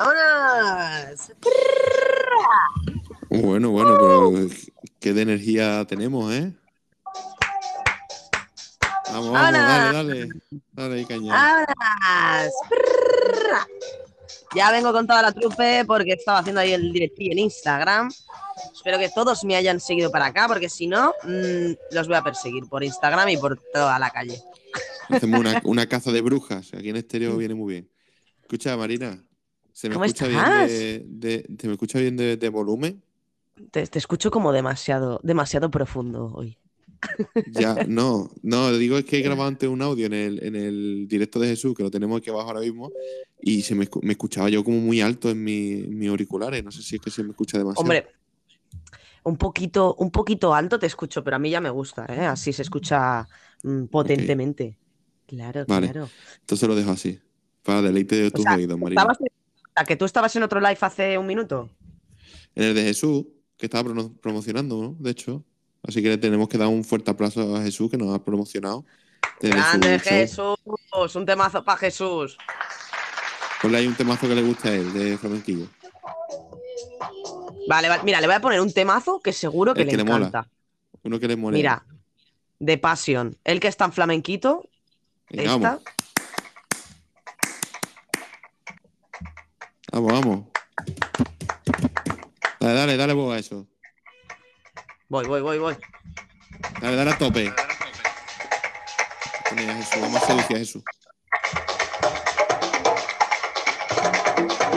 ¡Vámonos! Bueno, bueno, pero qué de energía tenemos, ¿eh? Vamos, vamos, dale, dale. Dale cañón. ¡Vámonos! Ya vengo con toda la trupe porque estaba haciendo ahí el directivo en Instagram. Espero que todos me hayan seguido para acá porque si no, mm, los voy a perseguir por Instagram y por toda la calle. Hacemos una, una caza de brujas. Aquí en estéreo viene muy bien. Escucha, Marina. ¿Se me ¿Cómo escucha estás? bien de, de- ¿se me escucha bien de, de volumen? Te, te escucho como demasiado, demasiado profundo hoy. Ya, no, no, digo es que he grabado antes un audio en el, en el directo de Jesús, que lo tenemos aquí abajo ahora mismo, y se me, escu- me escuchaba yo como muy alto en, mi- en mis auriculares. No sé si es que se me escucha demasiado. Hombre, un poquito, un poquito alto te escucho, pero a mí ya me gusta, ¿eh? Así se escucha mm, potentemente. Claro, Vale. claro. Entonces lo dejo así, para deleite de tus sea, oídos, Marina. ¿Estabas en- ¿A que tú estabas en otro live hace un minuto? En el de Jesús, que estaba promocionando, ¿no? De hecho. Así que le tenemos que dar un fuerte aplauso a Jesús, que nos ha promocionado. Grande. Jesús, un temazo para Jesús. Ponle ahí un temazo que le guste a él, de flamenquillo. Vale, vale, mira, le voy a poner un temazo que seguro que El le que le mola. encanta. Uno que le mole. Mira, de Passion. El que está en flamenquito, Venga, esta. vamos, vamos, vamos. Dale, dale, dale vos a eso. Voy, voy, voy, voy. Dale, dale a tope. A Jesús, vamos a seducir a Jesús.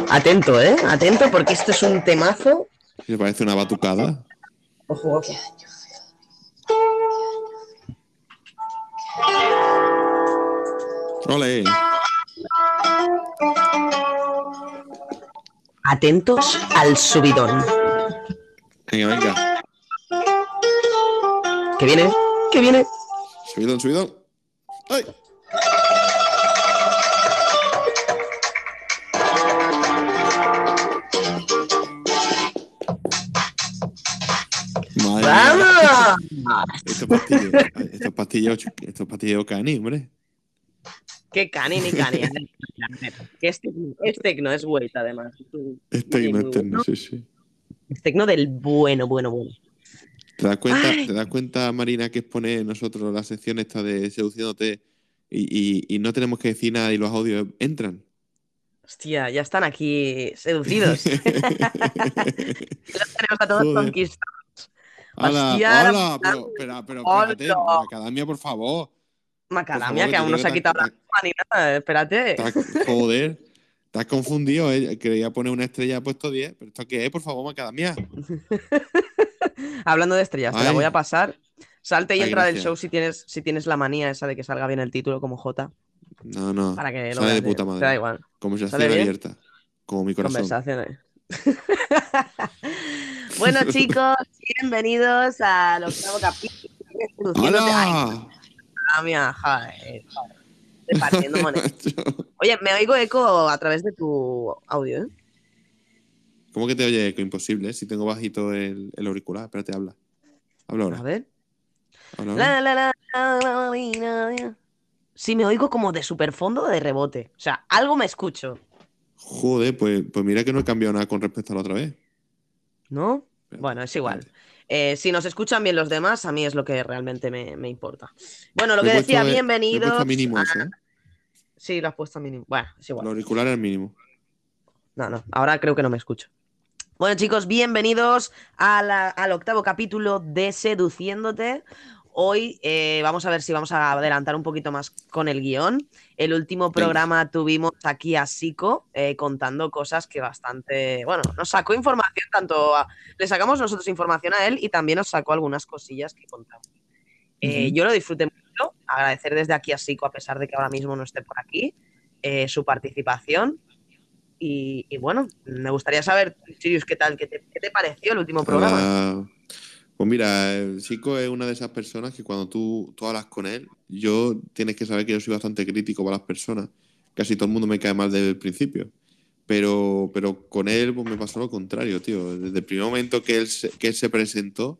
Atento, ¿eh? Atento porque esto es un temazo. Me parece una batucada. Ojo, ojo. Ole. Atentos al subidón. Venga, venga. Que viene, que viene. Subidón, subidón. ¡Ay! ¡Vamos! Estos pastillos, estos pastillos, estos pastillos cani, hombre. ¡Qué cani ni cani! Que es tecno, es tecno, es weight además. Es tecno, es tecno, bueno. sí, sí. Es tecno del bueno, bueno, bueno. ¿Te das cuenta, Ay. ¿te das cuenta Marina, que expone nosotros la sección esta de seduciéndote y, y- y no tenemos que decir nada y los audios entran? Hostia, ya están aquí seducidos. Los tenemos a todos Joder. conquistados. Hostia, ¡Hola! Pero, pero, pero espérate, Hola. Macadamia, por favor. Macadamia, favor, que aún no se ha quitado ta- la ni nada. Espérate. Te- Joder, has confundido. eh. Quería poner una estrella, puesto 10. ¿Pero esto qué es, por favor, Macadamia? Hablando de estrellas, te la voy a pasar. Salte y Ay, entra del show si tienes, si tienes la manía esa de que salga bien el título como J. No, no. Para que lo Sale de puta eh. madre. Te da igual. Conversación abierta. Como mi corazón. Conversaciones. bueno, chicos, bienvenidos al octavo capítulo. de Monedas. Oye, me oigo eco a través de tu audio, ¿eh? ¿Cómo que te oye eco? Imposible, ¿eh? si tengo bajito el, el auricular. Espérate, habla. Habla A ahora. ver. Habla ahora. La, la, la. Sí, me oigo como de superfondo o de rebote. O sea, algo me escucho, Joder, pues, pues mira que no he cambiado nada con respecto a la otra vez. ¿no? Bueno, es igual. Eh, si nos escuchan bien los demás, a mí es lo que realmente me, me importa. Bueno, lo que decía, puesto- he bienvenidos. puesto mínimo a- ¿eh? Sí, lo has puesto a mínimo. Bueno, es El igual. auricular es el mínimo. No, no, ahora creo que no me escucho. Bueno, chicos, bienvenidos a la- al octavo capítulo de Seduciéndote. Hoy eh, vamos a ver si vamos a adelantar un poquito más con el guion. El último programa tuvimos aquí a Sico eh, contando cosas que bastante. Bueno, nos sacó información, tanto a- le sacamos nosotros información a él y también nos sacó algunas cosillas que contamos. Eh. Yo lo disfruté mucho. Agradecer desde aquí a Sico, a pesar de que ahora mismo no esté por aquí, su participación. Y, y bueno, me gustaría saber, Sirius, ¿qué tal? ¿Qué te, qué te pareció el último programa? Hola. Pues mira, el chico es una de esas personas que cuando tú, tú hablas con él, yo tienes que saber que yo soy bastante crítico para las personas. Casi todo el mundo me cae mal desde el principio. Pero, pero con él pues, me pasó lo contrario, tío. Desde el primer momento que él se, que él se presentó,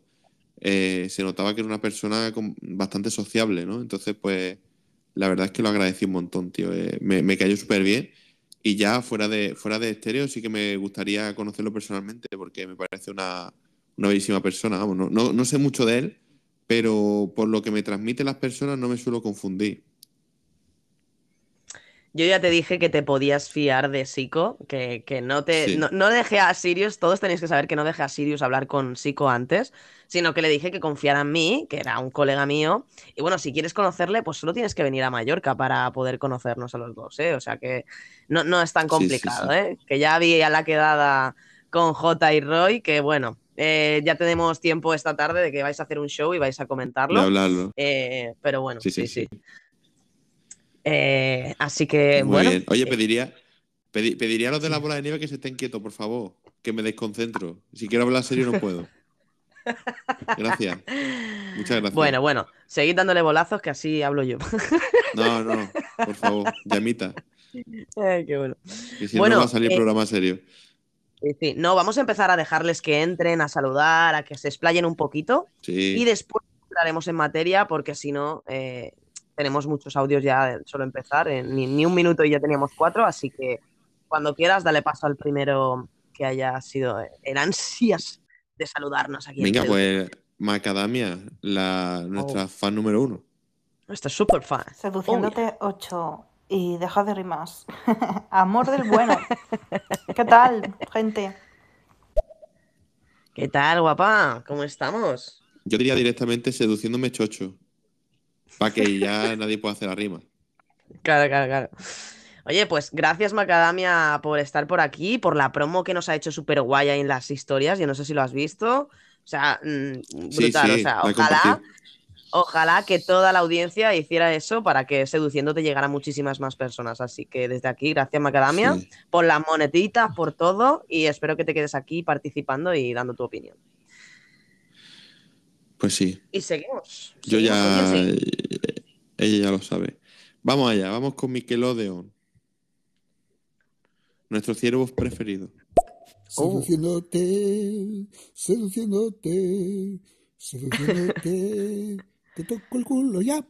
eh, se notaba que era una persona bastante sociable, ¿no? Entonces, pues, la verdad es que lo agradecí un montón, tío. Eh, me, me cayó súper bien. Y ya fuera de, fuera de estéreo sí que me gustaría conocerlo personalmente porque me parece una, una bellísima persona. Vamos, no, no, no sé mucho de él, pero por lo que me transmiten las personas no me suelo confundir. Yo ya te dije que te podías fiar de Sico, que, que no te. Sí. No, no dejé a Sirius, todos tenéis que saber que no dejé a Sirius hablar con Sico antes, sino que le dije que confiara en mí, que era un colega mío. Y bueno, si quieres conocerle, pues solo tienes que venir a Mallorca para poder conocernos a los dos, ¿eh? O sea que no, no es tan sí, complicado, sí. ¿eh? Que ya había la quedada con J y Roy, que bueno, eh, ya tenemos tiempo esta tarde de que vais a hacer un show y vais a De comentarlo. hablarlo. Eh, pero bueno, Sí, sí, sí, sí. sí. Eh, así que, Muy bueno. bien. Oye, pediría, pedi- pediría a los de la bola de nieve que se estén quietos, por favor. Que me desconcentro. Si quiero hablar serio, no puedo. Gracias. Muchas gracias. Bueno, bueno, seguid dándole bolazos que así hablo yo. No, no, por favor. Llamita. Ay, qué bueno. Que si Bueno, no va a salir programa serio. Sí, sí. No, vamos a empezar a dejarles que entren, a saludar, a que se explayen un poquito y después entraremos en materia porque si no, eh, tenemos muchos audios ya solo empezar, eh, ni, ni un minuto y ya teníamos cuatro, así que cuando quieras, dale paso al primero que haya sido eh, en ansias de saludarnos aquí. en Venga, pues Macadamia, la, nuestra Oh. fan número uno. Esto es súper fan. Seduciéndote 8 y deja de rimas. Amor del bueno. ¿Qué tal, gente? ¿Qué tal, guapa? ¿Cómo estamos? Yo diría directamente seduciéndome chocho. Para que ya nadie pueda hacer la rima. Claro, claro, claro. Oye, pues gracias Macadamia por estar por aquí, por la promo que nos ha hecho súper guay ahí en las historias. Yo no sé si lo has visto. O sea, mm, Sí, brutal. sí, o sea, ojalá. Ojalá que toda la audiencia hiciera eso para que seduciéndote llegara a muchísimas más personas. Así que desde aquí, gracias Macadamia Sí. por las monetitas, por todo. Y espero que te quedes aquí participando y dando tu opinión. Pues sí. Y seguimos. Yo seguimos, ya. eh, Ella ya lo sabe. Vamos allá, vamos con Nickelodeon. Nuestro ciervo preferido. Oh. Seduciéndote, seduciéndote, seduciéndote, te toco el culo ya.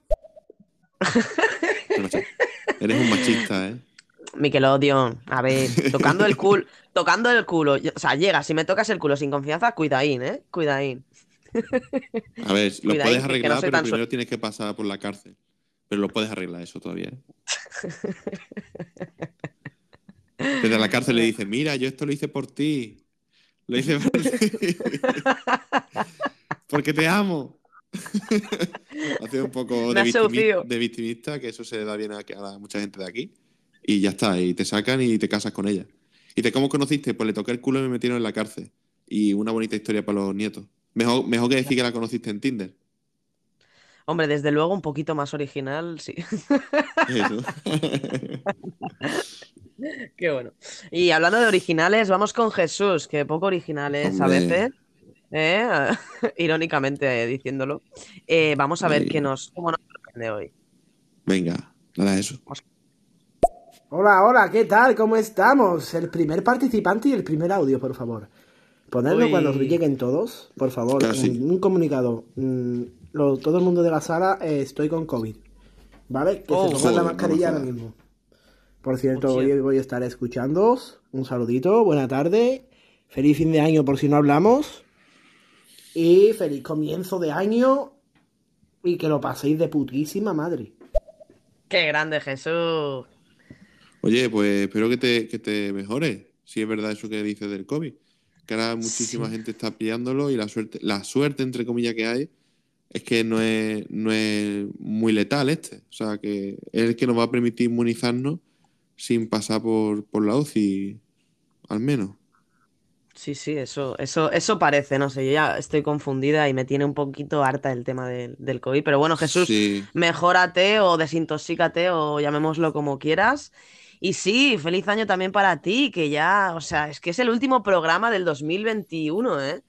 Eres un machista, ¿eh? Nickelodeon, a ver, tocando el culo, tocando el culo, o sea, llega, si me tocas el culo sin confianza, cuidaín, ¿eh? Cuidaín. A ver, lo puedes no arreglar, pero primero suel- tienes que pasar por la cárcel. Pero lo puedes arreglar eso todavía, ¿eh? Desde la cárcel le dice, mira, yo esto lo hice por ti. Lo hice por ti. Porque te amo. Hace un poco de, victimi- victimista, que eso se da bien a, a mucha gente de aquí. Y ya está, y te sacan y te casas con ella. ¿Y te cómo conociste? Pues le toqué el culo y me metieron en la cárcel. Y una bonita historia para los nietos. Mejor, mejor que decir que la conociste en Tinder. Hombre, desde luego un poquito más original, sí. Eso. Qué bueno. Y hablando de originales, vamos con Jesús, que poco originales a Hombre. veces, ¿eh? irónicamente eh, diciéndolo. Eh, vamos a ver qué nos, cómo nos sorprende hoy. Venga, nada de eso. Hola, hola, ¿qué tal? ¿Cómo estamos? El primer participante y el primer audio, por favor. Ponedlo Uy. cuando lleguen todos, por favor. Casi. Un, un comunicado. Mm, lo- todo el mundo de la sala, eh, estoy con COVID. ¿Vale? Que Oh, se pongan la mascarilla ahora mismo. Por cierto, hoy voy a estar escuchándoos. Un saludito, buena tarde. Feliz fin de año por si no hablamos. Y feliz comienzo de año. Y que lo paséis de putísima madre. ¡Qué grande Jesús! Oye, pues espero que te, que te mejores. Si es verdad eso que dices del COVID. Que ahora muchísima Sí. gente está pillándolo y la suerte, la suerte, entre comillas, que hay es que no es, no es muy letal este. O sea, que es el que nos va a permitir inmunizarnos sin pasar por, por la UCI, al menos. Sí, sí, eso, eso, eso parece, no sé, yo ya estoy confundida y me tiene un poquito harta el tema del, del COVID, pero bueno, Jesús, Sí. mejórate o desintoxícate o llamémoslo como quieras. Y sí, feliz año también para ti, que ya, o sea, es que es el último programa del 2021, ¿eh?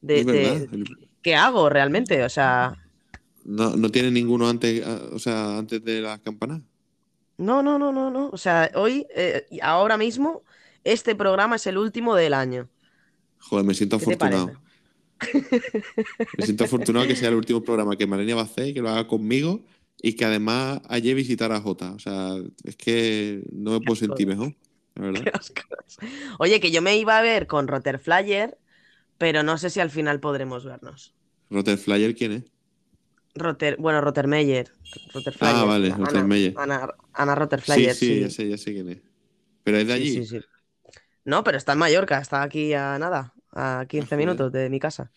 De, de- ¿qué hago realmente? O sea, no, no tiene ninguno antes, ah, o sea, antes de las campanas. no, no, no, no, no. O sea, hoy, eh, ahora mismo, este programa es el último del año. Joder, me siento ¿Qué te afortunado. Me siento afortunado que sea el último programa que Marenia va a hacer, que lo haga conmigo y que además ayer visitara a Jota. O sea, es que no me puedo sentir mejor. la verdad. Oye, que yo me iba a ver con Rotter Flyer, pero no sé si al final podremos vernos. Rotter Flyer, ¿quién es? Rotter, bueno, Rottermeyer. Rotterflyer. Ah, vale, Ana- Rottermeyer. Ana, Ana Sí, Rotterflyer, sí, sí. ya sé, ya sé quién es. Pero es de Sí, allí. sí, sí. No, pero está en Mallorca, está aquí a nada, a 15 joder. minutos de mi casa.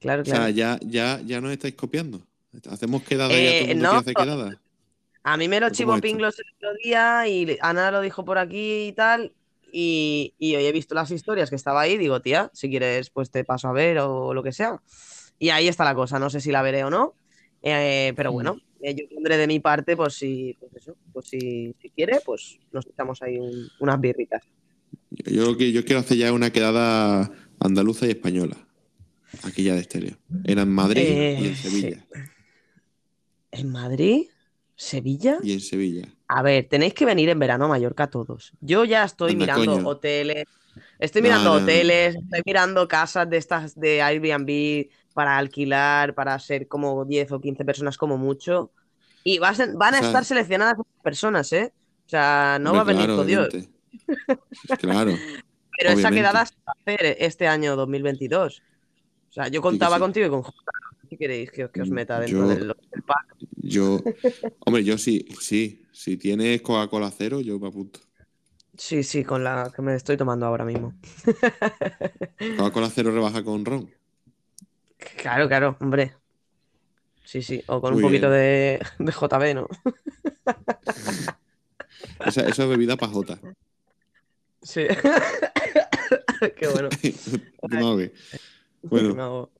Claro, O claro. sea, ya, ya, ya nos estáis copiando. Hacemos ya Eh, todo no. A mí me lo ¿cómo chivó esto? Pinglos el otro día y Ana lo dijo por aquí y tal. Y, y hoy he visto las historias que estaba ahí. Digo, tía, si quieres, pues te paso a ver o lo que sea. Y ahí está la cosa. No sé si la veré o no. eh, pero bueno, eh, yo pondré de mi parte, pues si, pues eso, pues si, si quiere, pues nos echamos ahí un- unas birritas. Yo, yo lo que yo quiero hacer ya una quedada andaluza y española. Aquí ya de estéreo. Era en Madrid Eh, y en Sevilla. ¿En Madrid? ¿Sevilla? Y en Sevilla. A ver, tenéis que venir en verano a Mallorca todos. Yo ya estoy Anda, mirando coño. hoteles, estoy mirando hoteles, estoy mirando casas de estas de Airbnb para alquilar, para ser como 10 o 15 personas como mucho. Y vas en- van a O sea- estar seleccionadas personas, ¿eh? O sea, no va a venir claro, todo Dios. Claro. Pero esa quedada se va a hacer este año 2022. O sea, yo contaba sí. contigo y con Jota. ¿Qué queréis que, os- que os meta dentro Yo- del, del pack? Yo, hombre, yo sí, sí. Si tienes Coca-Cola cero, yo me apunto. Sí, sí, con la que me estoy tomando ahora mismo. Coca-Cola cero rebaja con ron. Claro, claro, hombre. Sí, sí, o con Muy un poquito de, de JB, ¿no? Esa, esa es bebida pajota. Sí. Qué bueno. Ve. Bueno,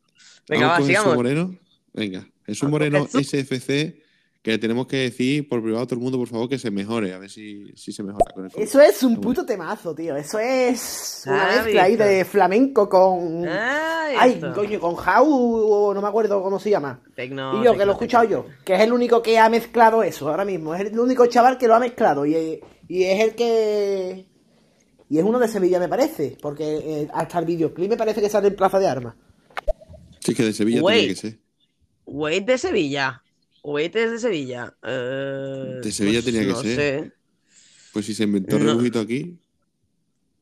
Venga, va, con Jesús sigamos. Moreno. Venga, Jesús Moreno, Jesús. SFC, que le tenemos que decir por privado a todo el mundo, por favor, que se mejore. A ver si, si se mejora con el COVID. Eso es un puto temazo, tío. Eso es una Ah, mezcla ahí de flamenco con. Ah, Ay, coño, con Jau, no me acuerdo cómo se llama. Tecno, y yo, que lo he escuchado tecno. yo, que es el único que ha mezclado eso ahora mismo. Es el único chaval que lo ha mezclado. Y, y es el que. Y es uno de Sevilla, me parece. Porque eh, hasta el videoclip me parece que sale en Plaza de Armas. Sí, que de Sevilla Wait. tenía que ser. Wait de Sevilla. Wait es de Sevilla. Eh, De Sevilla tenía que no ser. sé. Pues si se inventó No. rebujito aquí.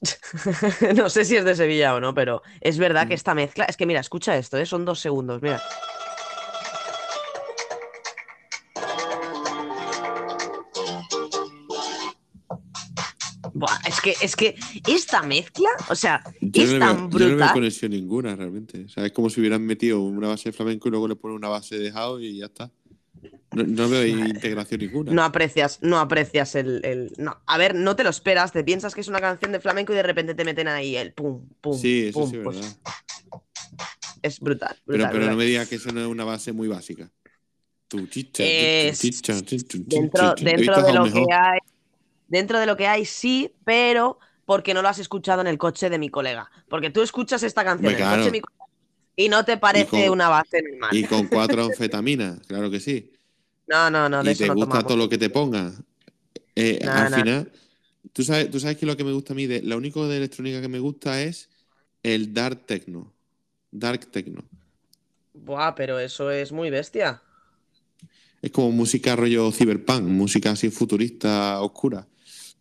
no sé si es de Sevilla o no, pero es verdad Mm. que esta mezcla. Es que mira, escucha esto, ¿eh? son dos segundos, mira. Buah, es que, es que esta mezcla, o sea, Yo es no, tan veo, yo no veo brutal. conexión ninguna realmente. O sea, es como si hubieran metido una base de flamenco y luego le ponen una base de house y ya está. No, no veo integración ninguna. No aprecias, no aprecias el, el- No, a ver, no te lo esperas, te piensas que es una canción de flamenco y de repente te meten ahí el pum, pum, sí, eso pum. sí es pues verdad. es brutal, Pero, brutal, pero no brutal. me digas que eso no es una base muy básica. Tu chicha, tu Es- chicha, tu chicha, Dentro, chicha. Dentro de lo mejor. que hay, dentro de lo que hay, sí, pero porque no lo has escuchado en el coche de mi colega. Porque tú escuchas esta canción en el coche de mi colega y no te parece con- una base normal. Y con cuatro anfetaminas, claro que sí. No, no, no, de y eso te no gusta tomamos. todo lo que te ponga. Eh, No, al no. final, tú sabes, tú sabes que lo que me gusta a mí, de, lo único de electrónica que me gusta es el dark techno. Dark techno. Buah, pero eso es muy bestia. Es como música rollo cyberpunk, música así futurista, oscura.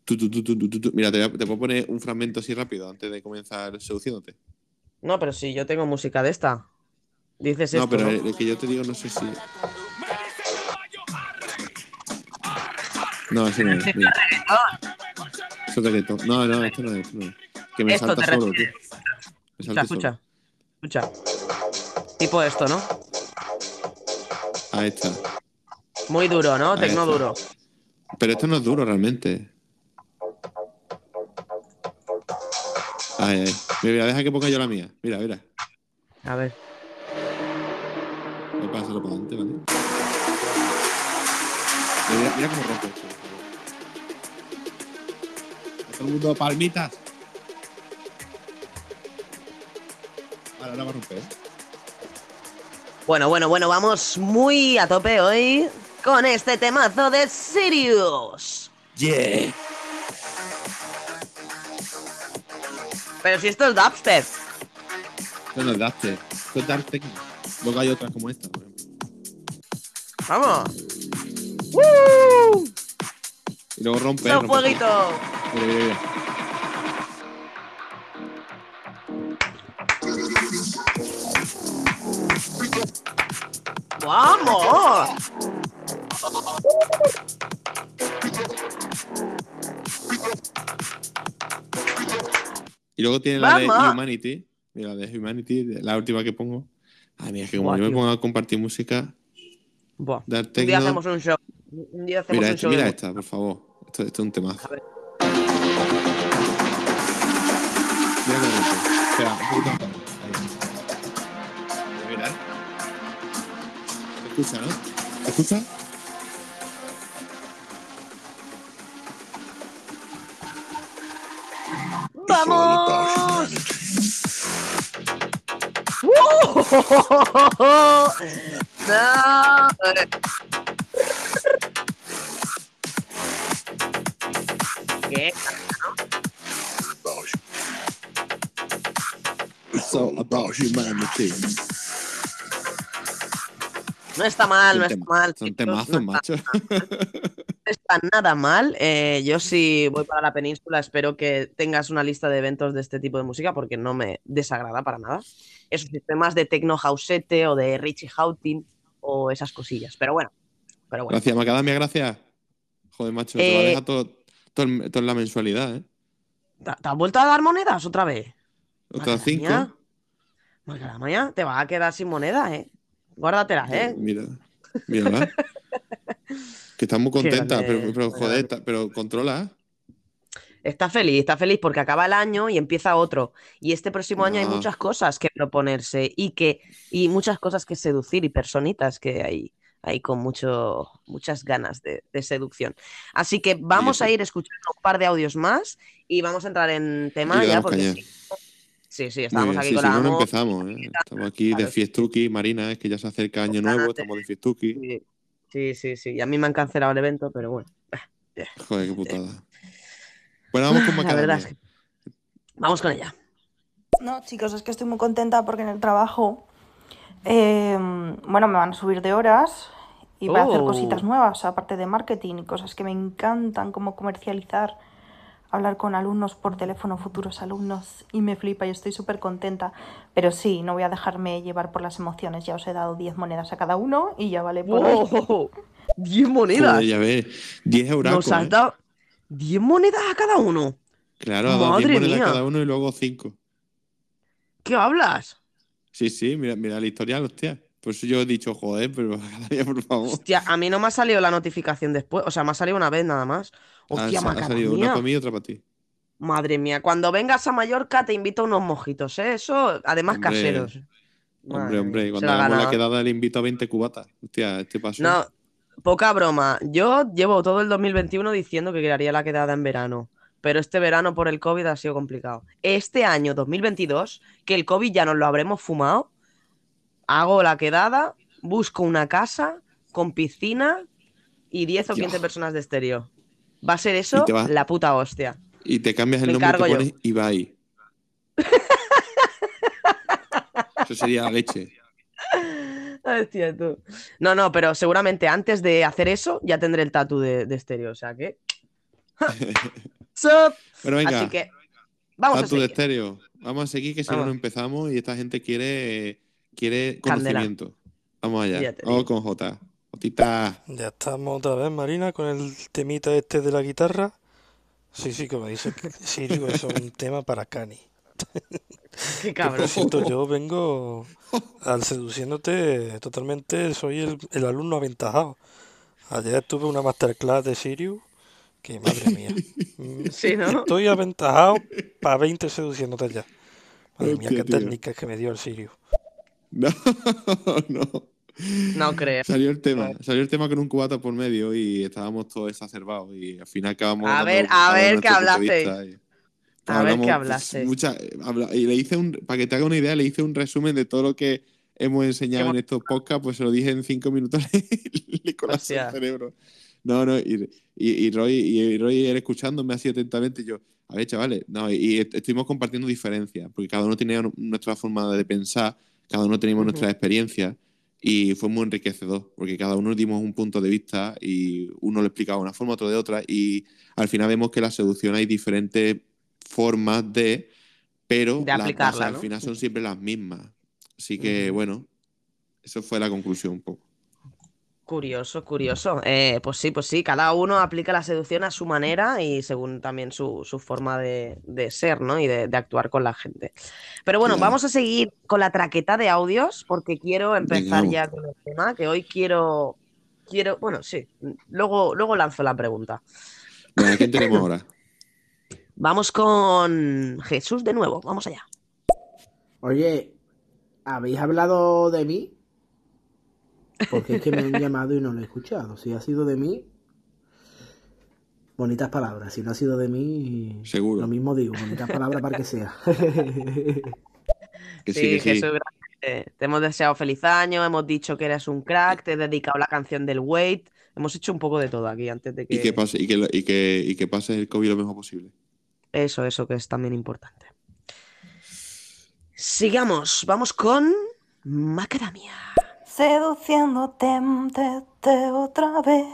Tu, tu, tu. Mira, te, puedo poner un fragmento así rápido antes de comenzar seduciéndote. No, pero si yo tengo música de esta. Dices No, esto, pero ¿no? el, el que yo te digo no sé si. No, ese no es. Mira. Eso es reggaetón. No, no, esto no es. Esto no es. Que me Esto salta solo, tío. Me Escucha, salta escucha. Escucha. Tipo esto, ¿no? Ahí está. Muy duro, ¿no? Ahí Tecno está. duro. Pero esto no es duro realmente. Ay, ay. Mira, mira, deja que ponga yo la mía. Mira, mira. A ver. Voy a pasarlo para adelante, ¿vale? Mira, mira cómo rompe esto. Todo el mundo palmitas. Ahora, ahora va a romper. Bueno, bueno, bueno, vamos muy a tope hoy con este temazo de Sirius. Yeah. Pero si esto es dubstep. Esto no es dubstep. Esto es dark techno. Luego hay otras como esta, por ejemplo. ¡Vamos! ¡Woo! Y luego rompe. ¡Son fueguito! Eh, eh. ¡Vamos! Y luego tiene la de. Humanity. Mira, la de Humanity, la última que pongo. Ay, mira, es que como Buah, yo me tío. pongo a compartir música, Buah. dar Un día hacemos un show. Un día hacemos Mira, un esta, show. mira de- esta, por favor. Esto, esto es un temazo. A ver. Mira qué bonito. Espera, un poquito más. Ahí. Mira. ¿Se escucha, no? ¿Se escucha? ¡Vamos! No. ¿Qué? It's all about humanity. No está mal, no está mal. Son temazos, macho. nada mal. Eh, yo si voy para la península espero que tengas una lista de eventos de este tipo de música porque no me desagrada para nada. Esos sistemas de techno housete o de Richie Houghton o esas cosillas. Pero bueno, pero bueno. Gracias, Macadamia, gracias. Joder, macho, te va a Eh, dejar todo, todo, el- todo en la mensualidad, ¿eh? ¿Te te has vuelto a dar monedas otra vez? Otras cinco. Macadamia. Te vas a quedar sin monedas, ¿eh? Guárdatelas, Eh, ¿eh? Mira, mírala. que está muy contenta, pero, pero joder, pero controla. Está feliz, está feliz porque acaba el año y empieza otro. Y este próximo año hay muchas cosas que proponerse y que y muchas cosas que seducir y personitas que hay, hay con mucho, muchas ganas de, de seducción. Así que vamos a ir escuchando un par de audios más y vamos a entrar en tema ya porque sí, sí, sí, estamos aquí con la no, no amo- empezamos, ¿eh? Estamos aquí de fiestuki, Marina, es que ya se acerca Año Nuevo, estamos de fiestuki. Sí, sí, sí. Y a mí me han cancelado el evento, pero bueno. Joder, qué putada. Bueno, vamos con La verdad Macadamia. es que... Vamos con ella. No, chicos, es que estoy muy contenta porque en el trabajo, eh, bueno, me van a subir de horas y voy a hacer Oh. cositas nuevas, aparte de marketing y cosas que me encantan, como comercializar, hablar con alumnos por teléfono, futuros alumnos, y me flipa y estoy súper contenta. Pero sí, no voy a dejarme llevar por las emociones, ya os he dado 10 monedas a cada uno y ya vale por hoy. ¡Oh! 10 monedas. Joder, ya ves, 10 euros. Nos has dado 10 monedas a cada uno. Claro, ha dado 10 Madre monedas mía. cada uno y luego 5. ¿Qué hablas? Sí, sí, mira, mira el historial, hostia. Por eso yo he dicho, joder, pero por favor. Hostia, a mí no me ha salido la notificación después. O sea, me ha salido una vez nada más. Hostia, ha salido una para mí y otra para ti. Madre mía, cuando vengas a Mallorca te invito a unos mojitos, ¿eh? Eso, además Hombre, caseros. Hombre, Madre hombre, mía, cuando la hagamos la quedada le invito a 20 cubatas. Hostia, este paso. No, poca broma. Yo llevo todo el 2021 diciendo que quedaría la quedada en verano. Pero este verano por el COVID ha sido complicado. Este año 2022, que el COVID ya nos lo habremos fumado, hago la quedada, busco una casa con piscina y 10 o Dios. 15 personas de estéreo. Va a ser eso vas- la puta hostia. Y te cambias el Me nombre y te yo. pones Ibai. Eso sería la leche. Hostia, tú. No, no, pero seguramente antes de hacer eso ya tendré el tatu de, de estéreo. O sea que. Bueno, venga. Así que. Vamos a Tatu de seguir. estéreo. Vamos a seguir, que si no, empezamos y esta gente quiere, quiere Candela. conocimiento. Vamos allá. Vamos con J. Ya estamos otra vez, Marina, con el temita este de la guitarra. Sí, sí, como dice Sirio, eso es un tema para Cani. Qué cabrón. cierto, yo vengo al seduciéndote totalmente, soy el, el alumno aventajado. Ayer tuve una masterclass de Sirius, que madre mía. Sí, ¿no? Estoy aventajado para 20 seduciéndote ya. Madre mía, qué tío. técnicas que me dio el Sirius. No, no. No creo. Salió el tema. Salió el tema con un cubata por medio y estábamos todos exacerbados. Y al final acabamos. A ver, a ver qué vista y- A ver qué pues, hablasteis. mucha- habla- y le hice un. Para que te haga una idea, le hice un resumen de todo lo que hemos enseñado en estos podcasts. Pues se lo dije en cinco minutos. le colapsó el cerebro. No, no. Y, y, y Roy, y Roy, él escuchándome así atentamente. y yo, a ver, chavales. No, y, y est- estuvimos compartiendo diferencias. Porque cada uno tenía nuestra forma de pensar. Cada uno teníamos Ujú. nuestras experiencias y fue muy enriquecedor porque cada uno dimos un punto de vista y uno lo explicaba de una forma, otro de otra y al final vemos que la seducción hay diferentes formas de, pero De las al final son siempre las mismas. Así que bueno, eso fue la conclusión un poco. Curioso, curioso. Eh, pues sí, pues sí, cada uno aplica la seducción a su manera y según también su, su forma de, de ser, ¿no? Y de, de actuar con la gente. Pero bueno, vamos a seguir con la traqueta de audios porque quiero empezar ya con el tema, que hoy quiero, quiero, bueno, sí, luego, luego lanzo la pregunta. Bueno, ¿a quién tenemos ahora? Vamos con Jesús de nuevo, vamos allá. Oye, ¿habéis hablado de mí? Porque es que me han llamado y no lo he escuchado. Si ha sido de mí, bonitas palabras. Si no ha sido de mí, Seguro. lo mismo digo, bonitas palabras para que sea. Que sí, Sí, que sí. Jesús, gracias. te hemos deseado feliz año, hemos dicho que eres un crack, te he dedicado la canción del Wait, hemos hecho un poco de todo aquí antes de que... Y que pase, y que, y que, y que pase el COVID lo mejor posible. Eso, eso que es también importante. Sigamos, vamos con Macadamia. Seduciéndote te, te otra vez.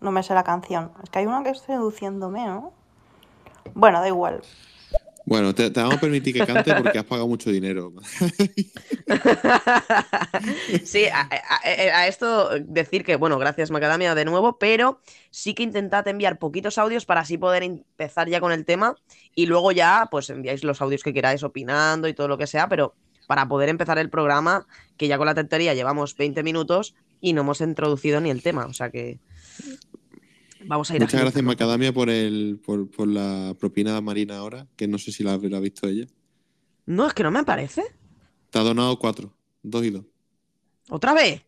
No me sé la canción. Es que hay una que es seduciéndome, ¿no? Bueno, da igual. Bueno, te, te vamos a permitir que cante porque has pagado mucho dinero. Sí, a, a- a esto decir que, bueno, gracias Macadamia de nuevo, pero sí que intentad enviar poquitos audios para así poder empezar ya con el tema y luego ya, pues enviáis los audios que queráis opinando y todo lo que sea, pero para poder empezar el programa, que ya con la tontería llevamos 20 minutos y no hemos introducido ni el tema, o sea que vamos a ir Muchas gracias, agilizando. Macadamia, por, el, por, por la propina de Marina ahora, que no sé si la, la ha visto ella. No, es que no me parece. Te ha donado cuatro, dos y dos. ¿Otra vez?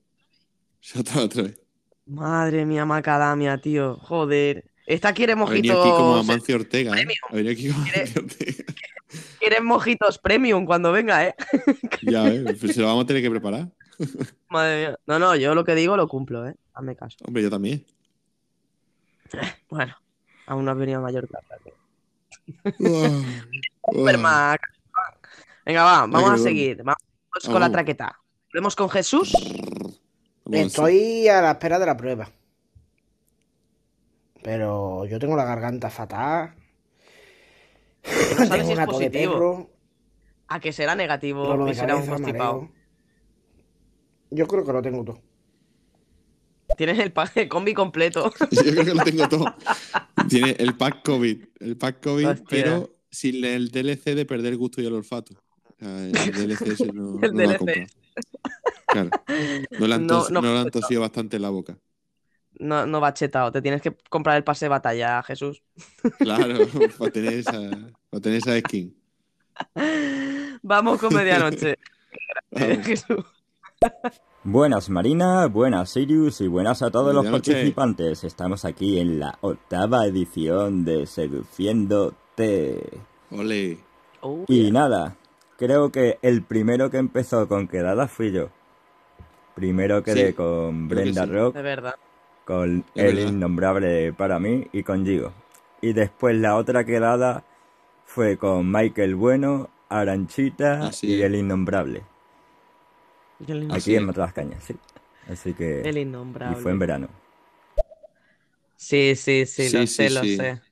Otra, otra vez. Madre mía, Macadamia, tío. Joder. Esta quiere aquí como mojitos. Amancio Ortega, ¿eh? venido aquí como Quiere- Amancio Ortega. Quiere mojitos premium cuando venga, ¿eh? Ya, ¿ves? Pues se lo vamos a tener que preparar. Madre mía. No, no, yo lo que digo lo cumplo, ¿eh? Hazme caso. Hombre, yo también. Bueno, aún no has venido a Mallorca. Mac. Venga, va, vamos a seguir. Vamos con la traqueta. Volvemos con Jesús. Estoy a la espera de la prueba. Pero yo tengo la garganta fatal. tengo si de perro. A que será negativo y será un constipado. mareo. Yo creo que lo tengo todo. Tienes el pack de combi completo. Yo creo que lo tengo todo. Tiene el pack COVID. El pack COVID, Hostia. pero sin el DLC de perder el gusto y el olfato. El DLC ese no, El no lo ha DLC. comprado. Claro. No le han, No, tos- no no le han completo. tosido bastante en la boca. No, no va chetado. Te tienes que comprar el pase de batalla, Jesús. Claro, para tener esa, para tener esa skin. Vamos con medianoche. Jesús. Buenas Marina, buenas Sirius y buenas a todos los participantes. Estamos aquí en la octava edición de Seduciéndote. Ole. Oh, Y nada, creo que el primero que empezó con quedada fui yo. Primero quedé Sí, con que Brenda sí. Rock, de verdad. Con El. Innombrable para mí y con Gigo. Y después la otra quedada fue con Michael Bueno, Aranchita Así y. El Innombrable. El, Aquí es. en Matas Cañas, sí. Así que... el Y innombrable. fue en verano. Sí, sí, sí, Sí, lo sí, sé, lo sí. sé.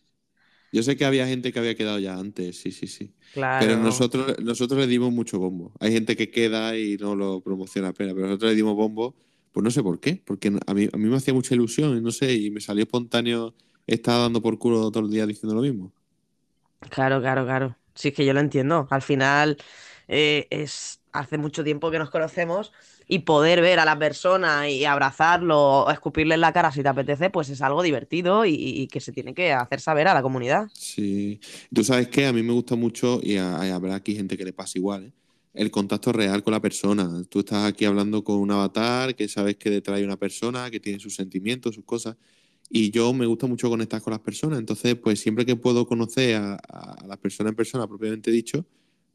Yo sé que había gente que había quedado ya antes, sí, sí, sí. Claro. Pero nosotros, nosotros le dimos mucho bombo. Hay gente que queda y no lo promociona apenas, pero nosotros le dimos bombo, pues no sé por qué, porque a mí, a mí me hacía mucha ilusión y no sé, y me salió espontáneo estar dando por culo todo el día diciendo lo mismo. Claro, claro, claro. Sí, es que yo lo entiendo. Al final eh, es hace mucho tiempo que nos conocemos y poder ver a la persona y abrazarlo o escupirle en la cara si te apetece, pues es algo divertido y, y que se tiene que hacer saber a la comunidad. Sí. Tú sabes que a mí me gusta mucho, y a- y habrá aquí gente que le pasa igual, ¿eh? El contacto real con la persona. Tú estás aquí hablando con un avatar que sabes que detrás hay una persona que tiene sus sentimientos, sus cosas. Y yo me gusta mucho conectar con las personas. Entonces, pues siempre que puedo conocer a, a las personas en persona, propiamente dicho,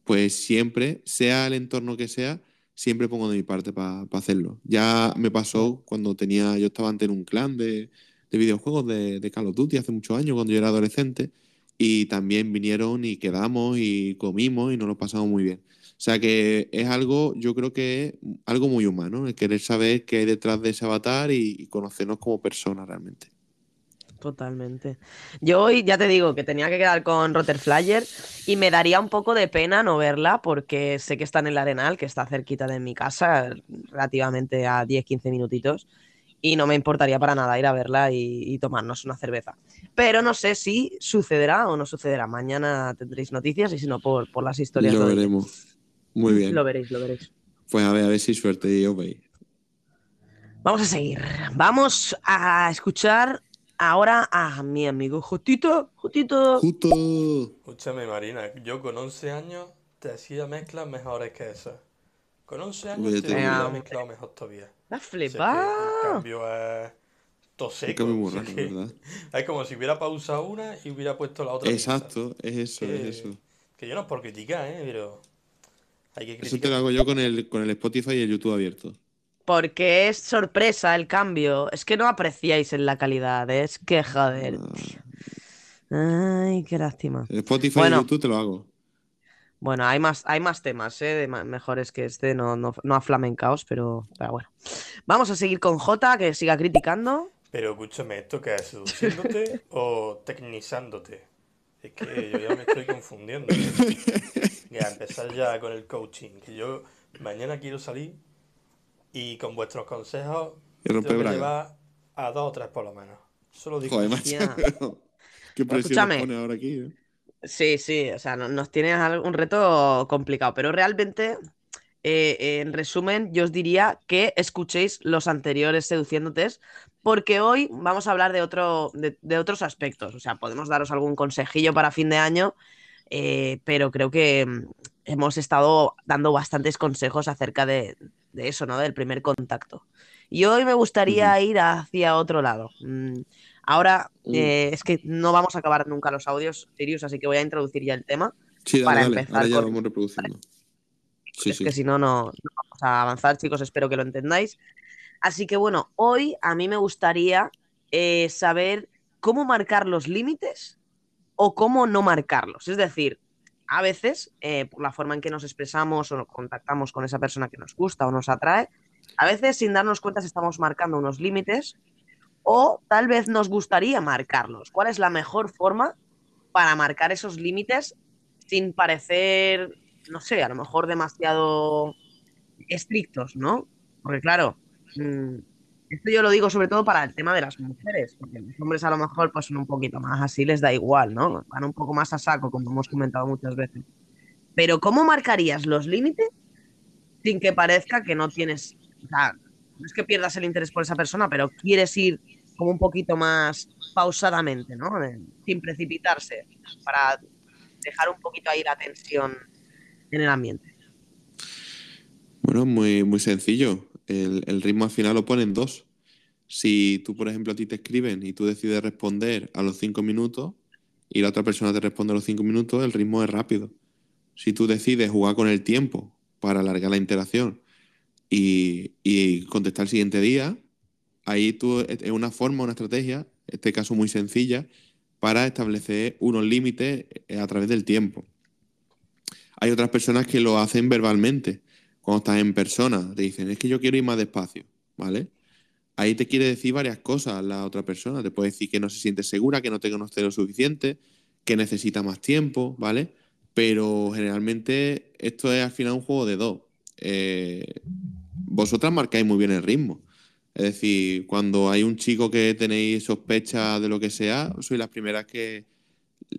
pues siempre, sea el entorno que sea, siempre pongo de mi parte para hacerlo. Ya me pasó cuando tenía, yo estaba antes en un clan de, de videojuegos de, de Call of Duty hace muchos años, cuando yo era adolescente, y también vinieron y quedamos y comimos y nos lo pasamos muy bien. O sea que es algo, yo creo que es algo muy humano, el querer saber qué hay detrás de ese avatar y, y conocernos como personas realmente. Totalmente. Yo hoy ya te digo que tenía que quedar con Flyer y me daría un poco de pena no verla porque sé que está en el Arenal, que está cerquita de mi casa, relativamente a 10-15 minutitos. y no me importaría para nada ir a verla y, y tomarnos una cerveza. Pero no sé si sucederá o no sucederá. Mañana tendréis noticias y si no, por, por las historias. Lo veremos. Muy bien. Lo veréis, lo veréis. Pues a ver, a ver si suerte y os veis. Vamos a seguir. Vamos a escuchar ahora a mi amigo Jotito. Jotito. Justo. Escúchame, Marina, yo con 11 años te hacía mezclas mejores que esas. Con 11 años Oye, te digo. mezclado mejor todavía. La que el flipa. cambio es todo Es seco. que muy o sea raro, que ¿verdad? es como si hubiera pausado una y hubiera puesto la otra. Exacto, es eso, Que, es eso. que yo no es por criticar, ¿eh? Pero hay que Eso te lo hago yo con el, con el Spotify y el YouTube abierto. Porque es sorpresa el cambio. Es que no apreciáis en la calidad. Es que joder. Ay, qué lástima. El Spotify Bueno. y YouTube te lo hago. Bueno, hay más, hay más temas, ¿eh? de ma- mejores que este, no, no, no a flamencaos, pero, pero bueno. Vamos a seguir con Jota, que siga criticando. Pero escúchame, ¿esto qué es? ¿Seduciéndote o tecnizándote? Es que yo ya me estoy confundiendo. Ya, empezar ya con el coaching. Que yo mañana quiero salir y con vuestros consejos tengo que llevar a dos o tres por lo menos. Solo digo Joder, eso. macho. Qué presión Escúchame. pone ahora aquí, ¿eh? Sí, sí, o sea, no- nos tiene al- un reto complicado, pero realmente, eh, en resumen, yo os diría que escuchéis los anteriores seduciéndotes, porque hoy vamos a hablar de, otro, de, de otros aspectos. O sea, podemos daros algún consejillo para fin de año, eh, pero creo que mm, hemos estado dando bastantes consejos acerca de, de eso, ¿no? Del primer contacto. Y hoy me gustaría ir hacia otro lado. Mm, Ahora, Uh. eh, es que no vamos a acabar nunca los audios, Sirius, así que voy a introducir ya el tema. Sí, dale, Para dale. empezar Ahora ya con- vamos reproduciendo. Sí, es sí. que si no, no, no vamos a avanzar, chicos, espero que lo entendáis. Así que bueno, hoy a mí me gustaría eh, saber cómo marcar los límites o cómo no marcarlos. Es decir, a veces, eh, por la forma en que nos expresamos o contactamos con esa persona que nos gusta o nos atrae, a veces sin darnos cuenta estamos marcando unos límites o tal vez nos gustaría marcarlos. ¿Cuál es la mejor forma para marcar esos límites sin parecer, no sé, a lo mejor demasiado estrictos, ¿no? Porque claro, mm, esto yo lo digo sobre todo para el tema de las mujeres, porque los hombres a lo mejor pues son un poquito más así, les da igual, ¿no? Van un poco más a saco, como hemos comentado muchas veces. Pero ¿cómo marcarías los límites sin que parezca que no tienes, o sea, no es que pierdas el interés por esa persona, pero quieres ir como un poquito más pausadamente, ¿no? Eh, Sin precipitarse, para dejar un poquito ahí la tensión en el ambiente. Bueno, muy, muy sencillo. El, ritmo al final lo ponen dos. Si tú, por ejemplo, a ti te escriben y tú decides responder a los cinco minutos y la otra persona te responde a los cinco minutos, el ritmo es rápido. Si tú decides jugar con el tiempo para alargar la interacción y, y contestar el siguiente día, ahí tú es una forma, una estrategia, en este caso muy sencilla, para establecer unos límites eh, a través del tiempo. Hay otras personas que lo hacen verbalmente. Cuando estás en persona, te dicen, es que yo quiero ir más despacio, ¿vale? Ahí te quiere decir varias cosas la otra persona. Te puede decir que no se siente segura, que no te conoce lo suficiente, que necesita más tiempo, ¿vale? Pero generalmente esto es al final un juego de dos. Eh, vosotras marcáis muy bien el ritmo. Es decir, cuando hay un chico que tenéis sospecha de lo que sea, sois las primeras que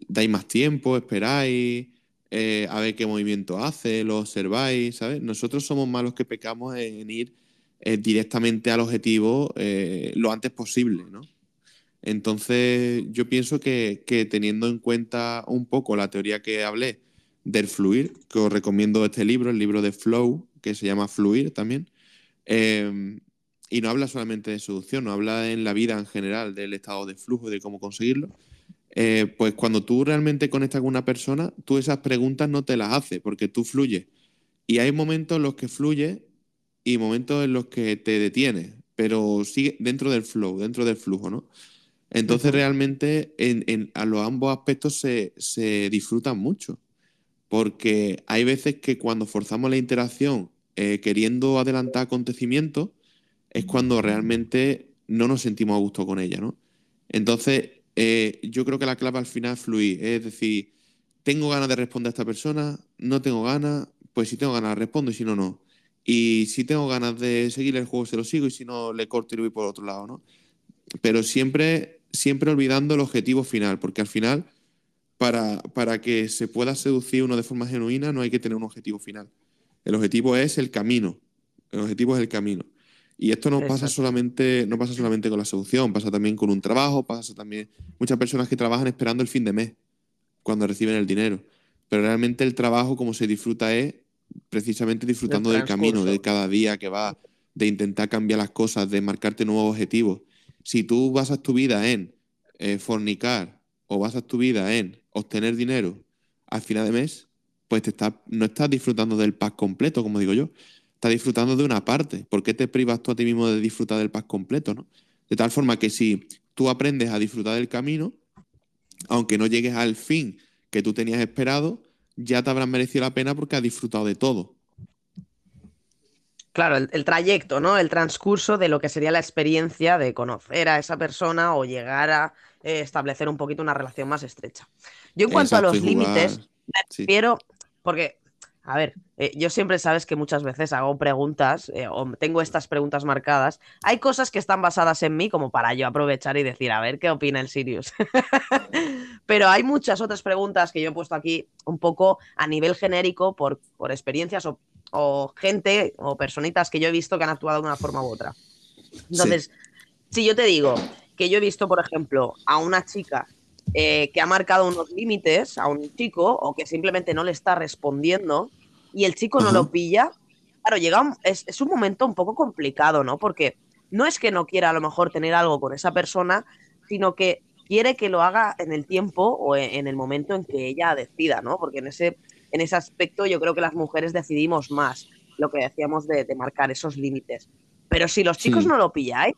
dais más tiempo, esperáis, eh, a ver qué movimiento hace, lo observáis, ¿sabes? Nosotros somos más los que pecamos en ir eh, directamente al objetivo eh, lo antes posible, ¿no? Entonces, yo pienso que, teniendo en cuenta un poco la teoría que hablé del fluir, que os recomiendo este libro, el libro de Flow, que se llama Fluir también, eh, y no habla solamente de seducción, no habla en la vida en general del estado de flujo y de cómo conseguirlo. Eh, pues cuando tú realmente conectas con una persona, tú esas preguntas no te las haces porque tú fluyes. Y hay momentos en los que fluyes y momentos en los que te detienes, pero sigue dentro del flow, dentro del flujo, ¿no? Entonces realmente en, en- a los ambos aspectos se, se disfrutan mucho, porque hay veces que cuando forzamos la interacción eh, queriendo adelantar acontecimientos, es cuando realmente no nos sentimos a gusto con ella, ¿no? Entonces, eh, yo creo que la clave al final es fluir, es decir, tengo ganas de responder a esta persona, no tengo ganas, pues si tengo ganas respondo y si no, no. Y si tengo ganas de seguir el juego, se lo sigo y si no, le corto y le voy por otro lado, ¿no? Pero siempre, siempre olvidando el objetivo final, porque al final, para, para que se pueda seducir uno de forma genuina, no hay que tener un objetivo final. El objetivo es el camino. El objetivo es el camino. Y esto no pasa solamente, no pasa solamente con la seducción, pasa también con un trabajo, pasa también muchas personas que trabajan esperando el fin de mes, cuando reciben el dinero. Pero realmente el trabajo, como se disfruta, es precisamente disfrutando del camino, de cada día que va, de intentar cambiar las cosas, de marcarte nuevos objetivos. Si tú basas tu vida en eh, fornicar o basas tu vida en obtener dinero al final de mes, pues te estás, no estás disfrutando del pack completo, como digo yo. Estás disfrutando de una parte. ¿Por qué te privas tú a ti mismo de disfrutar del pack completo, no? De tal forma que si tú aprendes a disfrutar del camino, aunque no llegues al fin que tú tenías esperado, ya te habrás merecido la pena porque has disfrutado de todo. Claro, el, el trayecto, ¿no? El transcurso de lo que sería la experiencia de conocer a esa persona o llegar a eh, establecer un poquito una relación más estrecha. Yo en cuanto a los límites, me sí. refiero, porque, a ver, eh, yo siempre sabes que muchas veces hago preguntas eh, o tengo estas preguntas marcadas. Hay cosas que están basadas en mí como para yo aprovechar y decir, a ver qué opina el Sirius. Pero hay muchas otras preguntas que yo he puesto aquí un poco a nivel genérico por, por experiencias o, o gente o personitas que yo he visto que han actuado de una forma u otra. Entonces, si yo te digo que yo he visto, por ejemplo, a una chica eh, que ha marcado unos límites a un chico o que simplemente no le está respondiendo y el chico no lo pilla, claro, llega un- es, es un momento un poco complicado, ¿no? Porque no es que no quiera a lo mejor tener algo con esa persona, sino que quiere que lo haga en el tiempo o en, en el momento en que ella decida, ¿no? Porque en ese, en ese aspecto yo creo que las mujeres decidimos más lo que decíamos de, de marcar esos límites. Pero si los chicos Sí. no lo pilláis,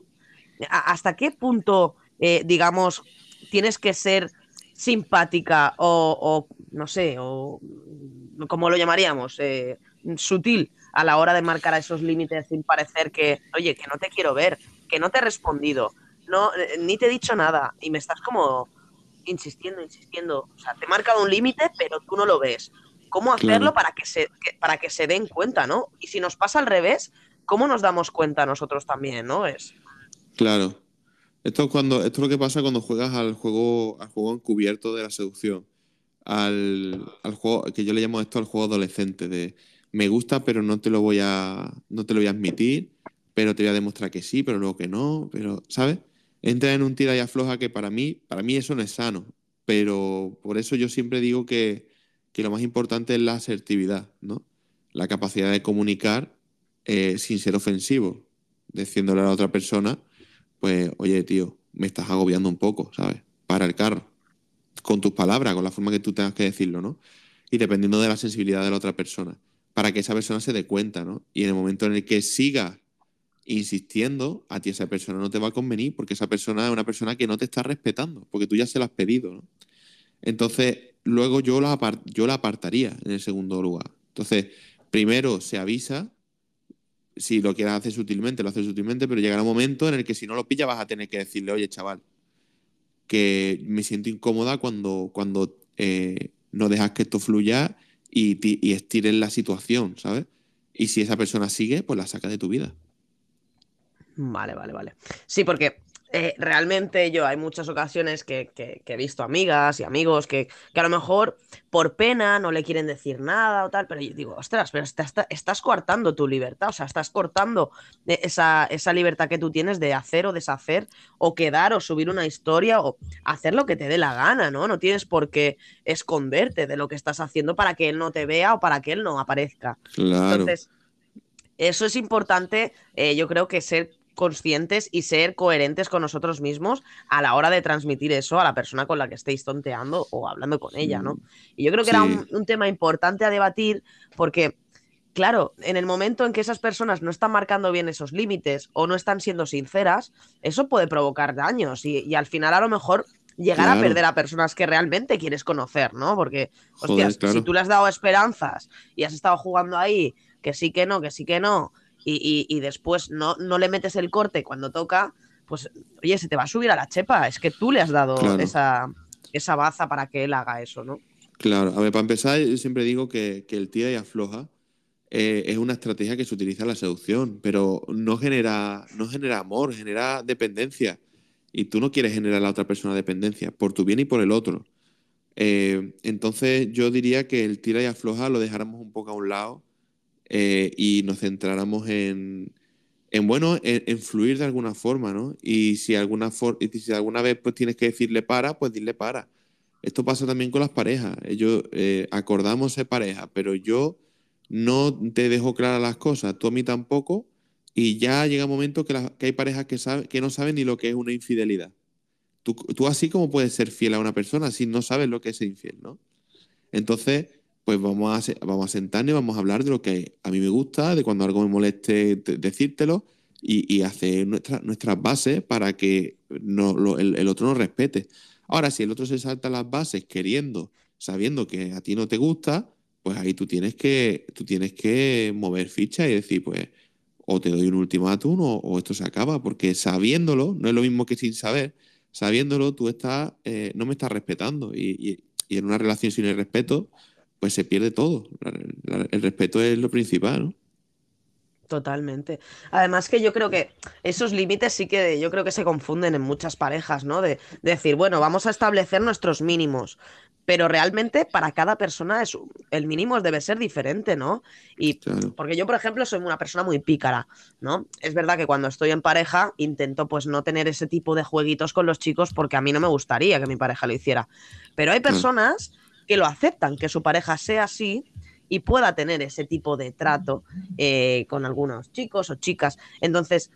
¿a- ¿hasta qué punto, eh, digamos, tienes que ser simpática o, o, no sé, o como lo llamaríamos, eh, sutil a la hora de marcar esos límites sin parecer que, oye, que no te quiero ver, que no te he respondido, no, eh, ni te he dicho nada y me estás como insistiendo, insistiendo, o sea, te he marcado un límite pero tú no lo ves. ¿Cómo hacerlo Claro. para que se que- para que se den cuenta, ¿no? Y si nos pasa al revés, ¿cómo nos damos cuenta nosotros también, ¿no? Es Claro. Esto es cuando, esto es lo que pasa cuando juegas al juego, al juego encubierto de la seducción. Al, al juego, que yo le llamo esto al juego adolescente, de me gusta, pero no te lo voy a, no te lo voy a admitir, pero te voy a demostrar que sí, pero luego que no, pero, ¿sabes? Entra en un tira y afloja que para mí, para mí eso no es sano. Pero por eso yo siempre digo que, que lo más importante es la asertividad, ¿no? La capacidad de comunicar eh, sin ser ofensivo, diciéndole a la otra persona pues, oye, tío, me estás agobiando un poco, ¿sabes? Para el carro. Con tus palabras, con la forma que tú tengas que decirlo, ¿no? Y dependiendo de la sensibilidad de la otra persona, para que esa persona se dé cuenta, ¿no? Y en el momento en el que siga insistiendo, a ti esa persona no te va a convenir porque esa persona es una persona que no te está respetando, porque tú ya se la has pedido, ¿no? Entonces, luego yo la, yo la apartaría en el segundo lugar. Entonces, primero se avisa si lo quieres hacer sutilmente, lo haces sutilmente, pero llegará un momento en el que si no lo pilla vas a tener que decirle, oye, chaval, que me siento incómoda cuando, cuando eh, no dejas que esto fluya y, y estires la situación, ¿sabes? Y si esa persona sigue, pues la saca de tu vida. Vale, vale, vale. Sí, porque eh, realmente yo hay muchas ocasiones que, que- que he visto amigas y amigos que, que a lo mejor por pena no le quieren decir nada o tal, pero yo digo, ostras, pero está- está- estás coartando tu libertad, o sea, estás cortando eh, esa, esa libertad que tú tienes de hacer o deshacer o quedar o subir una historia o hacer lo que te dé la gana, ¿no? No tienes por qué esconderte de lo que estás haciendo para que él no te vea o para que él no aparezca. Claro. Entonces, eso es importante, eh, yo creo que ser conscientes y ser coherentes con nosotros mismos a la hora de transmitir eso a la persona con la que estéis tonteando o hablando con ella, ¿no? Y yo creo que era un, tema importante a debatir porque, claro, en el momento en que esas personas no están marcando bien esos límites o no están siendo sinceras, eso puede provocar daños y, y al final a lo mejor llegar a perder a personas que realmente quieres conocer, ¿no? Porque, Joder, hostias, claro. si tú le has dado esperanzas y has estado jugando ahí, que sí que no, que sí que no, y, y- y después no, no le metes el corte cuando toca, pues oye, se te va a subir a la chepa. Es que tú le has dado Claro. esa, esa baza para que él haga eso, ¿no? Claro, a ver, para empezar, yo siempre digo que, que el tira y afloja eh, es una estrategia que se utiliza en la seducción, pero no genera, no genera amor, genera dependencia. Y tú no quieres generar a la otra persona dependencia, por tu bien y por el otro. Eh, entonces yo diría que el tira y afloja lo dejáramos un poco a un lado eh, y nos centráramos en, en bueno, en, fluir de alguna forma, ¿no? Y si alguna, alguna vez pues tienes que decirle para, pues dile para. Esto pasa también con las parejas. Ellos acordamos ser pareja, pero yo no te dejo claras las cosas, tú a mí tampoco, y ya llega un momento que, hay parejas que, que no saben ni lo que es una infidelidad. Tú, así como puedes ser fiel a una persona si no sabes lo que es infiel, ¿no? Entonces, pues vamos a, vamos a sentarnos y vamos a hablar de lo que a mí me gusta, de cuando algo me moleste decírtelo y, hacer nuestras bases para que no, el, el, otro nos respete. Ahora, si el otro se salta las bases queriendo, sabiendo que a ti no te gusta, pues ahí tú tienes que, tú tienes que mover ficha y decir, pues, o te doy un ultimátum o, esto se acaba, porque sabiéndolo, no es lo mismo que sin saber, sabiéndolo, tú estás, eh, no me estás respetando. Y, en una relación sin el respeto, pues se pierde todo. el respeto es lo principal, ¿no? Totalmente. Además que yo creo que esos límites sí que yo creo que se confunden en muchas parejas, ¿no? De, decir, bueno, vamos a establecer nuestros mínimos, pero realmente para cada persona es, el mínimo debe ser diferente, ¿no? Y porque yo, por ejemplo, soy una persona muy pícara, ¿no? Es verdad que cuando estoy en pareja intento pues no tener ese tipo de jueguitos con los chicos porque a mí no me gustaría que mi pareja lo hiciera. Pero hay personas que lo aceptan, que su pareja sea así y pueda tener ese tipo de trato eh, con algunos chicos o chicas. Entonces,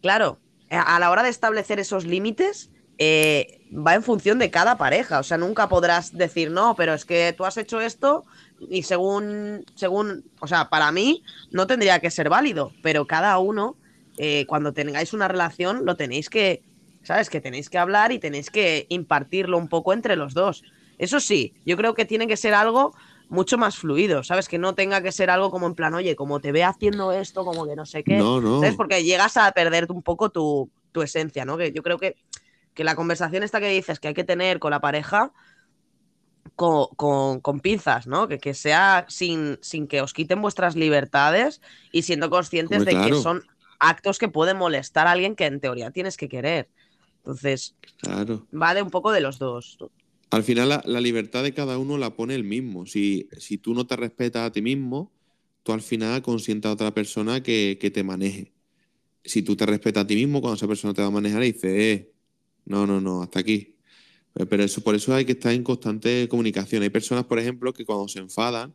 claro, a la hora de establecer esos límites, eh, va en función de cada pareja. O sea, nunca podrás decir, no, pero es que tú has hecho esto y según, según, o sea, para mí no tendría que ser válido, pero cada uno, eh, cuando tengáis una relación, lo tenéis que, ¿sabes? Que tenéis que hablar y tenéis que impartirlo un poco entre los dos. Eso sí, yo creo que tiene que ser algo mucho más fluido, ¿sabes? Que no tenga que ser algo como en plan, oye, como te ve haciendo esto, como que no sé qué. No, no. ¿Sabes? Porque llegas a perder un poco tu, esencia, ¿no? Que yo creo que, que, la conversación esta que dices que hay que tener con la pareja, con, con, pinzas, ¿no? Que, que sea sin, sin, que os quiten vuestras libertades y siendo conscientes de que son actos que pueden molestar a alguien que en teoría tienes que querer. Entonces, claro. va de un poco de los dos. Al final la, libertad de cada uno la pone el mismo. Si, si, tú no te respetas a ti mismo, tú al final consientas a otra persona que, te maneje. Si tú te respetas a ti mismo, cuando esa persona te va a manejar, dices, eh, no, no, no, hasta aquí. Eh, pero eso, por eso hay que estar en constante comunicación. Hay personas, por ejemplo, que cuando se enfadan,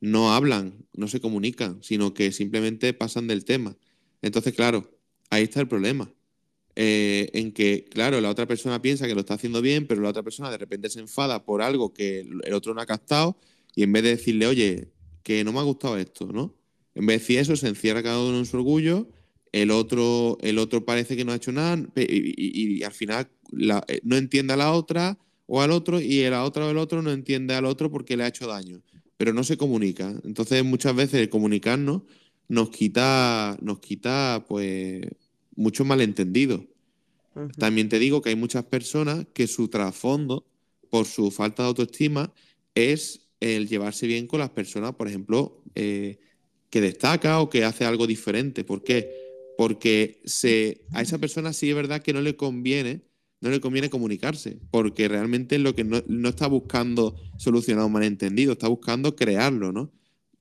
no hablan, no se comunican, sino que simplemente pasan del tema. Entonces, claro, ahí está el problema. Eh, en que, claro, la otra persona piensa que lo está haciendo bien, pero la otra persona de repente se enfada por algo que el otro no ha captado y en vez de decirle, oye, que no me ha gustado esto, ¿no? En vez de decir eso, se encierra cada uno en su orgullo, el otro, el otro parece que no ha hecho nada y, al final eh, no entiende a la otra o al otro y la otra o el otro no entiende al otro porque le ha hecho daño, pero no se comunica. Entonces muchas veces el comunicarnos nos quita, nos quita pues mucho malentendido. También te digo que hay muchas personas que su trasfondo, por su falta de autoestima, es el llevarse bien con las personas, por ejemplo, eh, que destaca o que hace algo diferente. ¿Por qué? Porque se, a esa persona sí es verdad que no le conviene, no le conviene comunicarse, porque realmente lo que no, no está buscando solucionar un malentendido, está buscando crearlo, ¿no?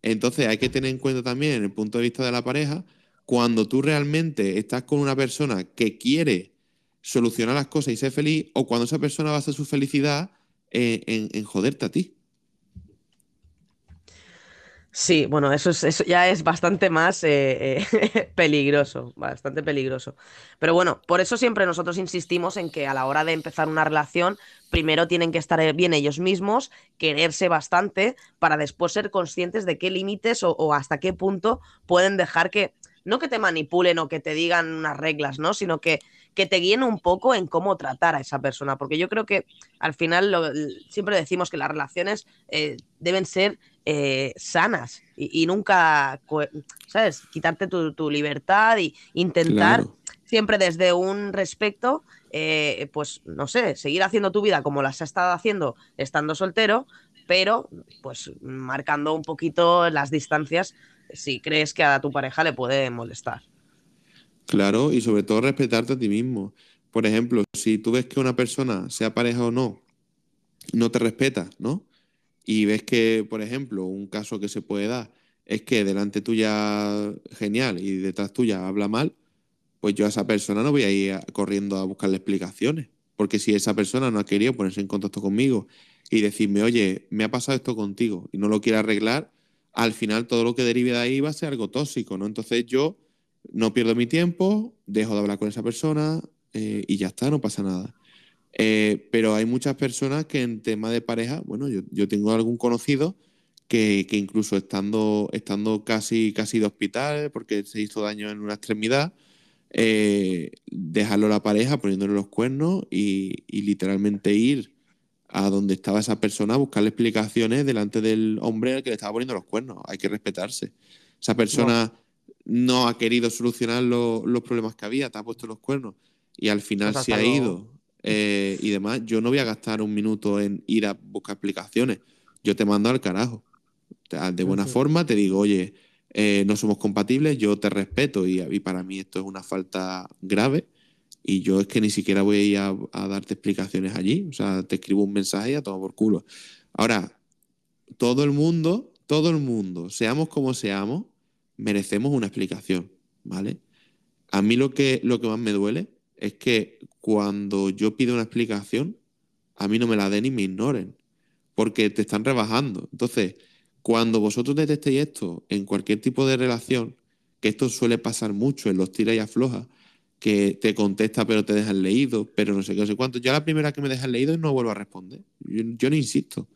Entonces hay que tener en cuenta también, en el punto de vista de la pareja, cuando tú realmente estás con una persona que quiere solucionar las cosas y ser feliz, o cuando esa persona basa su felicidad en, en, joderte a ti. Sí, bueno, eso, es, eso ya es bastante más eh, eh, peligroso, bastante peligroso. Pero bueno, por eso siempre nosotros insistimos en que a la hora de empezar una relación, primero tienen que estar bien ellos mismos, quererse bastante, para después ser conscientes de qué límites o hasta qué punto pueden dejar que, no que te manipulen o que te digan unas reglas, ¿no? Sino que, que te guíen un poco en cómo tratar a esa persona. Porque yo creo que al final siempre decimos que las relaciones eh, deben ser eh, sanas y, nunca, ¿sabes? Quitarte tu, libertad y intentar siempre desde un respeto, eh, pues no sé, seguir haciendo tu vida como las has estado haciendo estando soltero, pero pues marcando un poquito las distancias si crees que a tu pareja le puede molestar. Claro, y sobre todo respetarte a ti mismo. Por ejemplo, si tú ves que una persona, sea pareja o no, no te respeta, ¿no? Y ves que, por ejemplo, un caso que se puede dar es que delante tuya genial y detrás tuya habla mal, pues yo a esa persona no voy a ir corriendo a buscarle explicaciones. Porque si esa persona no ha querido ponerse en contacto conmigo y decirme, oye, me ha pasado esto contigo y no lo quiere arreglar, al final todo lo que derive de ahí va a ser algo tóxico, ¿no? Entonces yo no pierdo mi tiempo, dejo de hablar con esa persona eh, y ya está, no pasa nada. Eh, pero hay muchas personas que en tema de pareja, bueno, yo, tengo algún conocido que, incluso estando, estando casi, casi de hospital porque se hizo daño en una extremidad, eh, dejarlo a la pareja poniéndole los cuernos y, literalmente ir a donde estaba esa persona a buscarle explicaciones delante del hombre al que le estaba poniendo los cuernos. Hay que respetarse. Esa persona no, no ha querido solucionar lo, los problemas que había, te ha puesto los cuernos y al final pues se ha ido eh, y demás. Yo no voy a gastar un minuto en ir a buscar explicaciones. Yo te mando al carajo. De buena forma te digo, oye, eh, no somos compatibles, yo te respeto y, y, para mí esto es una falta grave y yo es que ni siquiera voy a ir a, darte explicaciones allí, o sea, te escribo un mensaje y a todo por culo. Ahora, todo el mundo, todo el mundo, seamos como seamos, merecemos una explicación, ¿vale? A mí lo que, lo que más me duele es que cuando yo pido una explicación, a mí no me la den y me ignoren, porque te están rebajando. Entonces, cuando vosotros detectéis esto en cualquier tipo de relación, que esto suele pasar mucho en los tira y afloja, que te contesta pero te dejan leído, pero no sé qué, no sé cuánto. Ya la primera que me dejan leído no vuelvo a responder. Yo, yo no insisto.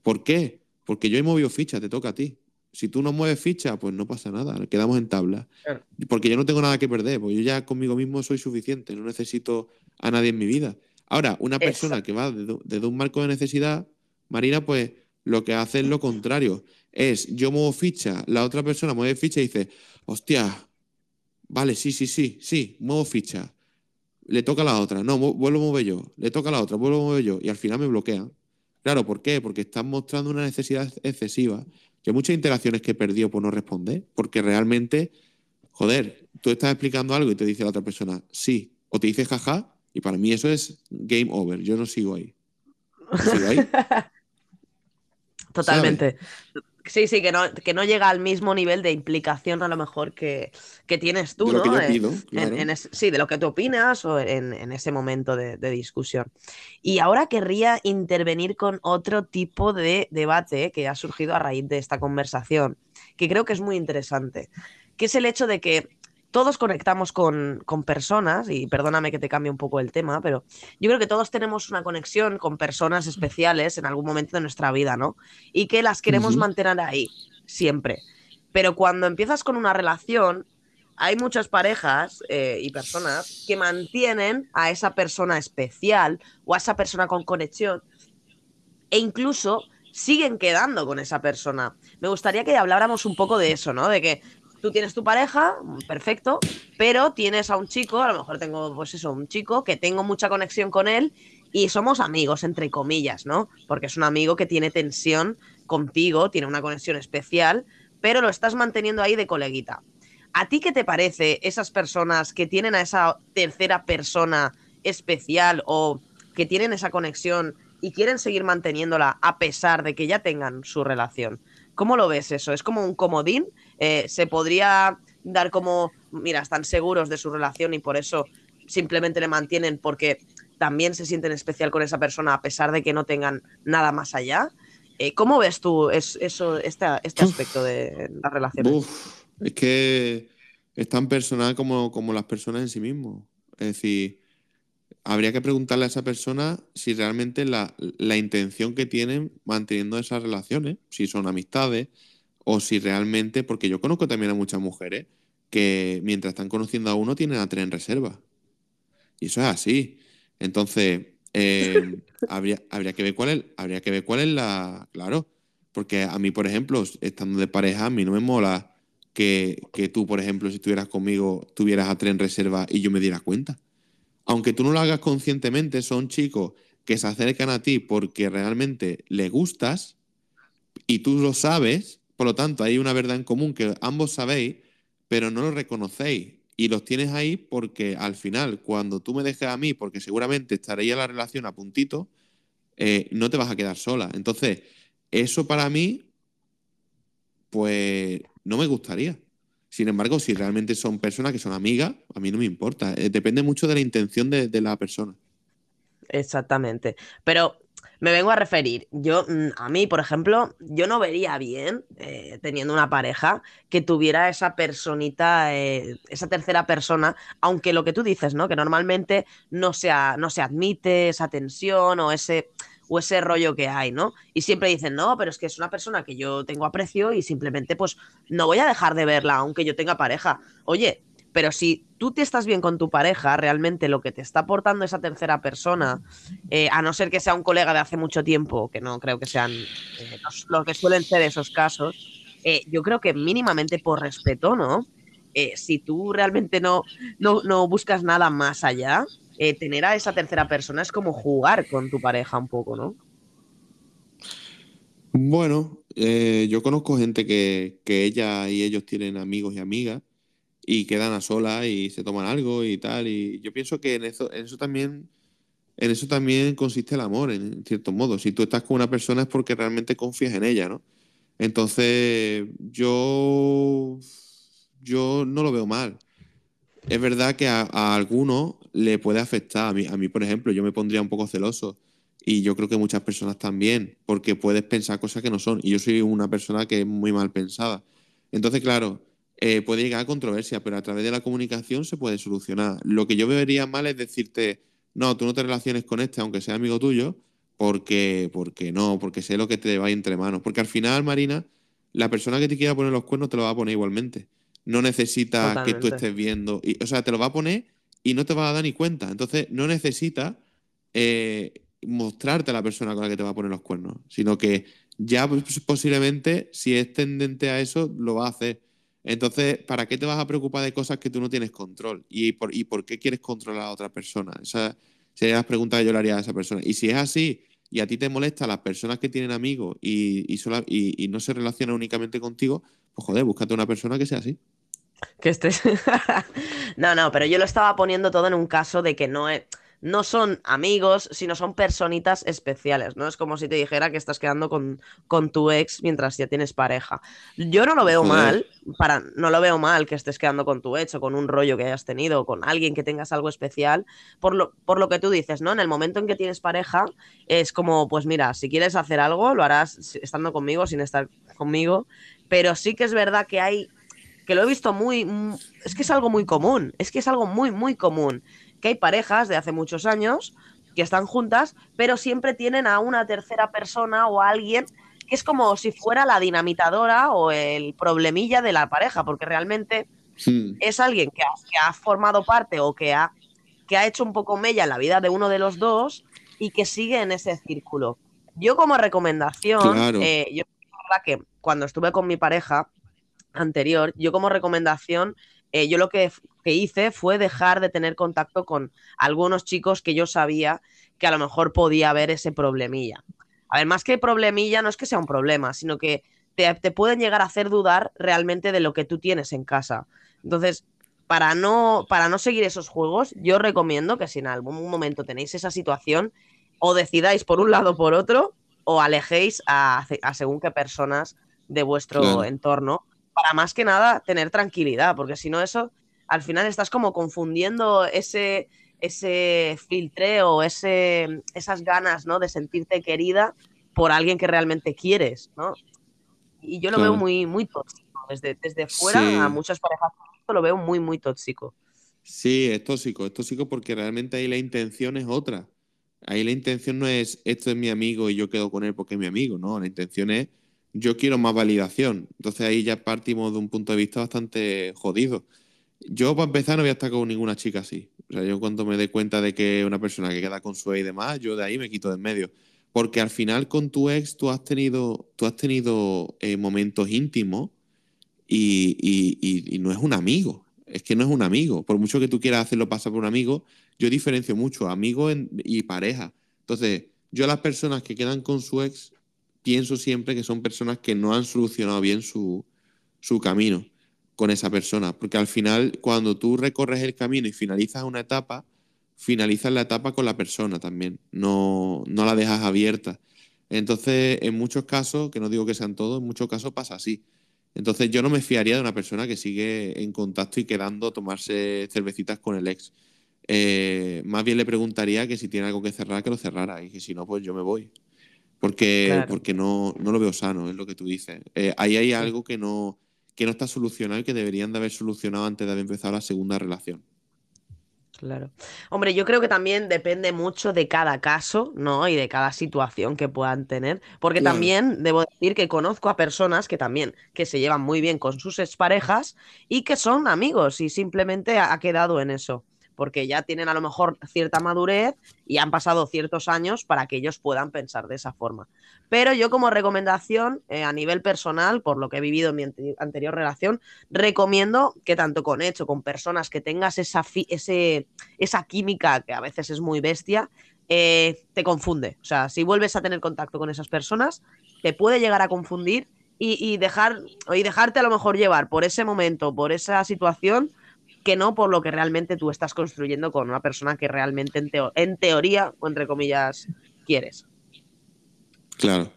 ¿Por qué? Porque yo he movido ficha, te toca a ti. Si tú no mueves ficha, pues no pasa nada, quedamos en tabla. Claro. Porque yo no tengo nada que perder, porque yo ya conmigo mismo soy suficiente, no necesito a nadie en mi vida. Ahora, una persona Exacto. que va desde, desde un marco de necesidad, Marina, pues lo que hace es lo contrario. Es yo muevo ficha, la otra persona mueve ficha y dice, hostia, vale, sí, sí, sí, sí, muevo ficha. Le toca a la otra, no, vuelvo a mover yo. Le toca a la otra, vuelvo a mover yo. Y al final me bloquean. Claro, ¿por qué? Porque están mostrando una necesidad excesiva. Hay muchas interacciones que he perdido por no responder, porque realmente, joder, tú estás explicando algo y te dice la otra persona, sí, o te dice jaja, y para mí eso es game over. Yo no sigo ahí. ¿No sigo ahí? Totalmente. ¿Sabes? Sí, sí, que no, que no llega al mismo nivel de implicación a lo mejor que, que tienes tú, de lo ¿no? Que yo pido, en, claro. en, en es, sí, de lo que tú opinas o en, en ese momento de, de, discusión. Y ahora querría intervenir con otro tipo de debate que ha surgido a raíz de esta conversación, que creo que es muy interesante, que es el hecho de que todos conectamos con, con, personas, y perdóname que te cambie un poco el tema, pero yo creo que todos tenemos una conexión con personas especiales en algún momento de nuestra vida, ¿no? Y que las queremos uh -huh. mantener ahí, siempre. Pero cuando empiezas con una relación, hay muchas parejas eh, y personas que mantienen a esa persona especial o a esa persona con conexión e incluso siguen quedando con esa persona. Me gustaría que habláramos un poco de eso, ¿no? De que tú tienes tu pareja, perfecto, pero tienes a un chico, a lo mejor tengo, pues eso, un chico que tengo mucha conexión con él y somos amigos, entre comillas, ¿no? Porque es un amigo que tiene tensión contigo, tiene una conexión especial, pero lo estás manteniendo ahí de coleguita. ¿A ti qué te parece esas personas que tienen a esa tercera persona especial o que tienen esa conexión y quieren seguir manteniéndola a pesar de que ya tengan su relación? ¿Cómo lo ves eso? ¿Es como un comodín? Eh, ¿Se podría dar como, mira, están seguros de su relación y por eso simplemente le mantienen porque también se sienten especial con esa persona a pesar de que no tengan nada más allá? Eh, ¿Cómo ves tú es, eso, este, este aspecto de las relaciones? Uf, es que es tan personal como, como las personas en sí mismos. Es decir, habría que preguntarle a esa persona si realmente la, la, intención que tienen manteniendo esas relaciones, si son amistades o si realmente, porque yo conozco también a muchas mujeres que mientras están conociendo a uno tienen a tres en reserva. Y eso es así. Entonces, eh, habría, habría, que ver cuál es, habría que ver cuál es la... Claro, porque a mí, por ejemplo, estando de pareja, a mí no me mola que, que tú, por ejemplo, si estuvieras conmigo, tuvieras a tres en reserva y yo me diera cuenta aunque tú no lo hagas conscientemente, son chicos que se acercan a ti porque realmente le gustas y tú lo sabes, por lo tanto, hay una verdad en común que ambos sabéis, pero no lo reconocéis. Y los tienes ahí porque al final, cuando tú me dejes a mí, porque seguramente estaría la relación a puntito, eh, no te vas a quedar sola. Entonces, eso para mí, pues no me gustaría. Sin embargo, si realmente son personas que son amigas, a mí no me importa. Eh, depende mucho de la intención de la persona. Exactamente. Pero me vengo a referir, yo, mm, a mí, por ejemplo, yo no vería bien, eh, teniendo una pareja, que tuviera esa personita, eh, esa tercera persona, aunque lo que tú dices, ¿no? Que normalmente no se, a- no se admite esa tensión o ese, o ese rollo que hay, ¿no? Y siempre dicen, no, pero es que es una persona que yo tengo aprecio y simplemente, pues, no voy a dejar de verla, aunque yo tenga pareja. Oye, pero si tú te estás bien con tu pareja, realmente lo que te está aportando esa tercera persona, eh, a no ser que sea un colega de hace mucho tiempo, que no creo que sean eh, los, que suelen ser esos casos, eh, yo creo que mínimamente por respeto, ¿no? Si tú realmente no, no, no buscas nada más allá, tener a esa tercera persona es como jugar con tu pareja un poco, ¿no? Bueno, yo conozco gente que, que ella y ellos tienen amigos y amigas y quedan a solas y se toman algo y tal. Y yo pienso que en eso, en eso también, en eso también consiste el amor, en cierto modo. Si tú estás con una persona es porque realmente confías en ella, ¿no? Entonces, yo, yo no lo veo mal. Es verdad que a, a algunos le puede afectar. A mí, a mí, por ejemplo, yo me pondría un poco celoso. Y yo creo que muchas personas también, porque puedes pensar cosas que no son. Y yo soy una persona que es muy mal pensada. Entonces, claro, eh, puede llegar a controversia, pero a través de la comunicación se puede solucionar. Lo que yo vería mal es decirte, no, tú no te relaciones con este, aunque sea amigo tuyo, porque, porque no, porque sé lo que te va entre manos. Porque al final, Marina, la persona que te quiera poner los cuernos te lo va a poner igualmente. No necesita que tú estés viendo. Y, o sea, te lo va a poner y no te vas a dar ni cuenta. Entonces, no necesita eh, mostrarte a la persona con la que te va a poner los cuernos, sino que ya pues, posiblemente, si es tendente a eso, lo va a hacer. Entonces, ¿para qué te vas a preocupar de cosas que tú no tienes control? ¿Y por, y por qué quieres controlar a otra persona? Esa sería la pregunta que yo le haría a esa persona. Y si es así, y a ti te molesta las personas que tienen amigos y, y, y- y no se relacionan únicamente contigo, pues joder, búscate una persona que sea así. Que estés. no, no, pero yo lo estaba poniendo todo en un caso de que no es. No son amigos, sino son personitas especiales, ¿no? Es como si te dijera que estás quedando con, con tu ex mientras ya tienes pareja. Yo no lo veo Joder. mal, para, no lo veo mal que estés quedando con tu ex o con un rollo que hayas tenido, o con alguien que tengas algo especial, por lo, por lo que tú dices, ¿no? En el momento en que tienes pareja, es como, pues mira, si quieres hacer algo, lo harás estando conmigo, sin estar conmigo, pero sí que es verdad que hay que lo he visto muy, mu- es que es algo muy común, es que es algo muy, muy común, que hay parejas de hace muchos años que están juntas, pero siempre tienen a una tercera persona o a alguien que es como si fuera la dinamitadora o el problemilla de la pareja, porque realmente es alguien que ha, que ha formado parte o que ha, que ha hecho un poco mella en la vida de uno de los dos y que sigue en ese círculo. Yo como recomendación, Claro. eh, yo la que cuando estuve con mi pareja anterior, yo como recomendación, eh, yo lo que, que hice fue dejar de tener contacto con algunos chicos que yo sabía que a lo mejor podía haber ese problemilla. A ver, más que problemilla, no es que sea un problema, sino que te, te pueden llegar a hacer dudar realmente de lo que tú tienes en casa. Entonces, para no, para no seguir esos juegos, yo recomiendo que si en algún momento tenéis esa situación, o decidáis por un lado o por otro, o alejéis a, a según qué personas de vuestro Claro. entorno, para más que nada tener tranquilidad, porque si no eso, al final estás como confundiendo ese, ese filtreo, ese, esas ganas, ¿no? De sentirte querida por alguien que realmente quieres, ¿no? Y yo lo Claro. veo muy, muy tóxico. Desde, desde fuera, Sí. a muchas parejas lo veo muy, muy tóxico. Sí, es tóxico, es tóxico porque realmente ahí la intención es otra. Ahí la intención no es esto es mi amigo y yo quedo con él porque es mi amigo, no, la intención es yo quiero más validación. Entonces ahí ya partimos de un punto de vista bastante jodido. Yo para empezar no voy a estar con ninguna chica así. O sea, yo cuando me dé cuenta de que una persona que queda con su ex y demás, yo de ahí me quito de en medio. Porque al final con tu ex tú has tenido, tú has tenido eh, momentos íntimos y, y- y- no es un amigo. Es que no es un amigo. Por mucho que tú quieras hacerlo pasar por un amigo, yo diferencio mucho amigo y pareja. Entonces, yo las personas que quedan con su ex, pienso siempre que son personas que no han solucionado bien su, su camino con esa persona. Porque al final, cuando tú recorres el camino y finalizas una etapa, finalizas la etapa con la persona también. No, no la dejas abierta. Entonces, en muchos casos, que no digo que sean todos, en muchos casos pasa así. Entonces, yo no me fiaría de una persona que sigue en contacto y quedando a tomarse cervecitas con el ex. Eh, más bien le preguntaría que si tiene algo que cerrar, que lo cerrara. Y que si no, pues yo me voy. Porque, Claro. porque no, no lo veo sano, es lo que tú dices. Eh, ahí hay algo que no, que no está solucionado y que deberían de haber solucionado antes de haber empezado la segunda relación. Claro. Hombre, yo creo que también depende mucho de cada caso, ¿no? Y de cada situación que puedan tener. Porque Claro. también debo decir que conozco a personas que también, que se llevan muy bien con sus exparejas y que son amigos y simplemente ha ha quedado en eso. Porque ya tienen a lo mejor cierta madurez y han pasado ciertos años para que ellos puedan pensar de esa forma. Pero yo como recomendación, eh, a nivel personal, por lo que he vivido en mi ante- anterior relación, recomiendo que tanto con hecho, con personas que tengas esa, esa química que a veces es muy bestia, eh, te confunde. O sea, si vuelves a tener contacto con esas personas, te puede llegar a confundir y, y dejar, y dejarte a lo mejor llevar por ese momento, por esa situación, que no por lo que realmente tú estás construyendo con una persona que realmente en, teo- en teoría, o entre comillas, quieres. Claro.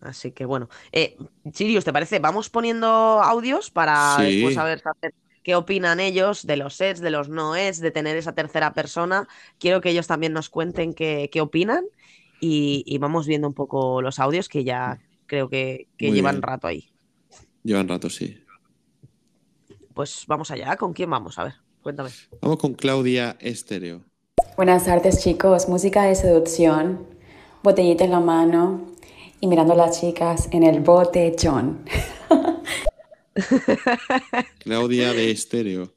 Así que bueno. Eh, Sirius, ¿te parece? Vamos poniendo audios para Sí. después saber, saber qué opinan ellos de los sets, de los no es, de tener esa tercera persona. Quiero que ellos también nos cuenten qué, qué opinan y, y vamos viendo un poco los audios que ya creo que, que llevan bien. rato ahí. Llevan rato, sí. Pues vamos allá. ¿Con quién vamos? A ver, cuéntame. Vamos con Claudia Estéreo. Buenas tardes chicos, música de seducción, botellita en la mano y mirando a las chicas en el botellón. Claudia de Estéreo.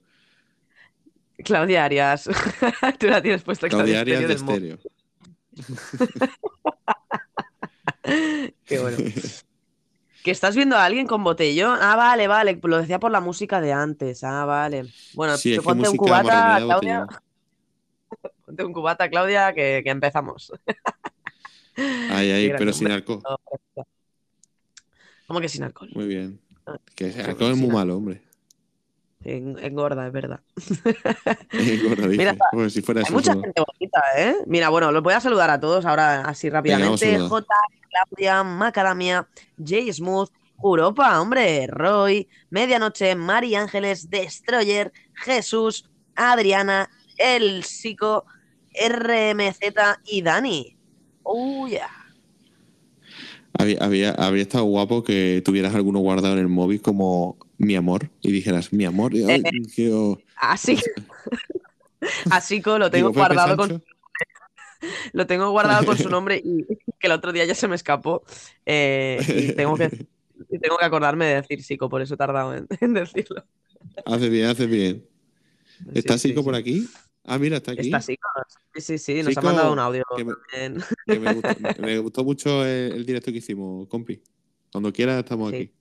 Claudia Arias. Tú la tienes puesta Claudia Arias de Estéreo. Qué bueno. ¿Que estás viendo a alguien con botellón? Ah, vale, vale. Lo decía por la música de antes. Ah, vale. Bueno, Sí, ponte un cubata, Claudia. Ponte un cubata, Claudia, que, que empezamos. Ay, ay, pero sin alcohol. ¿Cómo que sin alcohol? Muy bien. Ah, Que el alcohol es muy malo, hombre. En- Engorda, es verdad. Gordo, dice. Mira, Como si fuera Hay eso. mucha gente bonita, ¿eh? Mira, bueno, los voy a saludar a todos ahora así rápidamente. vamos a J, Claudia, Macadamia, Jay Smooth, Europa, hombre, Roy, Medianoche, Mari Ángeles, Destroyer, Jesús, Adriana, El Psico, RMZ y Dani. Oh, yeah. Había, había, habría estado guapo que tuvieras alguno guardado en el móvil como mi amor y dijeras mi amor. ay, Eh, quiero- Así. Así que lo tengo guardado con. Lo tengo guardado con su nombre y que el otro día ya se me escapó. eh, y tengo que, tengo que acordarme de decir Sico, por eso he tardado en, en decirlo. Hace bien, hace bien. ¿Está Sí, sí, Sico sí. por aquí? Ah, mira, está aquí. Está Sico. Sí, sí, sí, nos ha mandado un audio que me- también. Que me, gustó, me gustó mucho el, el directo que hicimos, compi. Cuando quieras estamos aquí.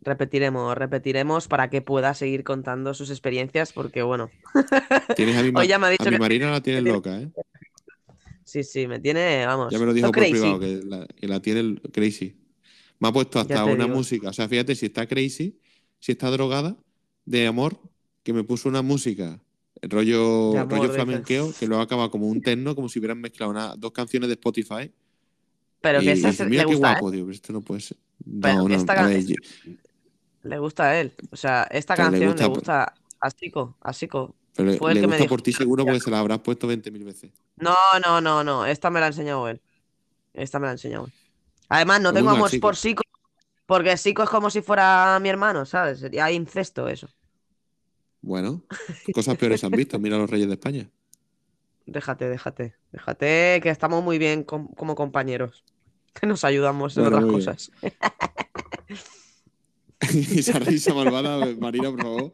Repetiremos, repetiremos para que pueda seguir contando sus experiencias, porque bueno, Tienes a mi, Hoy ya me ha a dicho mi que- Marina la tienes loca, ¿eh? Sí, sí, me tiene, vamos, Ya me lo dijo por crazy. privado, que la, que la tiene el crazy. Me ha puesto hasta una digo. música. O sea, fíjate, si está crazy, si está drogada, de amor, que me puso una música, rollo, amor, rollo flamenqueo, que luego acaba como un techno, como si hubieran mezclado una- dos canciones de Spotify. Pero y, que esa dices, se- mira le qué gusta, guapo, ¿eh? pero esto no puede ser. No, no, esta ver, Le gusta a él. O sea, esta Pero le canción gusta- le gusta a Sico, a Sico. Pero le me gusta por ti seguro porque se la habrás puesto 20.000 veces. No, no, no, no. Esta me la ha enseñado él. Esta me la ha enseñado él. Además, no tengo amor por Sico, porque Sico es como si fuera mi hermano, ¿sabes? Sería incesto eso. Bueno, cosas peores han visto. Mira a los Reyes de España. Déjate, déjate. Déjate que estamos muy bien com- como compañeros. Que nos ayudamos en Bueno, otras cosas. Esa risa malvada, Marina, por favor.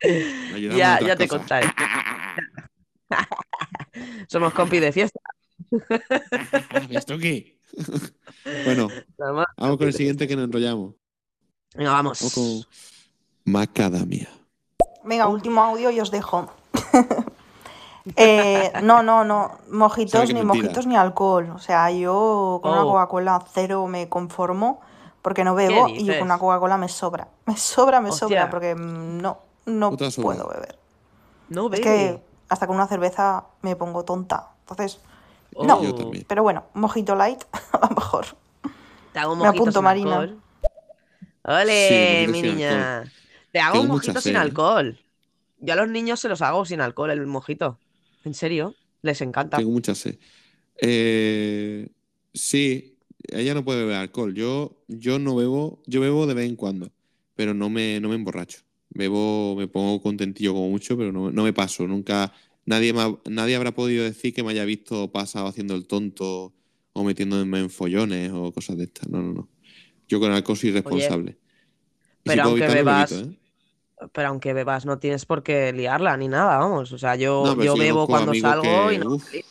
Ya, ya te cosas. contaré. Somos compis de fiesta. ¿Esto qué? bueno, vamos con el siguiente que nos enrollamos. Venga, vamos. Vamos con Macadamia. Venga, último audio y os dejo. Eh, no, no, no. Mojitos ni mentira. mojitos ni alcohol. O sea, yo con una Oh. Coca-Cola cero me conformo porque no bebo y con una Coca-Cola me sobra. Me sobra, me sobra porque mm, no, no puedo beber. No, Es baby. que hasta con una cerveza me pongo tonta. Entonces, Oh. no. Yo también. Pero bueno, mojito light, a lo mejor. Te hago un Me mojito apunto, sin Marina. alcohol. ¡Ole, Sí, mi niña! Te hago Tengo un mojito sin ¿eh? alcohol. Yo a los niños se los hago sin alcohol, el mojito. ¿En serio? Les encanta. Tengo mucha sed. Eh, sí, ella no puede beber alcohol. Yo, yo no bebo, yo bebo de vez en cuando, pero no me, no me emborracho. Bebo, me pongo contentillo como mucho, pero no, no me paso. Nunca, nadie, me ha- nadie habrá podido decir que me haya visto pasado haciendo el tonto o metiéndome en follones o cosas de estas. No, no, no. Yo con alcohol soy responsable. Si pero aunque bebas- evito, ¿eh? Pero aunque bebas, no tienes por qué liarla ni nada, vamos. O sea, yo, No, yo bebo cuando salgo que, y no. uf, sí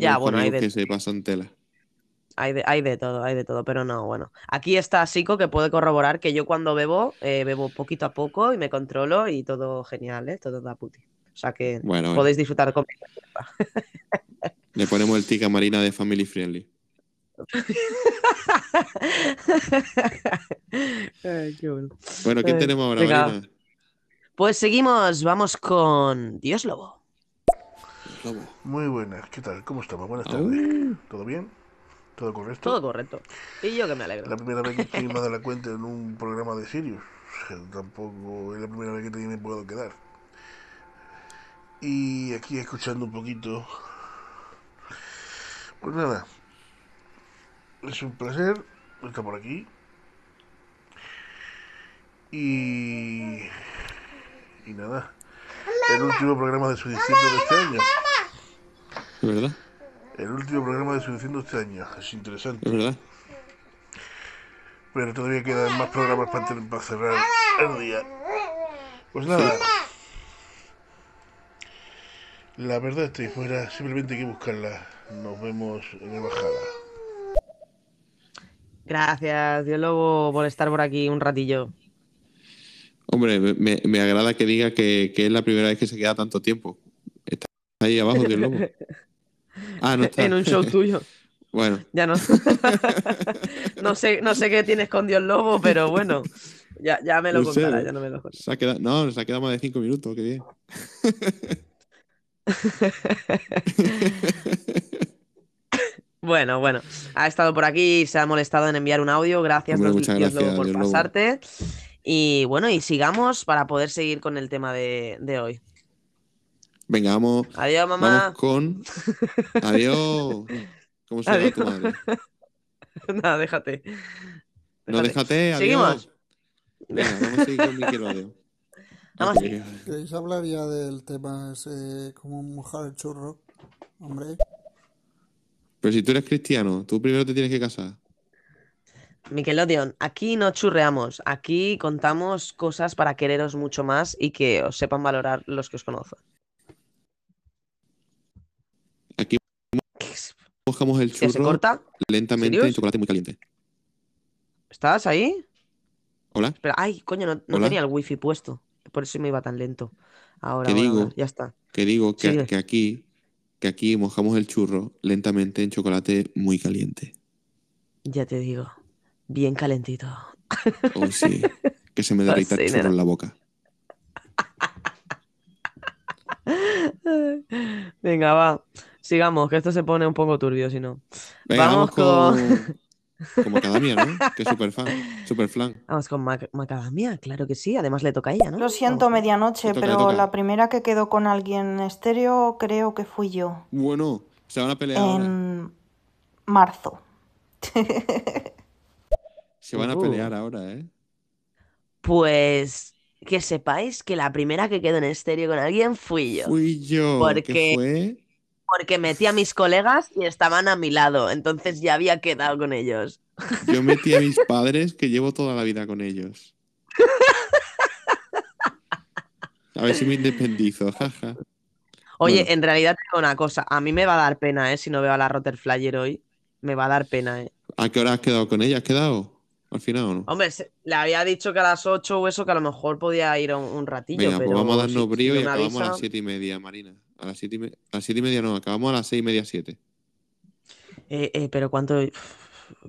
Ya, bueno, hay de- que se pasan tela. Hay de, hay de todo, hay de todo, pero no, bueno. Aquí está Sico que puede corroborar que yo cuando bebo, eh, bebo poquito a poco y me controlo y todo genial, ¿eh? Todo da puti. O sea que Bueno, bueno. podéis disfrutar conmigo. Le ponemos el tic a Marina de Family Friendly. Ay, qué bueno. Bueno, ¿quién Eh, tenemos ahora, venga. Marina? Pues seguimos, vamos con Dios Lobo. Lobo. Muy buenas, ¿qué tal? ¿Cómo estamos? Buenas tardes. ¿Todo bien? ¿Todo correcto? Todo correcto. Y yo que me alegro. La primera vez que estoy más de la cuenta en un programa de Sirius. Tampoco es la primera vez que también me puedo quedar. Y aquí escuchando un poquito. Pues nada. Es un placer estar por aquí. Y. Y nada. El último programa de Sudiciendo de este año. ¿Es verdad? El último programa de Sudiciendo este año. Es interesante. ¿Es verdad? Pero todavía quedan más programas para, cerrar el día. Pues nada. La verdad estoy fuera, simplemente hay que buscarla. Nos vemos en la bajada. Gracias, Dios Lobo, por estar por aquí un ratillo. Hombre, me- me, me agrada que diga que, que es la primera vez que se queda tanto tiempo. Está ahí abajo, Dios lobo. Ah, no está. En un show tuyo. Bueno, Ya no. no sé, no sé qué tienes con Dios Lobo, pero bueno. Ya, ya me lo No contará, ya no me lo contará. se ha quedado, no, se ha quedado más de cinco minutos, qué bien. Bueno, bueno. Ha estado por aquí, se ha molestado en enviar un audio. Gracias, Hombre, gracias, Lobo, por Lobo. pasarte. Y bueno, y sigamos para poder seguir con el tema de, de hoy. Venga, vamos, Adiós, mamá. vamos con. Adiós. ¿Cómo se llama tu madre? Nada, déjate. No, déjate, adiós. Seguimos. Venga, vamos a seguir con Miquel Adeo. Vamos a seguir. ¿Queréis hablar ya del tema ese, cómo mojar el churro? Hombre, Pero si tú eres cristiano, tú primero te tienes que casar. Nickelodeon, aquí no churreamos, aquí contamos cosas para quereros mucho más y que os sepan valorar los que os conocen. Aquí mojamos el ¿Que se churro corta? lentamente ¿Serios? en chocolate muy caliente. ¿Estás ahí? Hola. Espera, ay, coño, no, tenía el wifi puesto. Por eso me iba tan lento. Ahora, ¿Qué ahora, digo? ya está. Que digo que, aquí, que aquí mojamos el churro lentamente en chocolate muy caliente. Ya te digo. Bien calentito. Oh, sí. Que se me derrita el churro en la boca. Venga, va. Sigamos, que esto se pone un poco turbio si no. Venga, Vamos vamos, con. Con Macadamia, ¿no? Que es super fan. Super flan. Vamos con Mac- Macadamia, claro que sí. Además le toca a ella, ¿no? Lo siento, Vamos. medianoche, toca, pero la primera que quedó con alguien estéreo creo que fui yo. Bueno, se van a pelear ahora. En marzo. Se van a Uh. pelear ahora, ¿eh? Pues que sepáis que la primera que quedó en estéreo con alguien fui yo. Fui yo. Porque- que fue? Porque metí a mis colegas y estaban a mi lado. Entonces ya había quedado con ellos. Yo metí a mis padres que llevo toda la vida con ellos. A ver si me independizo, jaja. Oye, Bueno. en realidad te digo una cosa. A mí me va a dar pena, ¿eh? Si no veo a la Rotterflyer hoy. Me va a dar pena, ¿eh? ¿A qué hora has quedado con ella? ¿Has quedado? Al final o no? Hombre, le había dicho que a las 8 o eso, que a lo mejor podía ir un, un ratillo, Venga, pero pues vamos a darnos si- brío si y acabamos a las siete y media, Marina. A las siete y, me- a las siete y media no, acabamos a las seis y media, siete. Eh, eh, pero ¿cuánto?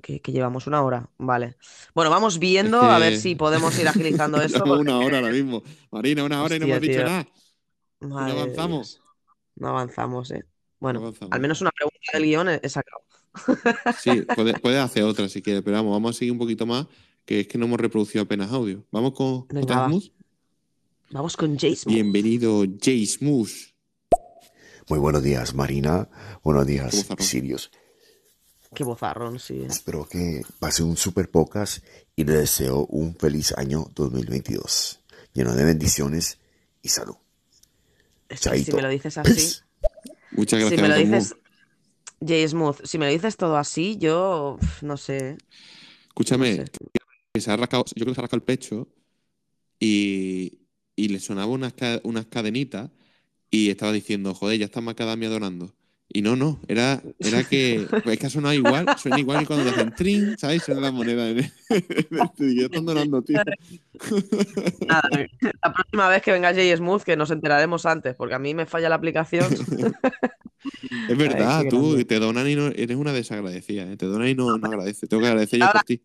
Que, que llevamos una hora, vale. Bueno, vamos viendo a ver si podemos ir agilizando esto. Porque- una hora ahora mismo. Marina, una hora y no hemos dicho nada. Madre no avanzamos. Dios. No avanzamos, eh. Bueno, avanzamos. al menos una pregunta del guion he sacado. Sí, puedes puedes hacer otra si quieres, pero vamos, vamos a seguir un poquito más, que es que no hemos reproducido apenas audio. Vamos con Venga, J. Vamos con. Bienvenido, J. Smooth. Muy buenos días, Marina. Buenos días. Sirius. Qué bozarrón, sí. eh. Espero que pase un super pocas y le deseo un feliz año 2022, lleno de bendiciones y salud. Es que si me lo dices así. Muchas si gracias, me lo dices, Smooth. Jay Smooth, si me lo dices todo así, yo pf, no sé. Escúchame, No sé. que se ha rascado, yo creo que se ha rascado el pecho y, y le sonaba unas, unas cadenitas y estaba diciendo, joder, ya está Macadamia donando. Y no, no, era, era que, es que ha sonado igual, suena igual que cuando hacen trin, ¿sabes? Suena la moneda en el, y ya están donando, tío. Nada, la próxima vez que venga Jay Smooth, que nos enteraremos antes, porque a mí me falla la aplicación. Es verdad, tú te donan y no, eres una desagradecida, ¿eh? te donan y no, no agradeces. Tengo que agradecer yo Ahora- por ti.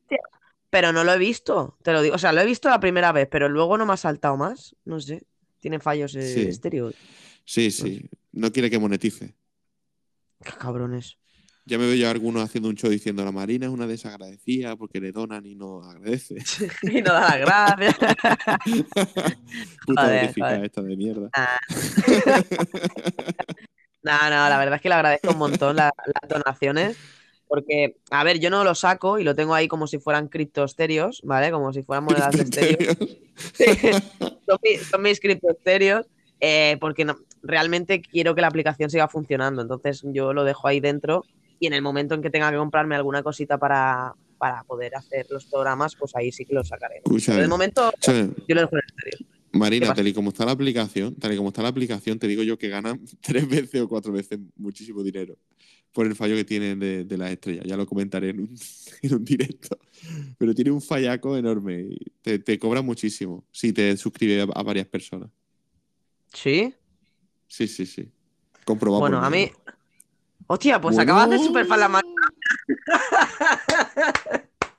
Pero no lo he visto, te lo digo. O sea, lo he visto la primera vez, pero luego no me ha saltado más. No sé. Tiene fallos eh, Sí. estéreo. Sí, sí, no quiere que monetice. Qué cabrones. Ya me veo yo a algunos haciendo un show diciendo la Marina es una desagradecida porque le donan y no agradece. Y no da las gracias. Puta Joder, verificada joder. esta de mierda. Ah. No, no, la verdad es que le agradezco un montón la- las donaciones. Porque, a ver, yo no lo saco y lo tengo ahí como si fueran criptoestéreos, ¿vale? Como si fueran monedas de estéreo. son, mi- son mis criptoestéreos. eh, porque no- realmente quiero que la aplicación siga funcionando. Entonces yo lo dejo ahí dentro y en el momento en que tenga que comprarme alguna cosita para, para poder hacer los programas, pues ahí sí que lo sacaré. Pero de momento yo lo dejo en estéreo. ¿Qué Marina, tal y como está la aplicación, tal y como está la aplicación, te digo yo que ganan tres veces o cuatro veces muchísimo dinero por el fallo que tienen de, de las estrellas. Ya lo comentaré en un, en un directo. Pero tiene un fallaco enorme. y Te, te cobra muchísimo si te suscribes a, a varias personas. ¿Sí? Sí, sí, sí. Comprobado Bueno, a mí. Hostia, pues Bueno. acabas de superfan la mano.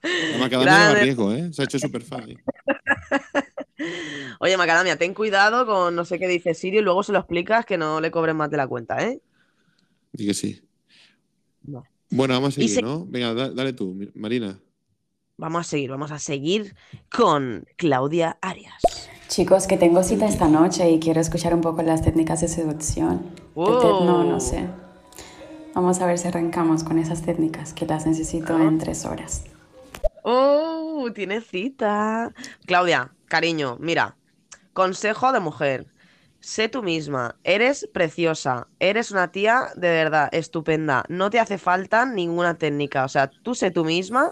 La macadamia Grande. riesgo, ¿eh? Se ha hecho súper fan. ¿eh? Oye, Macadamia, ten cuidado con no sé qué dice Sirio y luego se lo explicas que no le cobren más de la cuenta, ¿eh? Di que sí. Vale. Bueno, vamos a seguir, se- ¿no? Venga, da- dale tú, Marina. Vamos a seguir, vamos a seguir con Claudia Arias. Chicos, que tengo cita esta noche y quiero escuchar un poco las técnicas de seducción. No, no sé. Vamos a ver si arrancamos con esas técnicas que las necesito en tres horas. ¡Oh! Tiene cita. Claudia, cariño, mira. Consejo de mujer. Sé tú misma. Eres preciosa. Eres una tía de verdad estupenda. No te hace falta ninguna técnica. O sea, tú sé tú misma.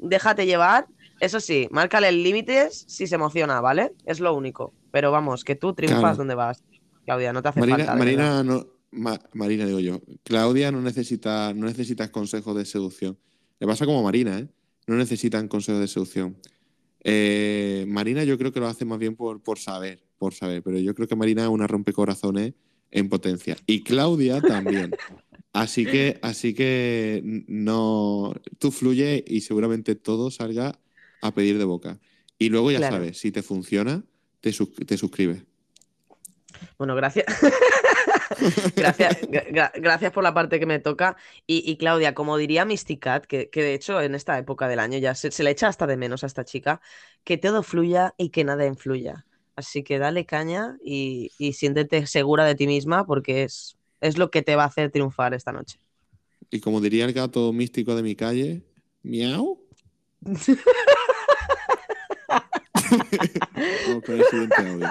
Déjate llevar. Eso sí, márcale límites si se emociona, ¿vale? Es lo único. Pero vamos, que tú triunfas Claro. donde vas. Claudia, no te hace Marina, falta. Marina, no, Ma- Marina, digo yo. Claudia no necesita, no necesitas consejos de seducción. Le pasa como Marina, ¿eh? No necesitan consejos de seducción. Eh, Marina yo creo que lo hace más bien por, por saber, por saber. Pero yo creo que Marina es una rompecorazones en potencia. Y Claudia también. Así que, así que no. Tú fluye y seguramente todo salga a pedir de boca. Y luego ya Claro. sabes, si te funciona, te, sus- te suscribes. Bueno, gracias. gracias, gra- gra- gracias por la parte que me toca. Y, y Claudia, como diría Mysticat, que, que de hecho en esta época del año ya se, se le echa hasta de menos a esta chica, que todo fluya y que nada influya. Así que dale caña y, y siéntete segura de ti misma porque es, es lo que te va a hacer triunfar esta noche. Y como diría el gato místico de mi calle, miau. Vamos con el siguiente audio.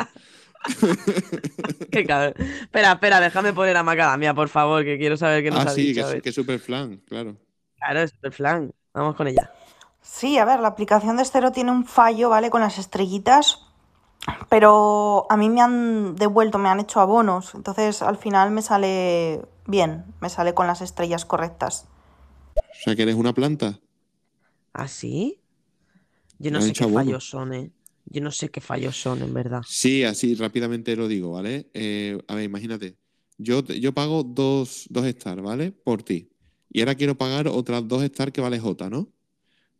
Qué cabrón. Espera, espera, déjame poner a Macadamia, por favor, que quiero saber qué nos Ah, ha sí, dicho. que, hoy. es- que es super flan, claro. Claro, es el flan. Vamos con ella. Sí, a ver, la aplicación de Estero tiene un fallo, ¿vale? Con las estrellitas, pero a mí me han devuelto, me han hecho abonos, entonces al final me sale bien, me sale con las estrellas correctas. O sea, que eres una planta. ¿Ah, sí? Yo no sé qué abono. fallos son, ¿eh? Yo no sé qué fallos son, en verdad. Sí, así rápidamente lo digo, ¿vale? Eh, a ver, imagínate. Yo, yo pago dos, dos stars, ¿vale? Por ti. Y ahora quiero pagar otras dos stars que vale J, ¿no?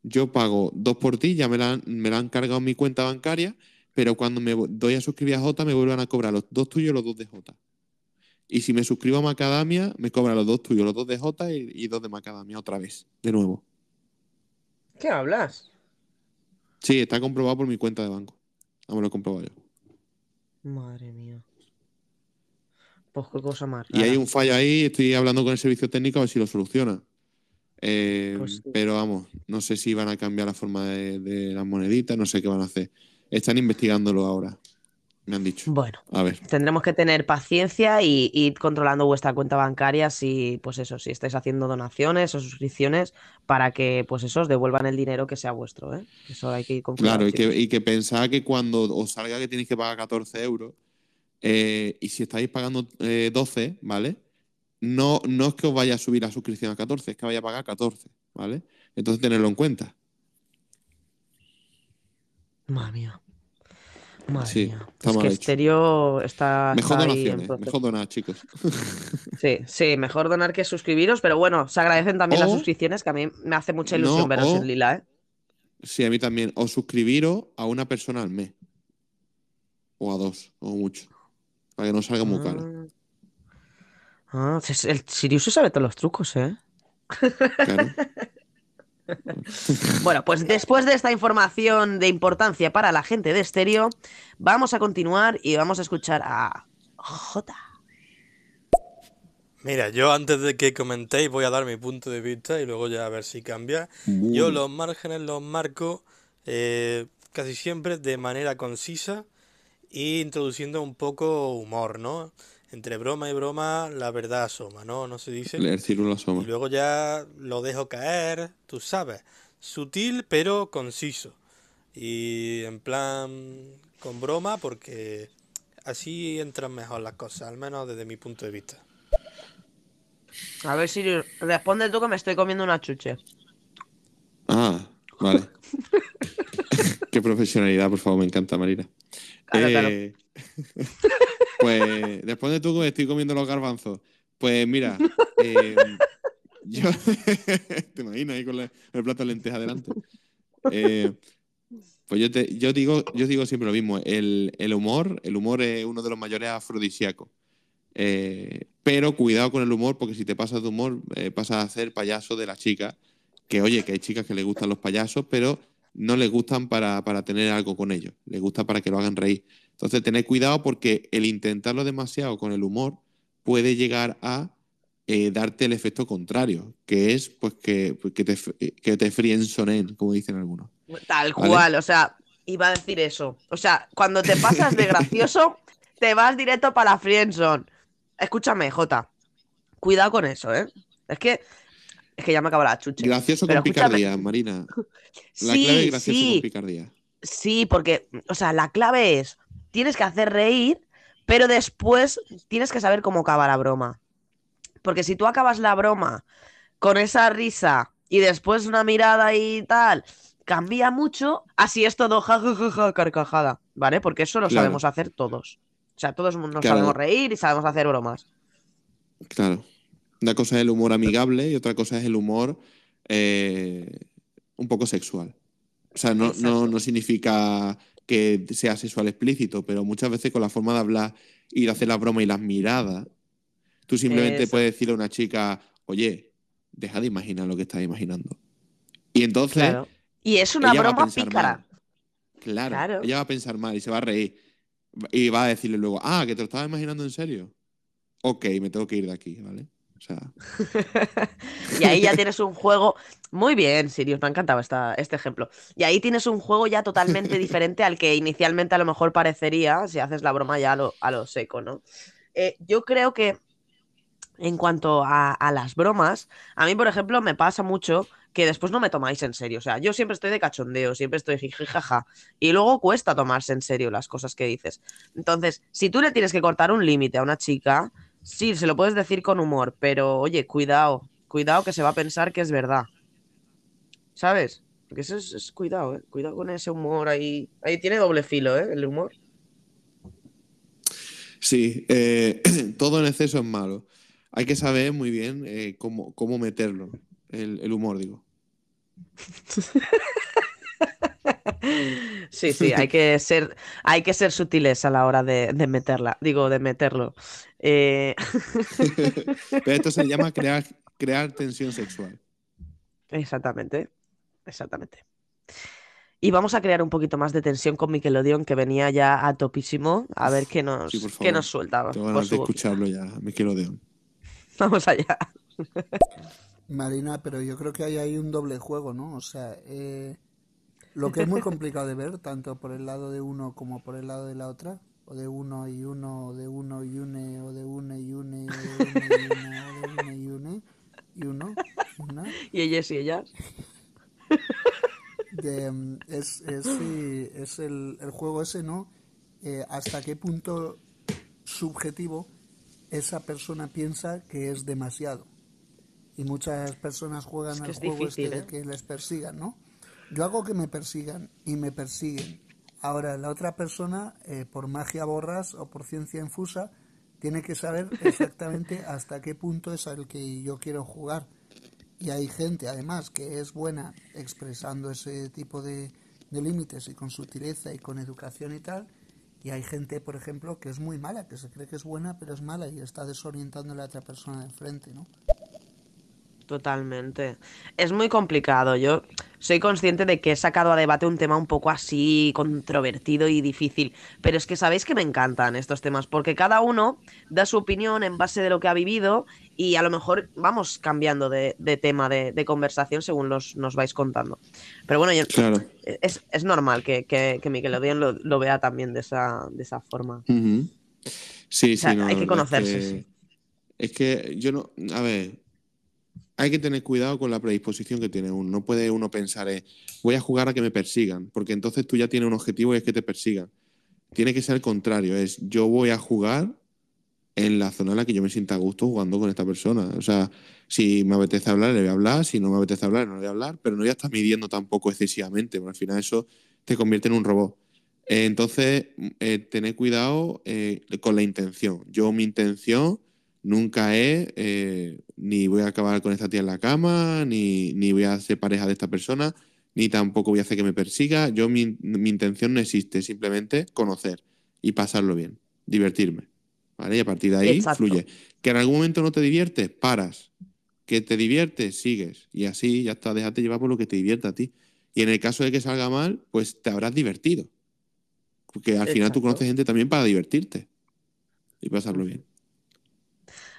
Yo pago dos por ti, ya me la, han- me la han cargado en mi cuenta bancaria, pero cuando me doy a suscribir a J me vuelven a cobrar los dos tuyos y los dos de J. Y si me suscribo a Macadamia, me cobran los dos tuyos, los dos de J y, y dos de Macadamia otra vez, de nuevo. ¿Qué hablas? Sí, está comprobado por mi cuenta de banco. Vamos, lo he comprobado yo. Madre mía. Pues qué cosa más Y hay rara. un fallo ahí, estoy hablando con el servicio técnico a ver si lo soluciona. Eh, Pues sí. Pero vamos, no sé si van a cambiar la forma de, de las moneditas, no sé qué van a hacer. Están investigándolo ahora, me han dicho. Bueno, A ver, tendremos que tener paciencia y ir controlando vuestra cuenta bancaria si, pues eso, si estáis haciendo donaciones o suscripciones para que, pues eso, os devuelvan el dinero que sea vuestro, ¿eh? Eso hay que ir con claro, y que, y que pensad que cuando os salga que tenéis que pagar 14 euros, eh, y si estáis pagando eh, 12, ¿vale? No, no es que os vaya a subir la suscripción a 14, es que vaya a pagar 14, ¿vale? Entonces tenedlo en cuenta. Madre mía. Madre Sí, mía. está es mal que hecho. Estéreo está, Mejor está ahí en mejor donar, chicos. Sí, sí, mejor donar que suscribiros, pero bueno, se agradecen también las suscripciones, que a mí me hace mucha ilusión No, veros o- en lila, ¿eh? Sí, a mí también. O suscribiros a una persona al mes. O a dos, o mucho. Para que no salga muy caro. Ah, si- el Sirius sabe todos los trucos, ¿eh? Claro. Bueno, pues después de esta información de importancia para la gente de estéreo, vamos a continuar y vamos a escuchar a J. Mira, yo antes de que comentéis voy a dar mi punto de vista y luego ya a ver si cambia. Yo los márgenes los marco eh, casi siempre de manera concisa e introduciendo un poco humor, ¿no? Entre broma y broma la verdad asoma, ¿no? No se dice. El círculo Y asoma. luego ya lo dejo caer, tú sabes. Sutil pero conciso. Y en plan con broma porque así entran mejor las cosas, al menos desde mi punto de vista. A ver, Sirius, responde tú que me estoy comiendo una chuche. Ah, vale. Qué profesionalidad, por favor, me encanta, Marina. Claro, claro. Pues responde tú que estoy comiendo los garbanzos. Pues mira, eh, yo te imaginas ahí con la- el plato de lentejas delante. Eh, pues yo te, yo digo, yo digo siempre lo mismo. El, el humor, el humor es uno de los mayores afrodisíacos. Eh, pero cuidado con el humor, porque si te pasas de humor, eh, pasas a ser payaso de la chica. Que oye, que hay chicas que les gustan los payasos, pero no les gustan para, para tener algo con ellos. Les gusta para que lo hagan reír. Entonces, tened cuidado porque el intentarlo demasiado con el humor puede llegar a eh, darte el efecto contrario, que es pues que, pues, que te, que te frienzonen, como dicen algunos. Tal ¿Vale? cual, o sea, iba a decir eso. O sea, cuando te pasas de gracioso, te vas directo para la friendzone. Escúchame, Jota. Cuidado con eso, ¿eh? Es que es que ya me acaba la chuche. Gracioso Pero con escúchame. picardía, Marina. La Sí, clave es gracioso sí. con picardía. Sí, porque, o sea, la clave es, tienes que hacer reír, pero después tienes que saber cómo acaba la broma. Porque si tú acabas la broma con esa risa y después una mirada y tal, cambia mucho, así es todo jajajaja, carcajada, ¿vale? Porque eso lo Claro. sabemos hacer todos. O sea, todos nos Claro. sabemos reír y sabemos hacer bromas. Claro. Una cosa es el humor amigable y otra cosa es el humor eh, un poco sexual. O sea, no, no, no significa que sea sexual explícito, pero muchas veces con la forma de hablar y de hacer la broma y las miradas, tú simplemente Eso. puedes decirle a una chica, oye, deja de imaginar lo que estás imaginando. Y entonces, Claro. Y es una broma pícara. Claro, Claro. ella va a pensar mal y se va a reír. Y va a decirle luego, ah, que te lo estabas imaginando en serio. Ok, me tengo que ir de aquí, ¿vale? Sea, Y ahí ya tienes un juego. Muy bien, Sirius, me ha encantado esta, este ejemplo. Y ahí tienes un juego ya totalmente diferente al que inicialmente a lo mejor parecería si haces la broma ya a lo, a lo seco, ¿no? Eh, yo creo que en cuanto a, a las bromas, a mí, por ejemplo, me pasa mucho que después no me tomáis en serio. O sea, yo siempre estoy de cachondeo, siempre estoy jiji, jaja. Y luego cuesta tomarse en serio las cosas que dices. Entonces, si tú le tienes que cortar un límite a una chica, sí, se lo puedes decir con humor, pero oye, cuidado, cuidado que se va a pensar que es verdad. ¿Sabes? Porque eso es, es cuidado, ¿eh? Cuidado con ese humor ahí. Ahí tiene doble filo, ¿eh? El humor. Sí, eh, todo en exceso es malo. Hay que saber muy bien eh, cómo, cómo meterlo, el, el humor, digo. Sí, sí, hay que ser, hay que ser sutiles a la hora de, de meterla, digo, de meterlo. Eh, Pero esto se llama crear, crear tensión sexual. Exactamente, exactamente. Y vamos a crear un poquito más de tensión con Nickelodeon, que venía ya a topísimo, a ver qué nos, Sí, por qué nos suelta. Tengo por ganas de escucharlo ya, de Vamos allá. Marina, pero yo creo que hay ahí un doble juego, ¿no? O sea, eh, lo que es muy complicado de ver, tanto por el lado de uno como por el lado de la otra, o de uno y uno, o de uno y une, o de une y une, o de une y une y une, y uno, y una. Y ellas y ellas. de, mm, es, es, es el, el juego ese, ¿no? Eh, hasta qué punto subjetivo esa persona piensa que es demasiado. Y muchas personas juegan Es que al es juego difícil, este ¿eh? de que les persigan, ¿no? Yo hago que me persigan y me persiguen. Ahora, la otra persona, eh, por magia borras o por ciencia infusa, tiene que saber exactamente hasta qué punto es al que yo quiero jugar. Y hay gente, además, que es buena expresando ese tipo de, de límites y con sutileza y con educación y tal. Y hay gente, por ejemplo, que es muy mala, que se cree que es buena, pero es mala y está desorientando a la otra persona de enfrente, ¿no? Totalmente. Es muy complicado. Yo soy consciente de que he sacado a debate un tema un poco así controvertido y difícil, pero es que sabéis que me encantan estos temas porque cada uno da su opinión en base de lo que ha vivido y a lo mejor vamos cambiando de, de tema de, de conversación según los, nos vais contando. Pero bueno, yo- Claro. es, es normal que, que, que lo, lo vea también de esa, de esa forma. Ujú. Sí, O sea, sí, no, hay que conocerse, es que, sí. Es que yo no. A ver, hay que tener cuidado con la predisposición que tiene uno. No puede uno pensar, eh, voy a jugar a que me persigan, porque entonces tú ya tienes un objetivo y es que te persigan. Tiene que ser el contrario, es yo voy a jugar en la zona en la que yo me sienta a gusto jugando con esta persona. O sea, si me apetece hablar, le voy a hablar, si no me apetece hablar, no le voy a hablar, pero no voy a midiendo tampoco excesivamente, porque al final eso te convierte en un robot. Eh, entonces, eh, tener cuidado eh, con la intención. Yo, mi intención nunca es ni voy a acabar con esta tía en la cama, ni, ni voy a ser pareja de esta persona, ni tampoco voy a hacer que me persiga. Yo, mi, mi intención no existe, simplemente conocer y pasarlo bien, divertirme. ¿Vale? Y a partir de ahí Exacto. fluye. Que en algún momento no te diviertes, paras. Que te diviertes, sigues. Y así ya está, déjate llevar por lo que te divierta a ti. Y en el caso de que salga mal, pues te habrás divertido. Porque al final tú conoces gente también para divertirte y pasarlo bien.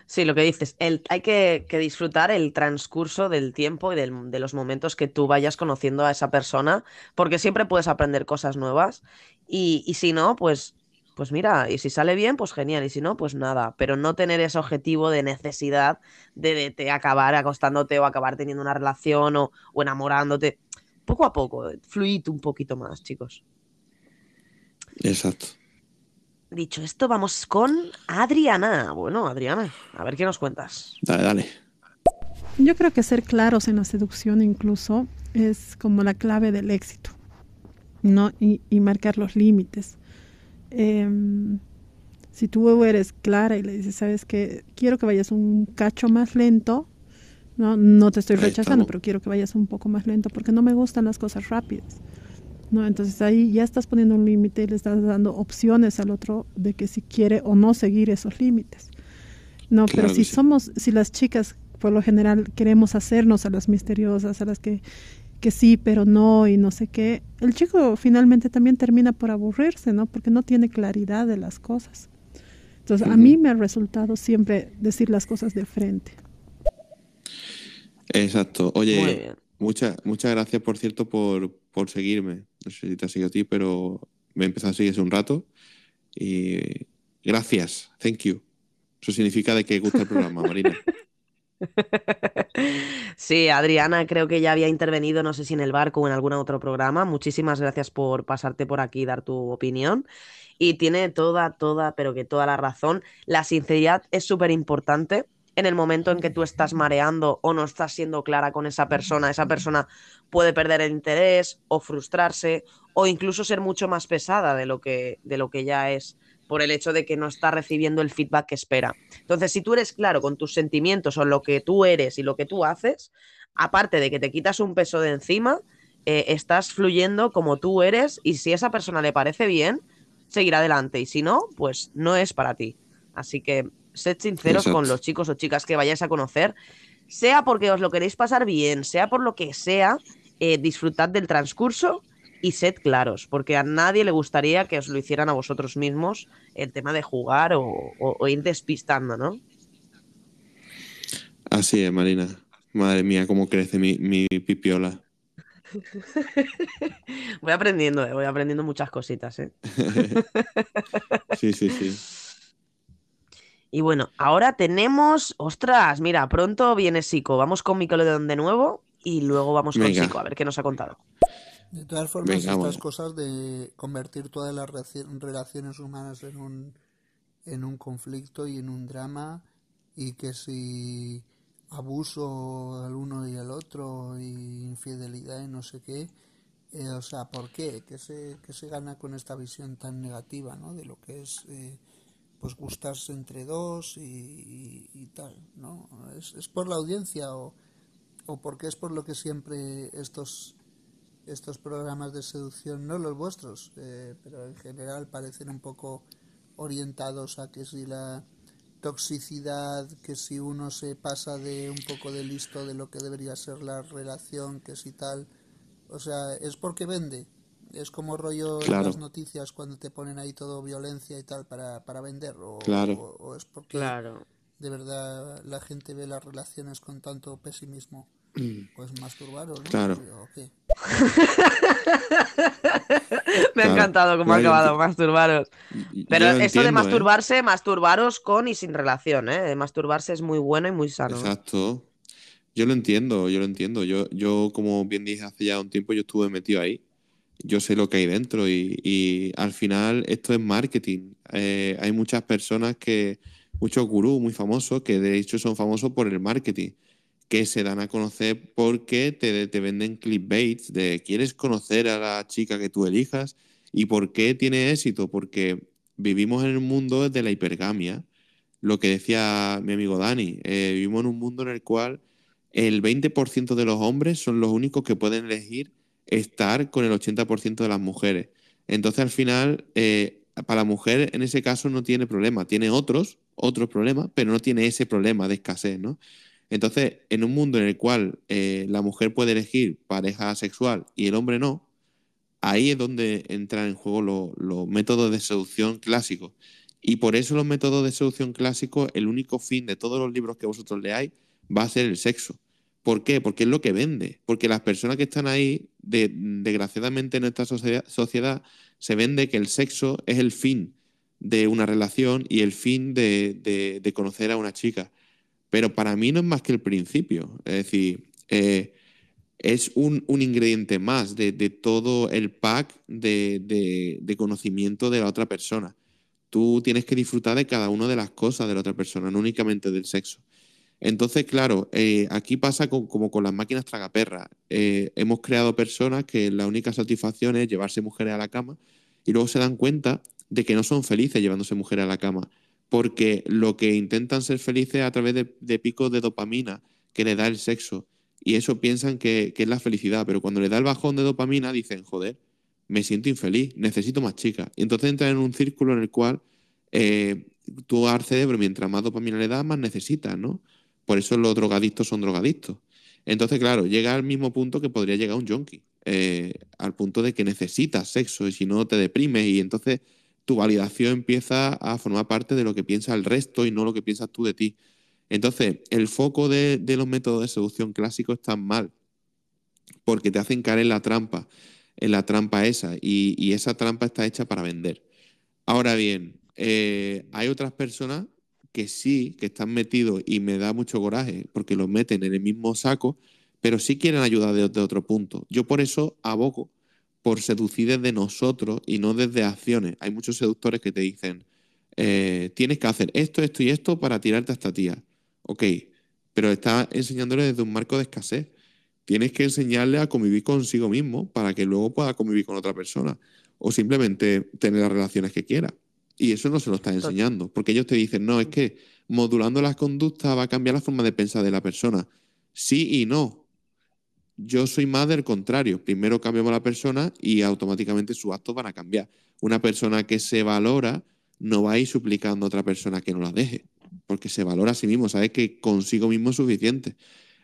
Sí, lo que dices, el, hay que, disfrutar el transcurso del tiempo y del- de los momentos que tú vayas conociendo a esa persona, porque siempre puedes aprender cosas nuevas y, y si no, pues, pues mira, y si sale bien, pues genial, y si no, pues nada, pero no tener ese objetivo de necesidad de, de te acabar acostándote o acabar teniendo una relación o, o enamorándote. Poco a poco, fluid un poquito más, chicos. Exacto. Dicho esto, vamos con Adriana. Bueno, Adriana, a ver qué nos cuentas. Dale, dale. Yo creo que ser claros en la seducción incluso es como la clave del éxito, ¿no? Y, y marcar los límites. Em, si tú eres clara y le dices, sabes que quiero que vayas un cacho más lento, no, no te estoy rechazando, pero quiero que vayas un poco más lento porque no me gustan las cosas rápidas. ¿No? Entonces ahí ya estás poniendo un límite y le estás dando opciones al otro de que si quiere o no seguir esos límites. No, pero si sí. somos, si las chicas por lo general queremos hacernos a las misteriosas, a las que, que sí, pero no y no sé qué, el chico finalmente también termina por aburrirse, ¿no? Porque no tiene claridad de las cosas. Entonces, a mí me ha resultado siempre decir las cosas de frente. Exacto. Oye, muchas muchas gracias, por cierto, por, por seguirme. No sé si te ha seguido a ti, pero me empezó a seguir hace un rato. Y gracias. Thank you. Eso significa de que gusta el programa, Marina. Sí, Adriana creo que ya había intervenido, no sé si en el barco o en algún otro programa. Muchísimas gracias por pasarte por aquí y dar tu opinión. Y tiene toda, toda, pero que toda la razón. La sinceridad es súper importante en el momento en que tú estás mareando o no estás siendo clara con esa persona, esa persona puede perder el interés o frustrarse o incluso ser mucho más pesada de lo que, de lo que ya es por el hecho de que no está recibiendo el feedback que espera. Entonces, si tú eres claro con tus sentimientos o lo que tú eres y lo que tú haces, aparte de que te quitas un peso de encima, eh, estás fluyendo como tú eres y si a esa persona le parece bien, seguir adelante y si no, pues no es para ti. Así que sed sinceros con los chicos o chicas que vayáis a conocer, sea porque os lo queréis pasar bien, sea por lo que sea, eh, disfrutad del transcurso y sed claros, porque a nadie le gustaría que os lo hicieran a vosotros mismos el tema de jugar o, ir despistando, ¿no? Así es, Marina. Madre mía, cómo crece mi, mi pipiola. voy aprendiendo, eh, voy aprendiendo muchas cositas, ¿eh? sí, sí, sí. Y bueno, ahora tenemos. Ostras, mira, pronto viene Sico. Vamos con Nickelodeon de nuevo y luego vamos con Sico, a ver qué nos ha contado. De todas formas, estas cosas de convertir todas las relaciones humanas en un, en un conflicto y en un drama, y que si abuso al uno y al otro, y infidelidad y no sé qué, eh, o sea, ¿por qué? ¿Qué se, qué se gana con esta visión tan negativa ¿no? de lo que es eh, pues gustarse entre dos y, tal? ¿no? ¿Es, ¿Es, por la audiencia o, o porque es por lo que siempre estos estos programas de seducción, no los vuestros, eh, pero en general parecen un poco orientados a que si la toxicidad, que si uno se pasa de un poco de listo de lo que debería ser la relación, que si tal, o sea, es porque vende. Es como rollo en las noticias cuando te ponen ahí todo violencia y tal para, para vender. O, o, es porque de verdad la gente ve las relaciones con tanto pesimismo. Pues masturbaros, ¿no? Claro. Me ha encantado cómo ha acabado, masturbaros. Pero esto de ¿eh? masturbarse, masturbaros con y sin relación, ¿eh? Masturbarse es muy bueno y muy sano. Exacto. Yo lo entiendo, yo lo entiendo. Yo, yo, como bien dije hace ya un tiempo, yo estuve metido ahí. Yo sé lo que hay dentro y, al final esto es marketing. Eh, hay muchas personas que, muchos gurús muy famosos, que de hecho son famosos por el marketing que se dan a conocer porque te, te venden clickbaits de quieres conocer a la chica que tú elijas y por qué tiene éxito, porque vivimos en un mundo de la hipergamia, lo que decía mi amigo Dani, eh, vivimos en un mundo en el cual el 20% de los hombres son los únicos que pueden elegir estar con el 80% de las mujeres. Entonces al final, eh, para la mujer en ese caso no tiene problema, tiene otros, otros problemas, pero no tiene ese problema de escasez, ¿no? Entonces, en un mundo en el cual eh, la mujer puede elegir pareja sexual y el hombre no, ahí es donde entran en juego los métodos de seducción clásicos. Y por eso los métodos de seducción clásicos, el único fin de todos los libros que vosotros leáis va a ser el sexo. ¿Por qué? Porque es lo que vende. Porque las personas que están ahí, desgraciadamente en nuestra sociedad, se vende que el sexo es el fin de una relación y el fin de conocer a una chica. Pero para mí no es más que el principio. Es decir, eh, es un, ingrediente más de, todo el pack de, conocimiento de la otra persona. Tú tienes que disfrutar de cada una de las cosas de la otra persona, no únicamente del sexo. Entonces, claro, eh, aquí pasa como con las máquinas tragaperras. Eh, hemos creado personas que la única satisfacción es llevarse mujeres a la cama y luego se dan cuenta de que no son felices llevándose mujeres a la cama porque lo que intentan ser felices a través de, picos de dopamina que le da el sexo. Y eso piensan que, es la felicidad, pero cuando le da el bajón de dopamina dicen, joder, me siento infeliz, necesito más chicas. Y entonces entran en un círculo en el cual eh, tú cerebro, mientras más dopamina le das, más necesitas, ¿no? Por eso los drogadictos son drogadictos. Entonces, claro, llega al mismo punto que podría llegar un junkie, eh, al punto de que necesitas sexo y si no te deprimes y entonces tu validación empieza a formar parte de lo que piensa el resto y no lo que piensas tú de ti. Entonces, el foco de, los métodos de seducción clásicos está mal, porque te hacen caer en la trampa, en la trampa esa, y, esa trampa está hecha para vender. Ahora bien, eh, hay otras personas que sí, que están metidos y me da mucho coraje, porque los meten en el mismo saco, pero sí quieren ayudar de, de otro punto. Yo por eso abogo por seducir desde nosotros y no desde acciones. Hay muchos seductores que te dicen, eh, tienes que hacer esto, esto y esto para tirarte a esta tía. Ok, pero está enseñándole desde un marco de escasez. Tienes que enseñarle a convivir consigo mismo para que luego pueda convivir con otra persona o simplemente tener las relaciones que quiera. Y eso no se lo estás enseñando, porque ellos te dicen, no, es que modulando las conductas va a cambiar la forma de pensar de la persona. Sí y no. Yo soy más del contrario. Primero cambiamos a la persona y automáticamente sus actos van a cambiar. Una persona que se valora no va a ir suplicando a otra persona que no la deje, porque se valora a sí mismo, sabe que consigo mismo es suficiente.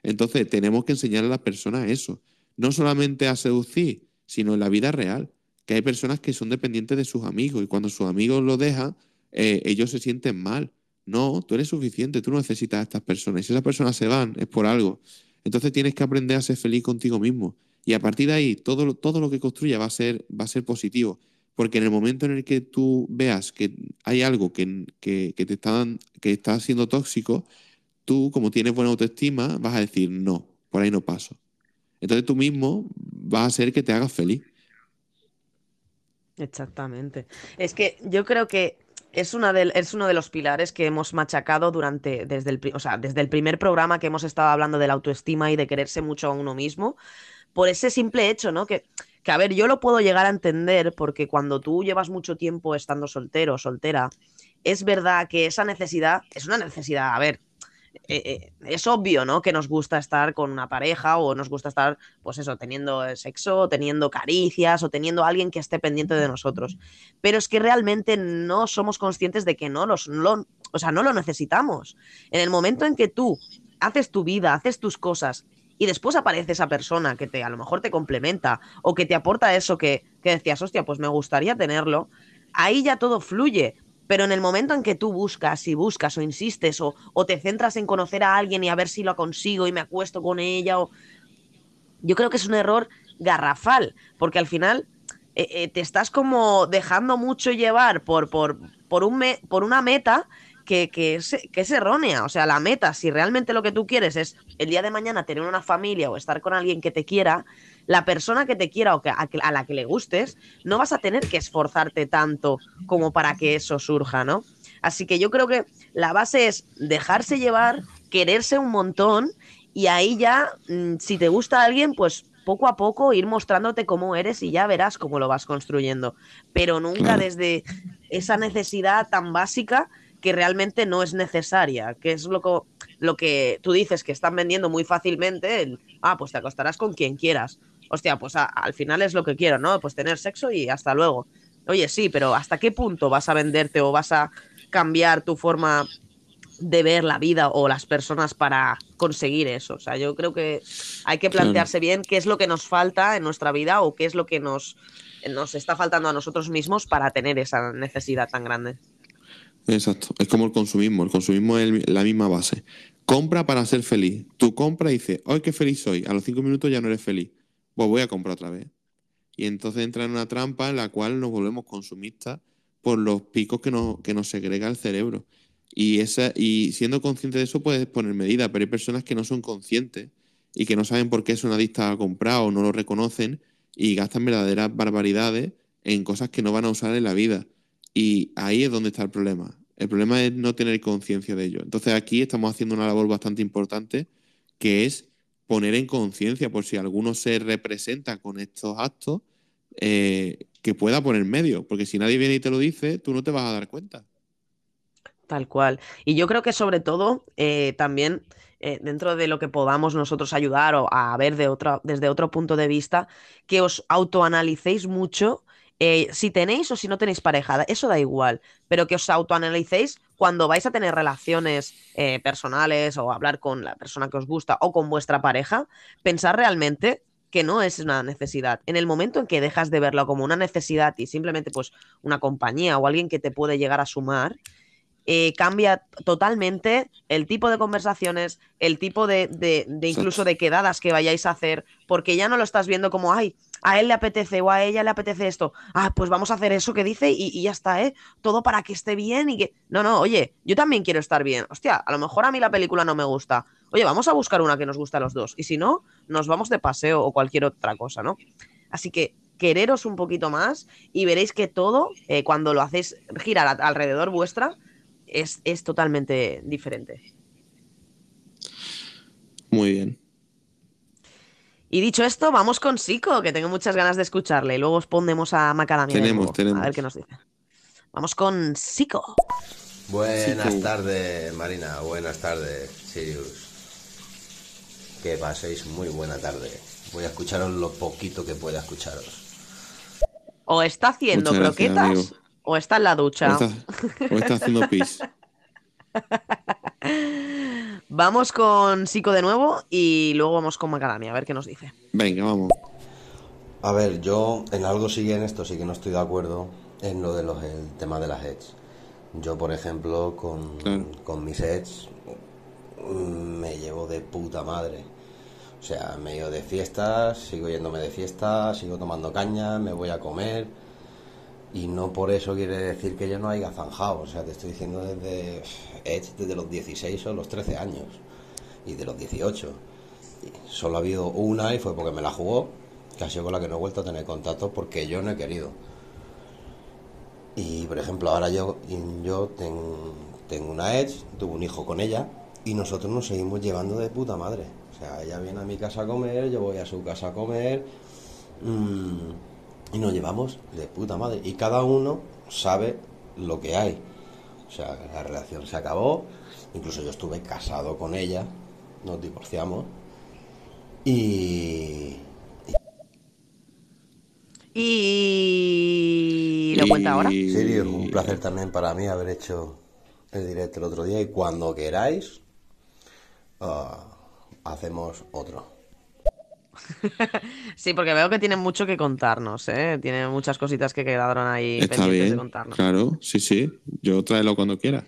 Entonces, tenemos que enseñarle a las personas eso, no solamente a seducir, sino en la vida real, que hay personas que son dependientes de sus amigos y cuando sus amigos lo dejan, eh, ellos se sienten mal. No, tú eres suficiente, tú no necesitas a estas personas. Y si esas personas se van, es por algo. Entonces tienes que aprender a ser feliz contigo mismo. Y a partir de ahí, todo, todo lo que construya va a, ser, va a ser positivo. Porque en el momento en el que tú veas que hay algo que, que, te está, que está siendo tóxico, tú, como tienes buena autoestima, vas a decir, no, por ahí no paso. Entonces tú mismo vas a hacer que te hagas feliz. Exactamente. Es que yo creo que es, uno de los pilares que hemos machacado durante, desde el, o sea, desde el primer programa que hemos estado hablando de la autoestima y de quererse mucho a uno mismo, por ese simple hecho, ¿no? Que, que, a ver, yo lo puedo llegar a entender porque cuando tú llevas mucho tiempo estando soltero soltera, es verdad que esa necesidad es una necesidad, a ver, eh, eh, es obvio, ¿no? Que nos gusta estar con una pareja o nos gusta estar, pues eso, teniendo sexo, o teniendo caricias o teniendo alguien que esté pendiente de nosotros. Pero es que realmente no somos conscientes de que no, los, lo, o sea, no lo necesitamos. En el momento en que tú haces tu vida, haces tus cosas y después aparece esa persona que te a lo mejor te complementa o que te aporta eso que, que decías, hostia, pues me gustaría tenerlo, ahí ya todo fluye, pero en el momento en que tú buscas y buscas o insistes o, te centras en conocer a alguien y a ver si lo consigo y me acuesto con ella, o... yo creo que es un error garrafal, porque al final eh, eh, te estás como dejando mucho llevar por, por, por, un por una meta que, que, es, que, es, errónea. O sea, la meta, si realmente lo que tú quieres es el día de mañana tener una familia o estar con alguien que te quiera, la persona que te quiera o que, a, la que le gustes, no vas a tener que esforzarte tanto como para que eso surja, ¿no? Así que yo creo que la base es dejarse llevar, quererse un montón y ahí ya, mm, si te gusta alguien, pues poco a poco ir mostrándote cómo eres y ya verás cómo lo vas construyendo. Pero nunca desde esa necesidad tan básica que realmente no es necesaria, que es lo que, lo que tú dices que están vendiendo muy fácilmente, el, ah, pues te acostarás con quien quieras hostia, pues al final es lo que quiero, ¿no? Pues tener sexo y hasta luego. Oye, sí, pero ¿hasta qué punto vas a venderte o vas a cambiar tu forma de ver la vida o las personas para conseguir eso? O sea, yo creo que hay que plantearse bien qué es lo que nos falta en nuestra vida o qué es lo que nos, nos está faltando a nosotros mismos para tener esa necesidad tan grande. Exacto, es como el consumismo, el consumismo es la misma base. Compra para ser feliz. Tú compra y dices, hoy qué feliz soy. A los cinco minutos ya no eres feliz pues voy a comprar otra vez. Y entonces entra en una trampa en la cual nos volvemos consumistas por los picos que nos, que nos segrega el cerebro. Y, esa, y siendo consciente de eso puedes poner medidas, pero hay personas que no son conscientes y que no saben por qué son adictas a comprar o no lo reconocen y gastan verdaderas barbaridades en cosas que no van a usar en la vida. Y ahí es donde está el problema. El problema es no tener conciencia de ello. Entonces aquí estamos haciendo una labor bastante importante que es poner en conciencia por si alguno se representa con estos actos, eh, que pueda poner medio, porque si nadie viene y te lo dice, tú no te vas a dar cuenta. Tal cual. Y yo creo que sobre todo eh, también eh, dentro de lo que podamos nosotros ayudar o a ver de otro, desde otro punto de vista, que os autoanalicéis mucho si tenéis o si no tenéis pareja, eso da igual, pero que os autoanalicéis cuando vais a tener relaciones eh, personales o hablar con la persona que os gusta o con vuestra pareja, pensar realmente que no es una necesidad. En el momento en que dejas de verlo como una necesidad y simplemente pues una compañía o alguien que te puede llegar a sumar, eh, cambia totalmente el tipo de conversaciones, el tipo de, de, de, incluso de quedadas que vayáis a hacer, porque ya no lo estás viendo como, ay, a él le apetece o a ella le apetece esto, ah, pues vamos a hacer eso que dice y, ya está, ¿eh? Todo para que esté bien y que... No, no, oye, yo también quiero estar bien. Hostia, a lo mejor a mí la película no me gusta. Oye, vamos a buscar una que nos guste a los dos. Y si no, nos vamos de paseo o cualquier otra cosa, ¿no? Así que quereros un poquito más y veréis que todo, eh, cuando lo hacéis girar alrededor vuestra, es, es totalmente diferente. muy bien. Y dicho esto, vamos con Sico, que tengo muchas ganas de escucharle. Y luego os ponemos a Macadamia. Tenemos, nuevo, tenemos. A ver qué nos dice. Vamos con Sico. Buenas Sí, tardes, Marina. Buenas tardes, Sirius. Que paséis muy buena tarde. Voy a escucharos lo poquito que pueda escucharos. O está haciendo Muchas croquetas o está en la O ducha. está, o está haciendo pis. Vamos con Sico de nuevo y luego vamos con Macadamia, a ver qué nos dice. Venga, vamos. A ver, yo en algo sí en esto sí que no estoy de acuerdo en lo de los el tema de las heads. Yo, por ejemplo, con, con mis heads mm, me llevo de puta madre. O sea, me he ido de fiestas, sigo yéndome de fiestas, sigo tomando caña, me voy a comer. Y no por eso quiere decir que yo no haya zanjado. O sea, te estoy diciendo desde Edge desde los 16 o los 13 años. Y de los 18. Y solo ha habido una y fue porque me la jugó, que ha sido con la que no he vuelto a tener contacto porque yo no he querido. Y por ejemplo, ahora yo, yo ten- tengo una Edge, tuve un hijo con ella y nosotros nos seguimos llevando de puta madre. O sea, ella viene a mi casa a comer, yo voy a su casa a comer mm, y nos llevamos de puta madre. Y cada uno sabe lo que hay. O sea, la relación se acabó, incluso yo estuve casado con ella, nos divorciamos y, Y lo cuenta ahora. Sirius, un placer también para mí haber hecho el directo el otro día y cuando queráis ah, hacemos otro. Sí, porque veo que tiene mucho que contarnos, ¿eh? Tiene muchas cositas que quedaron ahí Está pendientes de bien. contarnos. Claro, sí, sí. Yo tráelo cuando quiera.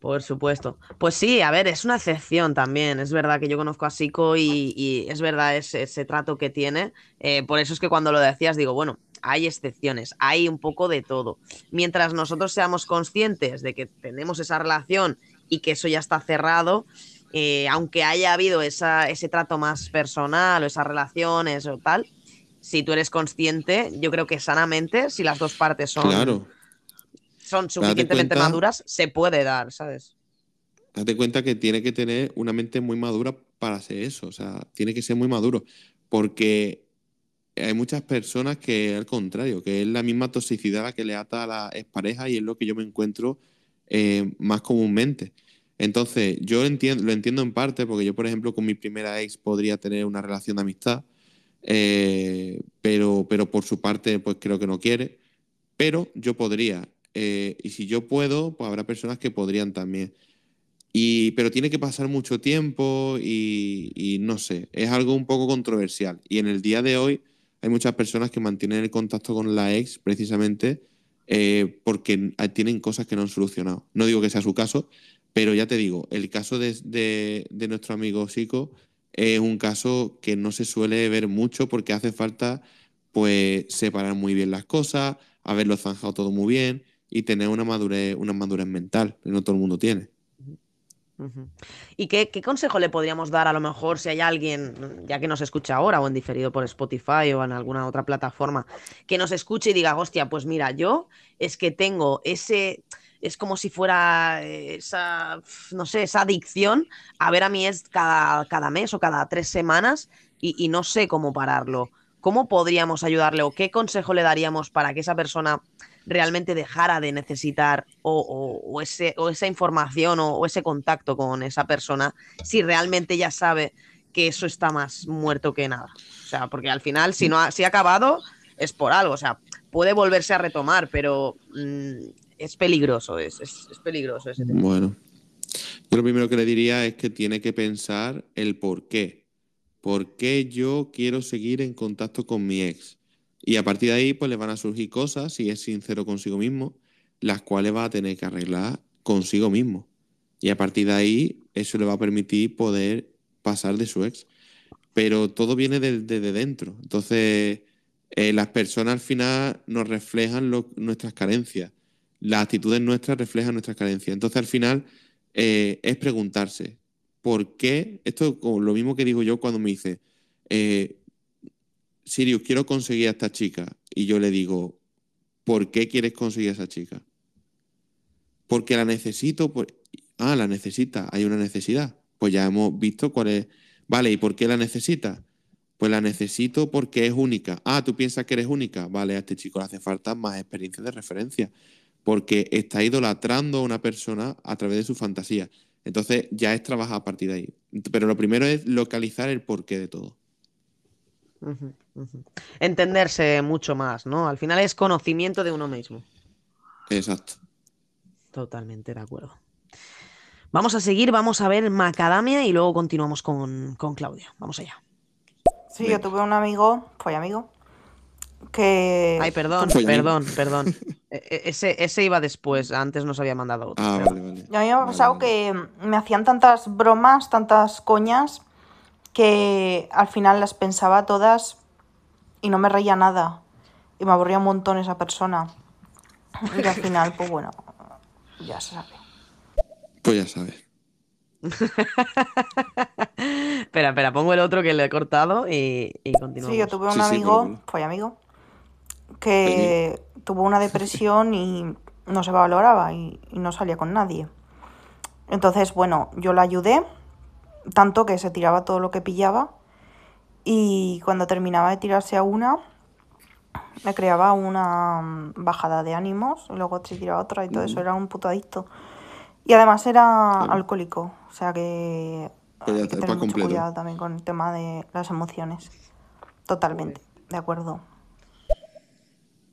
Por supuesto. Pues sí, a ver, es una excepción también. Es verdad que yo conozco a Sico y, y es verdad ese, ese trato que tiene. Eh, por eso es que cuando lo decías digo, bueno, hay excepciones, hay un poco de todo. Mientras nosotros seamos conscientes de que tenemos esa relación y que eso ya está cerrado, eh, aunque haya habido esa, ese trato más personal o esas relaciones o tal, si tú eres consciente, yo creo que sanamente, si las dos partes son, Claro. son suficientemente cuenta- maduras, se puede dar, ¿sabes? Date cuenta que tiene que tener una mente muy madura para hacer eso. O sea, tiene que ser muy maduro. Porque hay muchas personas que, al contrario, que es la misma toxicidad la que le ata a la expareja y es lo que yo me encuentro eh, más comúnmente. Entonces, yo lo entiendo en parte, porque yo, por ejemplo, con mi primera ex podría tener una relación de amistad, eh, pero, pero por su parte, pues creo que no quiere. Pero yo podría. eh, y si yo puedo, pues habrá personas que podrían también. Y, pero tiene que pasar mucho tiempo y, y no sé, es algo un poco controversial. Y en el día de hoy hay muchas personas que mantienen el contacto con la ex precisamente eh, porque tienen cosas que no han solucionado. No digo que sea su caso, pero ya te digo, el caso de, nuestro amigo Sico es un caso que no se suele ver mucho porque hace falta pues separar muy bien las cosas, haberlo zanjado todo muy bien y tener una madurez, una madurez mental que no todo el mundo tiene. ¿Y qué, qué consejo le podríamos dar a lo mejor si hay alguien, ya que nos escucha ahora o en diferido por Spotify o en alguna otra plataforma, que nos escuche y diga, hostia, pues mira, yo es que tengo ese, es como si fuera eh, esa, no sé, esa adicción a ver a mi ex cada, mes o cada tres semanas y, no sé cómo pararlo. ¿Cómo podríamos ayudarle o qué consejo le daríamos para que esa persona realmente dejara de necesitar o, ese, o esa información o, o ese contacto con esa persona si realmente ya sabe que eso está más muerto que nada? O sea, porque al final, si no ha, si ha acabado, es por algo. O sea, puede volverse a retomar, pero mm, es peligroso, es, es- peligroso ese tema. Bueno, yo lo primero que le diría es que tiene que pensar el por qué. ¿Por qué yo quiero seguir en contacto con mi ex? Y a partir de ahí, pues le van a surgir cosas, si es sincero consigo mismo, las cuales va a tener que arreglar consigo mismo. Y a partir de ahí, eso le va a permitir poder pasar de su ex. Pero todo viene de- desde dentro. Entonces, eh, las personas al final nos reflejan nuestras carencias. Las actitudes nuestras reflejan nuestras carencias. Entonces, al final, eh, es preguntarse, ¿por qué? Esto lo mismo que digo yo cuando me dice, eh, Sirius, quiero conseguir a esta chica. Y yo le digo, ¿por qué quieres conseguir a esa chica? Porque la necesito. Ah, la necesita, hay una necesidad. pues ya hemos visto cuál es. Vale, ¿y por qué la necesitas? Pues la necesito porque es única. Ah, tú piensas que eres única. Vale, a este chico le hace falta más experiencia de referencia. Porque está idolatrando a una persona a través de su fantasía. Entonces ya es trabajar a partir de ahí. Pero lo primero es localizar el porqué de todo. Entenderse mucho más, ¿no? Al final es conocimiento de uno mismo. Exacto. Totalmente de acuerdo. Vamos a seguir, vamos a ver Macadamia y luego continuamos con, con Claudia. Vamos allá. Sí, yo tuve un amigo, fue amigo, que... Ay, perdón, perdón, perdón. E, e, ese, ese iba después, antes nos había mandado otro. Ah, vale, a mí me ha pasado que me hacían tantas bromas, tantas coñas, que al final las pensaba todas y no me reía nada. Y me aburría un montón esa persona. Y al final, pues bueno, ya se sabe. Pues ya sabes. espera, espera, pongo el otro que le he cortado y, y continuamos. Sí, yo tuve un Sí, sí, amigo, fue amigo, que tuvo una depresión y no se valoraba y, y no salía con nadie. Entonces, bueno, yo la ayudé, tanto que se tiraba todo lo que pillaba y cuando terminaba de tirarse a una, me creaba una mm, bajada de ánimos y luego se tiraba otra y todo eso, era un puto adicto. Y además era alcohólico, o sea que hay que tener mucho completo. cuidado también con el tema de las emociones. Totalmente, de acuerdo.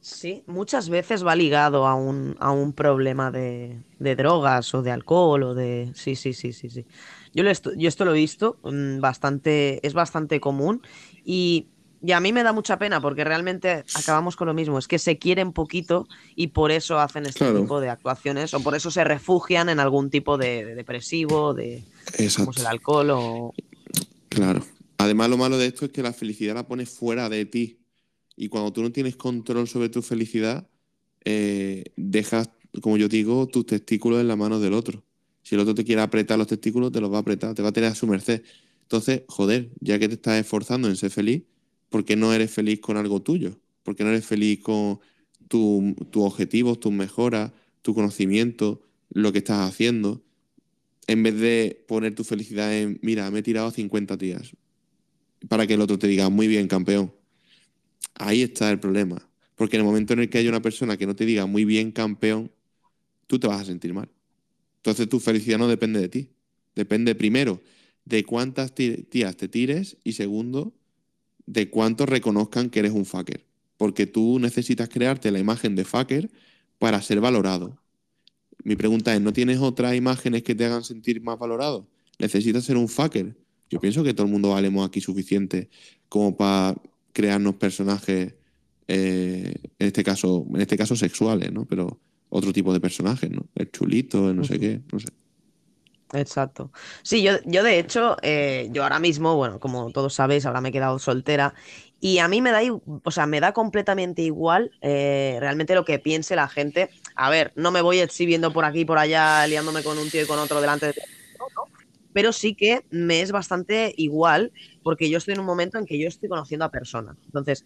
Sí, muchas veces va ligado a un, a un problema de, de drogas o de alcohol o de... Sí, sí, sí, sí, sí. Yo, lo yo esto lo he visto mm, bastante, es bastante común y, y a mí me da mucha pena porque realmente acabamos con lo mismo, es que se quieren poquito y por eso hacen este Claro. tipo de actuaciones o por eso se refugian en algún tipo de, de depresivo, de como el alcohol o... Claro. Además, lo malo de esto es que la felicidad la pones fuera de ti. Y cuando tú no tienes control sobre tu felicidad, eh, dejas, como yo digo, tus testículos en la mano del otro. Si el otro te quiere apretar los testículos, te los va a apretar, te va a tener a su merced. Entonces, joder, ya que te estás esforzando en ser feliz, ¿por qué no eres feliz con algo tuyo? ¿Por qué no eres feliz con tu- tus objetivos, tus mejoras, tu conocimiento, lo que estás haciendo? En vez de poner tu felicidad en, mira, me he tirado 50 días, para que el otro te diga, muy bien, campeón. Ahí está el problema. Porque en el momento en el que haya una persona que no te diga, muy bien, campeón, tú te vas a sentir mal. Entonces tu felicidad no depende de ti. Depende primero de cuántas tías te tires y segundo, de cuántos reconozcan que eres un fucker. Porque tú necesitas crearte la imagen de fucker para ser valorado. Mi pregunta es, ¿no tienes otras imágenes que te hagan sentir más valorado? ¿Necesitas ser un fucker? Yo pienso que todo el mundo valemos aquí suficiente como para crearnos personajes, eh, en este caso, en este caso sexuales, ¿no? Pero otro tipo de personajes, ¿no? El chulito, el no sé qué, no sé. Exacto. Sí, yo, yo de hecho, eh, yo ahora mismo, bueno, como todos sabéis, ahora me he quedado soltera y a mí me da, o sea, me da completamente igual eh, realmente lo que piense la gente. A ver, no me voy exhibiendo por aquí y por allá, liándome con un tío y con otro delante de. Pero sí que me es bastante igual porque yo estoy en un momento en que yo estoy conociendo a personas. Entonces,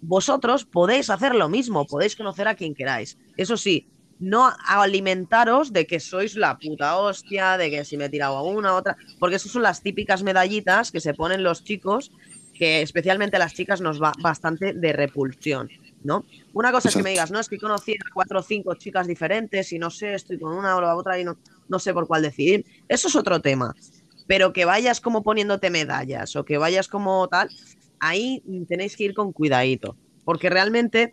vosotros podéis hacer lo mismo, podéis conocer a quien queráis. Eso sí, no alimentaros de que sois la puta hostia, de que si me he tirado a una a otra, porque esas son las típicas medallitas que se ponen los chicos, que especialmente las chicas nos va bastante de repulsión, ¿no? Una cosa es que me digas, no, es que conocí a cuatro o cinco chicas diferentes y no sé, estoy con una o la otra y no, no sé por cuál decidir. Eso es otro tema. Pero que vayas como poniéndote medallas o que vayas como tal, ahí tenéis que ir con cuidadito. Porque realmente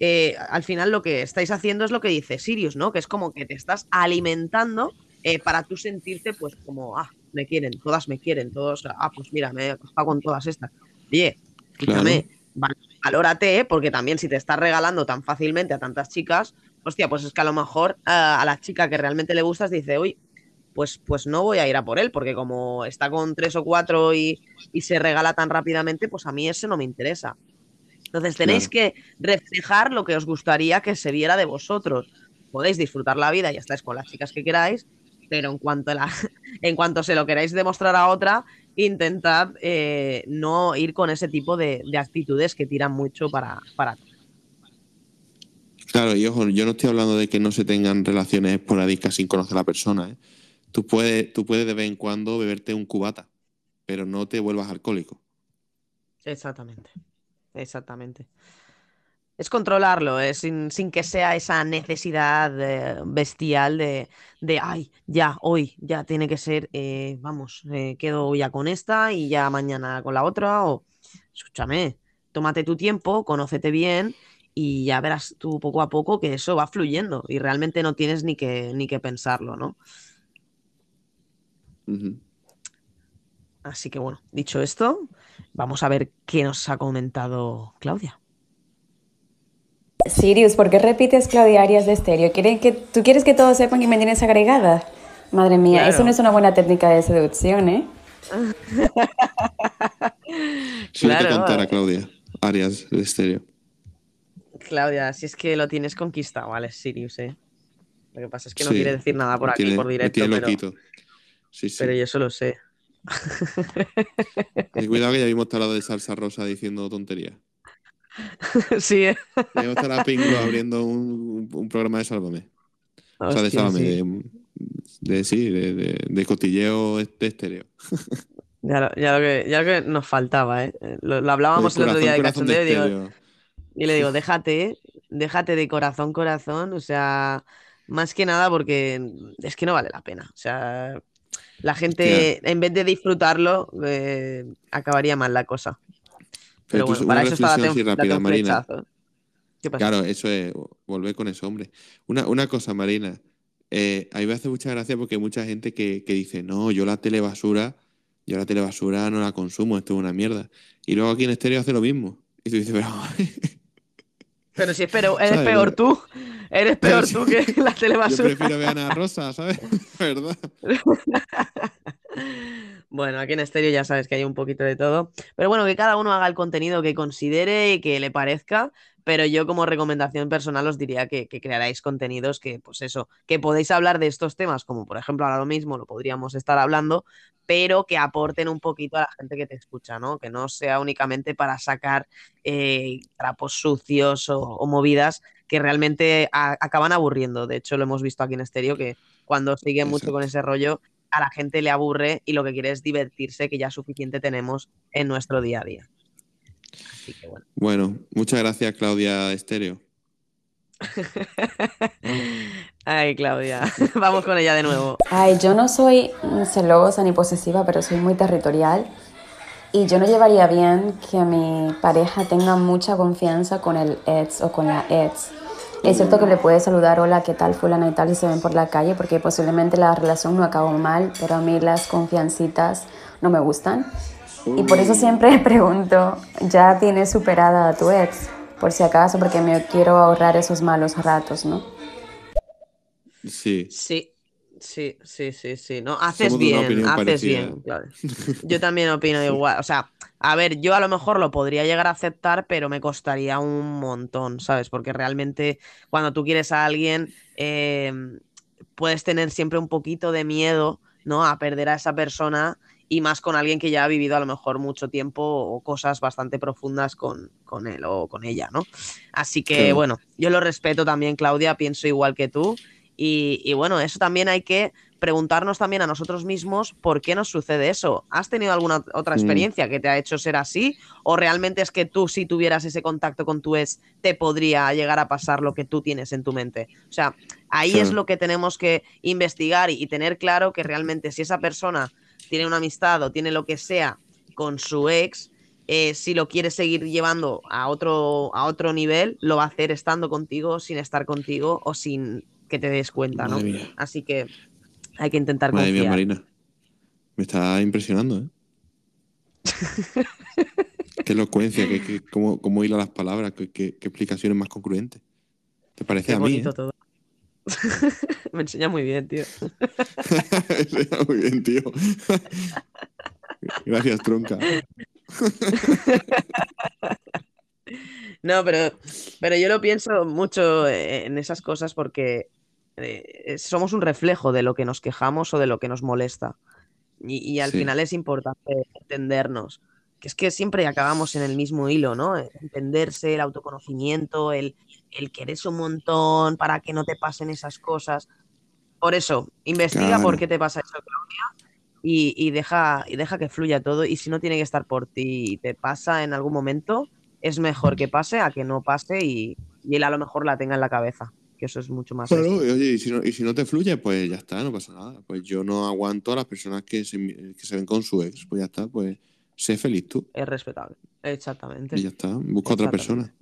eh, al final lo que estáis haciendo es lo que dice Sirius, ¿no? Que es como que te estás alimentando eh, para tú sentirte, pues, como, ah, me quieren, todas me quieren, todos, ah, pues mira, me he con todas estas. Oye, escúchame, valórate, ¿eh? porque también si te estás regalando tan fácilmente a tantas chicas, hostia, pues es que a lo mejor ah, a la chica que realmente le gustas dice, uy, pues, pues no voy a ir a por él, porque como está con tres o cuatro y, y se regala tan rápidamente, pues a mí ese no me interesa. Entonces tenéis que reflejar lo que os gustaría que se viera de vosotros. Podéis disfrutar la vida y estáis con las chicas que queráis, pero en cuanto, la, en cuanto se lo queráis demostrar a otra, intentad eh, no ir con ese tipo de, de actitudes que tiran mucho para, para Claro, y ojo, yo no estoy hablando de que no se tengan relaciones esporádicas sin conocer a la persona, ¿eh? tú puedes, tú puedes de vez en cuando beberte un cubata, pero no te vuelvas alcohólico. Exactamente. Exactamente. Es controlarlo, eh, sin, sin que sea esa necesidad eh, bestial de, de, ay, ya, hoy, ya tiene que ser, eh, vamos, quedo ya con esta y ya mañana con la otra, o escúchame, tómate tu tiempo, conócete bien y ya verás tú poco a poco que eso va fluyendo y realmente no tienes ni que, ni que pensarlo, ¿no? Así que bueno, dicho esto, vamos a ver qué nos ha comentado Claudia. Sirius, ¿por qué repites Claudia Arias de estéreo? ¿Quieren que, ¿Tú quieres que todos sepan que me tienes agregada? Madre mía, Claro. eso no es una buena técnica de seducción, ¿eh? Claro. contar a Claudia Arias de estéreo. Claudia, si es que lo tienes conquistado, ¿vale? Sirius, ¿eh? Lo que pasa es que no Sí, quiere decir nada por me aquí, tiene- por me directo, tiene pero, loquito. Sí, sí. pero yo eso lo sé. Y cuidado que ya vimos hablado de salsa rosa diciendo tonterías. sí, ¿eh? Ya vimos estar a Pingo abriendo un, un programa de Sálvame. o sea, de Sálvame, sí. de, de- sí, de, de- de cotilleo de estéreo. Ya lo, ya lo que, ya lo que nos faltaba, ¿eh? Lo, lo hablábamos el otro día de cachondeo y digo, y le digo, déjate, déjate de corazón, corazón, o sea, más que nada porque es que no vale la pena. O sea, la gente, en vez de disfrutarlo, eh, acabaría mal la cosa. Pero Pero bueno, una para eso está rápida, Marina. flechazo. ¿Qué pasa? Claro, eso es volver con ese hombre. Una, una cosa, Marina. eh, a mí me hace mucha gracia porque hay mucha gente que, que dice, no, yo la telebasura, yo la telebasura no la consumo, esto es una mierda. Y luego aquí en estéreo hace lo mismo. Y tú dices, pero Pero si es peor, eres ¿Sabes? peor tú, eres peor Pero tú que la yo telebasura. prefiero ver a Ana Rosa, ¿sabes? ¿Verdad? Bueno, aquí en estéreo ya sabes que hay un poquito de todo. Pero bueno, que cada uno haga el contenido que considere y que le parezca. Pero yo como recomendación personal os diría que, que crearáis contenidos que, pues eso, que podéis hablar de estos temas, como por ejemplo ahora lo mismo lo podríamos estar hablando, pero que aporten un poquito a la gente que te escucha, ¿no? Que no sea únicamente para sacar eh, trapos sucios o, o movidas que realmente a- acaban aburriendo. De hecho, lo hemos visto aquí en estéreo que cuando sigue mucho con ese rollo, a la gente le aburre y lo que quiere es divertirse, que ya suficiente tenemos en nuestro día a día. Así que bueno. Bueno, muchas gracias, Claudia Estéreo. Ay, Claudia. Vamos con ella de nuevo. Ay, yo no soy celosa ni posesiva, pero soy muy territorial. Y yo no llevaría bien que mi pareja tenga mucha confianza con el ex o con la ex. Es cierto que le puede saludar, hola, ¿qué tal fulana y tal? Y se ven por la calle porque posiblemente la relación no acabó mal, pero a mí las confiancitas no me gustan. Y por eso siempre pregunto, ¿ya tienes superada a tu ex? Por si acaso, porque me quiero ahorrar esos malos ratos, ¿no? Sí. Sí, sí, sí, sí, sí. No, haces Somos bien, haces parecida. bien, claro. Yo también opino igual. O sea, a ver, yo a lo mejor lo podría llegar a aceptar, pero me costaría un montón, ¿sabes? Porque realmente cuando tú quieres a alguien, eh, puedes tener siempre un poquito de miedo, ¿no? A perder a esa persona y más con alguien que ya ha vivido a lo mejor mucho tiempo o cosas bastante profundas con, con él o con ella, ¿no? Así que bueno, yo lo respeto también, Claudia, pienso igual que tú. Y, y bueno, eso también hay que preguntarnos también a nosotros mismos por qué nos sucede eso. ¿Has tenido alguna otra Mm. experiencia que te ha hecho ser así? ¿O realmente es que tú, si tuvieras ese contacto con tu ex, te podría llegar a pasar lo que tú tienes en tu mente? O sea, ahí es lo que tenemos que investigar y, y tener claro que realmente si esa persona tiene una amistad o tiene lo que sea con su ex, eh, si lo quiere seguir llevando a otro, a otro nivel, lo va a hacer estando contigo, sin estar contigo o sin que te des cuenta, ¿no? Mía. Así que hay que intentar Madre mía, confiar. Marina. Me está impresionando, ¿eh? qué elocuencia, qué, qué- cómo, cómo hila las palabras, qué, qué- qué explicaciones más concluentes. ¿Te parece a mí? eh? todo. Me enseña muy bien, tío. Está Muy bien, tío. Gracias, tronca. No, pero, pero yo lo pienso mucho eh, en esas cosas porque eh, somos un reflejo de lo que nos quejamos o de lo que nos molesta. Y, y al Sí. final es importante entendernos. Que es que siempre acabamos en el mismo hilo, ¿no? Entenderse, el autoconocimiento, el, el quererse un montón para que no te pasen esas cosas. Por eso, investiga Claro. por qué te pasa eso, Claudia, y, y deja, y deja que fluya todo. Y si no tiene que estar por ti y te pasa en algún momento, es mejor que pase a que no pase y, y él a lo mejor la tenga en la cabeza. Que eso es mucho más. Claro, y oye, y si, no, y si no te fluye, pues ya está, no pasa nada. Pues yo no aguanto a las personas que se, que se ven con su ex. Pues ya está, pues sé feliz tú. Es respetable. Exactamente. Y ya está, busca otra persona.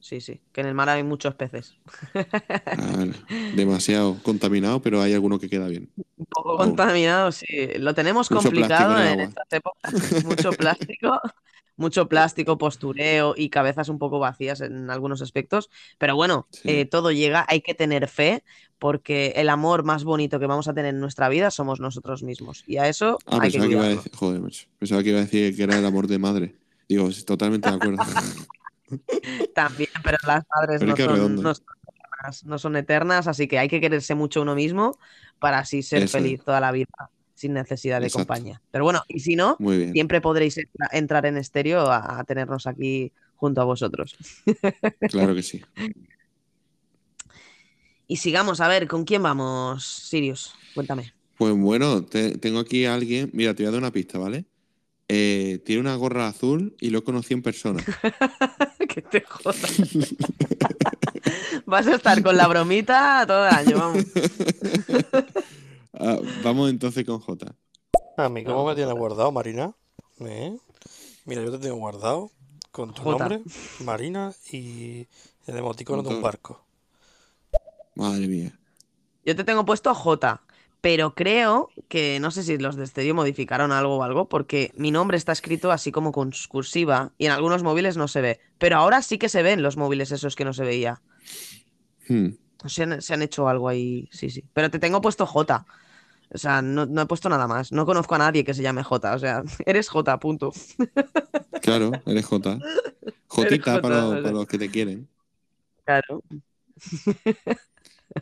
Sí, sí. Que en el mar hay muchos peces. Claro, demasiado contaminado, pero hay alguno que queda bien. Un poco contaminado, sí. Lo tenemos Mucho complicado en estas épocas. Mucho plástico, mucho plástico, postureo y cabezas un poco vacías en algunos aspectos. Pero bueno, eh, todo llega, hay que tener fe porque el amor más bonito que vamos a tener en nuestra vida somos nosotros mismos. Y a eso Ah, hay que pensaba que, iba a decir, joder. Pensaba que iba a decir que era el amor de madre. Digo, totalmente de acuerdo. También, pero las madres Pero no son, no son eternas, no son eternas, así que hay que quererse mucho uno mismo para así ser Eso feliz toda la vida sin necesidad de Exacto. compañía. Pero bueno, y si no, siempre podréis entra- entrar en estéreo a, a tenernos aquí junto a vosotros. Claro que sí. Y sigamos, a ver, ¿con quién vamos, Sirius? Cuéntame. Pues bueno, te- tengo aquí a alguien. Mira, te voy a dar una pista, ¿vale? Eh, tiene una gorra azul y lo conocí en persona. que te jodas. Vas a estar con la bromita todo el año, vamos. Ah, vamos entonces con J. A mí, ¿cómo me tienes guardado, Marina? ¿Eh? Mira, yo te tengo guardado con tu Jota. nombre, Marina, y el emoticono de un Jota. barco. Madre mía. Yo te tengo puesto J, pero creo que no sé si los de Stereo modificaron algo o algo, porque mi nombre está escrito así como con cursiva y en algunos móviles no se ve. Pero ahora sí que se ven los móviles esos que no se veía. Hmm. Se han, se han hecho algo ahí, sí, sí. Pero te tengo puesto J. O sea, no, no he puesto nada más. No conozco a nadie que se llame J. O sea, eres J, punto. Claro, eres J. Jotita Jota, para, los, o sea. para los que te quieren. Claro.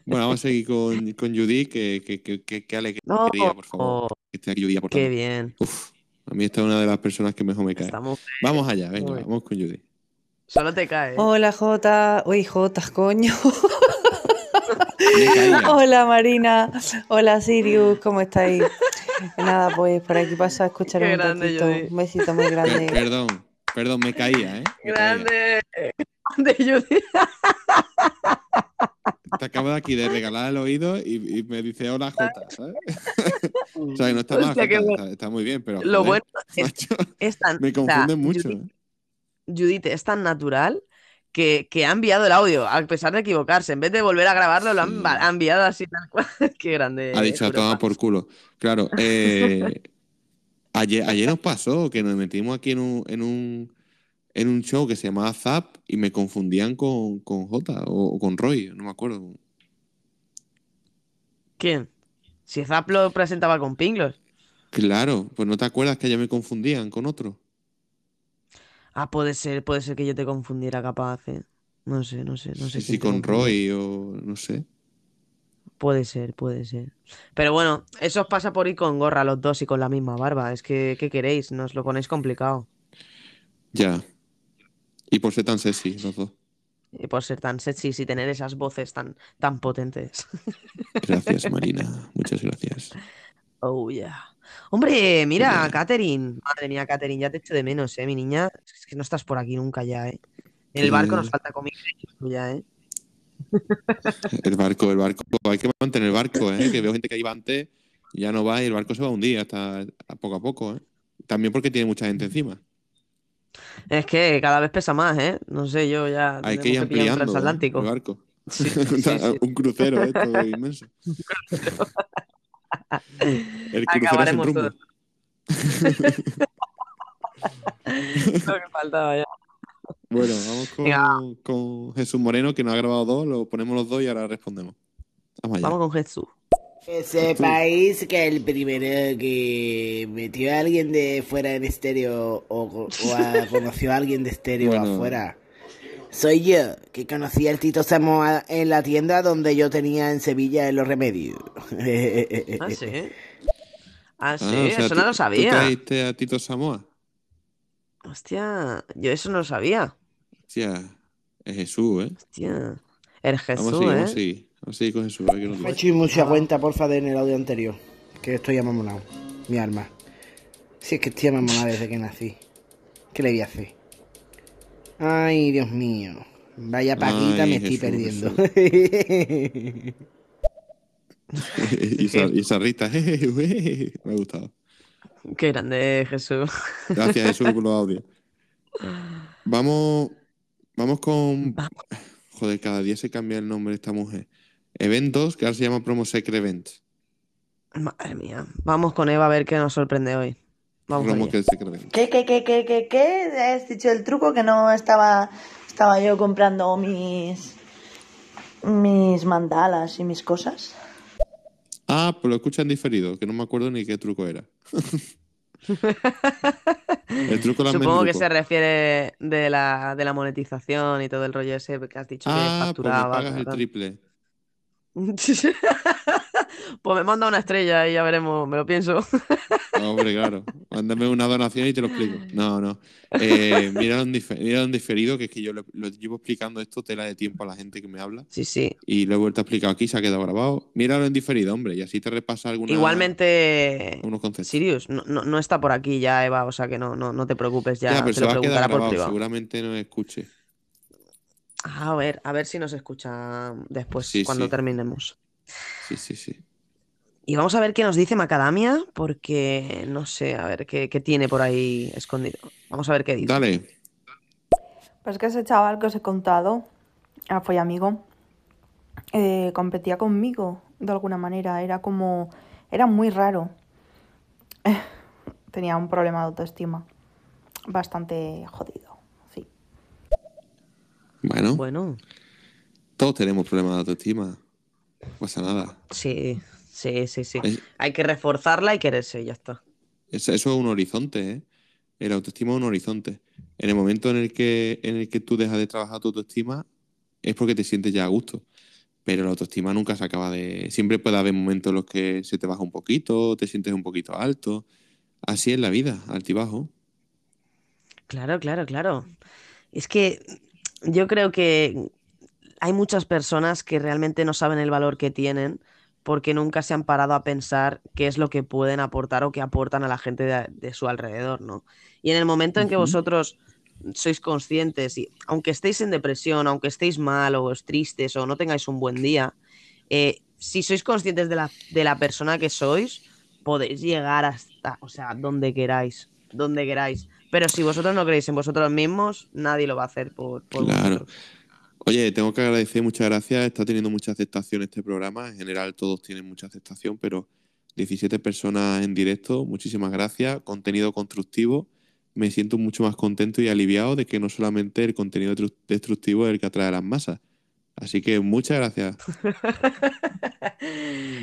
Bueno, vamos a seguir con, con Judy, que, que, que, que, que alegría, No. por favor. Que esté aquí Judy Qué aportando. bien. Uf, a mí esta es una de las personas que mejor me cae. Estamos... Vamos allá, venga, vamos con Judy. Solo te cae. Hola Jota, uy Jota, coño. Hola Marina, hola Sirius, ¿cómo estáis? Nada, pues por aquí pasa a escuchar Qué un grande, ratito. Judy. Un besito muy Per- grande. perdón, perdón, me caía, ¿eh? Me caía. Grande. Grande, Judy. Te acabo de aquí de regalar el oído y, y me dice hola Jota, ¿sabes? o sea, que no está mal, Jota, está, está muy bien, pero Lo joder, bueno es, macho, es tan. me o sea, confunden mucho. Judith, ¿eh? Judith es tan natural que, que ha enviado el audio, a pesar de equivocarse. En vez de volver a grabarlo, lo han ha enviado así tal cual. Qué grande. Ha dicho a Europa. tomar por culo. Claro, eh, ayer, ayer nos pasó que nos metimos aquí en un, en un, en un show que se llamaba Zap y me confundían con, con Jota o, o con Roy, no me acuerdo. ¿Quién? Si Zap lo presentaba con Pinglos. Claro, pues no te acuerdas que ayer me confundían con otro. Ah, puede ser, puede ser que yo te confundiera capaz. eh. No sé, no sé, no sé. Sí, sí, con. Roy o no sé. Puede ser, puede ser. Pero bueno, eso os pasa por ir con gorra los dos y con la misma barba. Es que, ¿qué queréis? Nos lo ponéis complicado. Ya. Y por ser tan sexy, los dos. Y por ser tan sexy y tener esas voces tan, tan potentes. Gracias, Marina. Muchas gracias. Oh, yeah. Hombre, mira. Katherine. Madre mía, Katherine, ya te echo de menos, ¿eh? Mi niña, es que no estás por aquí nunca ya, ¿eh? En el barco nos falta comida ya, ¿eh? El barco, el barco. Hay que mantener el barco, ¿eh? Que veo gente que iba antes y ya no va y el barco se va a hundir hasta poco a poco, ¿eh? También porque tiene mucha gente encima. Es que cada vez pesa más, ¿eh? No sé, yo ya Hay que ir pillar un ampliando ¿eh? transatlántico. el barco. Sí, sí, sí. Un crucero, ¿eh? Todo inmenso. El crucero sin Acabaremos rumbo. todos. Lo que faltaba ya. Bueno, vamos Venga. con, con Jesús Moreno, que nos ha grabado dos, lo ponemos los dos y ahora respondemos. Vamos allá. Vamos con Jesús. Que sepáis que el primero que metió a alguien de fuera en estéreo o, o a- conoció a alguien de estéreo Bueno. afuera soy yo, que conocí al Tito Samoa en la tienda donde yo tenía en Sevilla en los remedios. Ah, sí. Ah, sí, Ah, o sea, eso tú- no lo ¿Tú sabía. trajiste a Tito Samoa? Hostia, yo eso no lo sabía. Hostia, es Jesús, ¿eh? Hostia. El Vamos a Jesús, seguir, ¿eh? vamos a seguir. Con Jesús. a ver qué nos Me dice. eché mucha cuenta, porfa, de en el audio anterior. Que estoy amamonado. Mi alma. Si es que estoy amamonado desde que nací. ¿Qué le voy a hacer? Ay, Dios mío. Vaya paquita Ay, me estoy Jesús, perdiendo. y, esa, y me ha gustado. Qué grande, Jesús. Gracias, Jesús, por los audios. Vamos, vamos con. Joder, cada día se cambia el nombre de esta mujer. Eventos, que ahora se llama Promo Secret Events. Madre mía. Vamos con Eva a ver qué nos sorprende hoy. Vamos Events. ¿Qué, qué, qué, qué, qué, qué? ¿Has dicho el truco que no estaba, estaba yo comprando mis, mis mandalas y mis cosas? Ah, pues lo escuchan diferido, que no me acuerdo ni qué truco era. el truco Supongo que se refiere de la, de la monetización y todo el rollo ese que has dicho que Ah, pues me facturaba. pagas el triple. Pues me manda una estrella y ya veremos, me lo pienso. Hombre, claro. Mándame una donación y te lo explico. No, no. Eh, mira en diferido, que es que yo lo, lo llevo explicando esto, tela de tiempo a la gente que me habla. Sí, sí. Y lo he vuelto a explicar aquí, se ha quedado grabado. Míralo en diferido, hombre, y así te repasa alguna, Igualmente, algunos conceptos. Sirius, no, no, no está por aquí ya, Eva, o sea que no, no, no te preocupes, ya, Ya, pero se lo preguntará por privado. seguramente no escuche. A ver, a ver si nos escucha después, Sí, cuando sí. terminemos. Sí, sí, sí. Y vamos a ver qué nos dice Macadamia, porque no sé, a ver qué, qué tiene por ahí escondido. Vamos a ver qué dice. Dale. Pues que ese chaval que os he contado, ah, fue amigo, eh, competía conmigo de alguna manera. Era como. Era muy raro. Tenía un problema de autoestima bastante jodido. Sí. Bueno, Bueno, todos tenemos problemas de autoestima. No pasa nada. sí, sí, sí, sí. Es- Hay que reforzarla y quererse, y ya está. Eso, eso es un horizonte, ¿eh? El autoestima es un horizonte. En el momento en el que, en el que tú dejas de trabajar tu autoestima, es porque te sientes ya a gusto. Pero la autoestima nunca se acaba de. Siempre puede haber momentos en los que se te baja un poquito, te sientes un poquito alto. Así es la vida, altibajo. Claro, claro, claro. Es que yo creo que hay muchas personas que realmente no saben el valor que tienen porque nunca se han parado a pensar qué es lo que pueden aportar o qué aportan a la gente de, de su alrededor, ¿no? Y en el momento en que vosotros sois conscientes y aunque estéis en depresión, aunque estéis mal o os tristes o no tengáis un buen día, eh, si sois conscientes de la, de la persona que sois, podéis llegar hasta, o sea, donde queráis, donde queráis. Pero si vosotros no creéis en vosotros mismos, nadie lo va a hacer por, por Claro. vosotros. Oye, tengo que agradecer, muchas gracias. Está teniendo mucha aceptación este programa. En general, todos tienen mucha aceptación, pero 17 personas en directo, muchísimas gracias. Contenido constructivo. Me siento mucho más contento y aliviado de que no solamente el contenido destru- destructivo es el que atrae a las masas. Así que muchas gracias.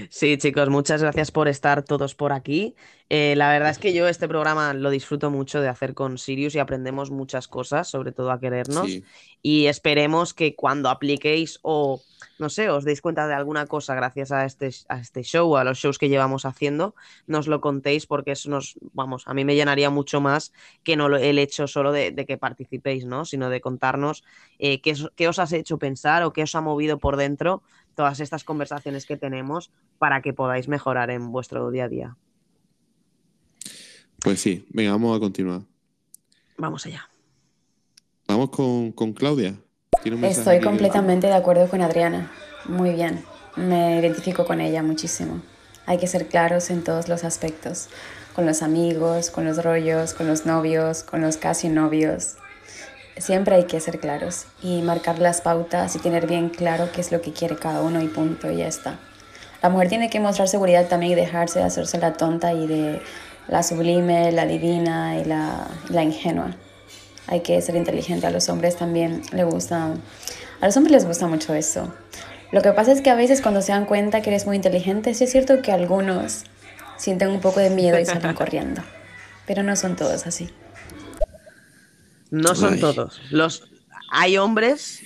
Sí, chicos, muchas gracias por estar todos por aquí. Eh, la verdad es que yo este programa lo disfruto mucho de hacer con Sirius y aprendemos muchas cosas, sobre todo a querernos. Sí. Y esperemos que cuando apliquéis o, no sé, os deis cuenta de alguna cosa gracias a este, a este show, a los shows que llevamos haciendo, nos lo contéis porque eso nos, vamos, a mí me llenaría mucho más que no lo- el hecho solo de, de que participéis, ¿no? Sino de contarnos eh, qué, qué os has hecho pensar o qué os ha movido por dentro todas estas conversaciones que tenemos para que podáis mejorar en vuestro día a día. Pues sí, venga, vamos a continuar. Vamos allá. Vamos con, con Claudia. Estoy completamente de acuerdo con Adriana. Muy bien. Me identifico con ella muchísimo. Hay que ser claros en todos los aspectos. Con los amigos, con los rollos, con los novios, con los casi novios. Siempre hay que ser claros y marcar las pautas y tener bien claro qué es lo que quiere cada uno y punto, y ya está. La mujer tiene que mostrar seguridad también y dejarse de hacerse la tonta y de la sublime, la divina y la, la ingenua. Hay que ser inteligente. A los hombres también le gusta, a los hombres les gusta mucho eso. Lo que pasa es que a veces cuando se dan cuenta que eres muy inteligente, sí es cierto que algunos sienten un poco de miedo y salen corriendo. Pero no son todos así. No son Ay. todos. Los, hay hombres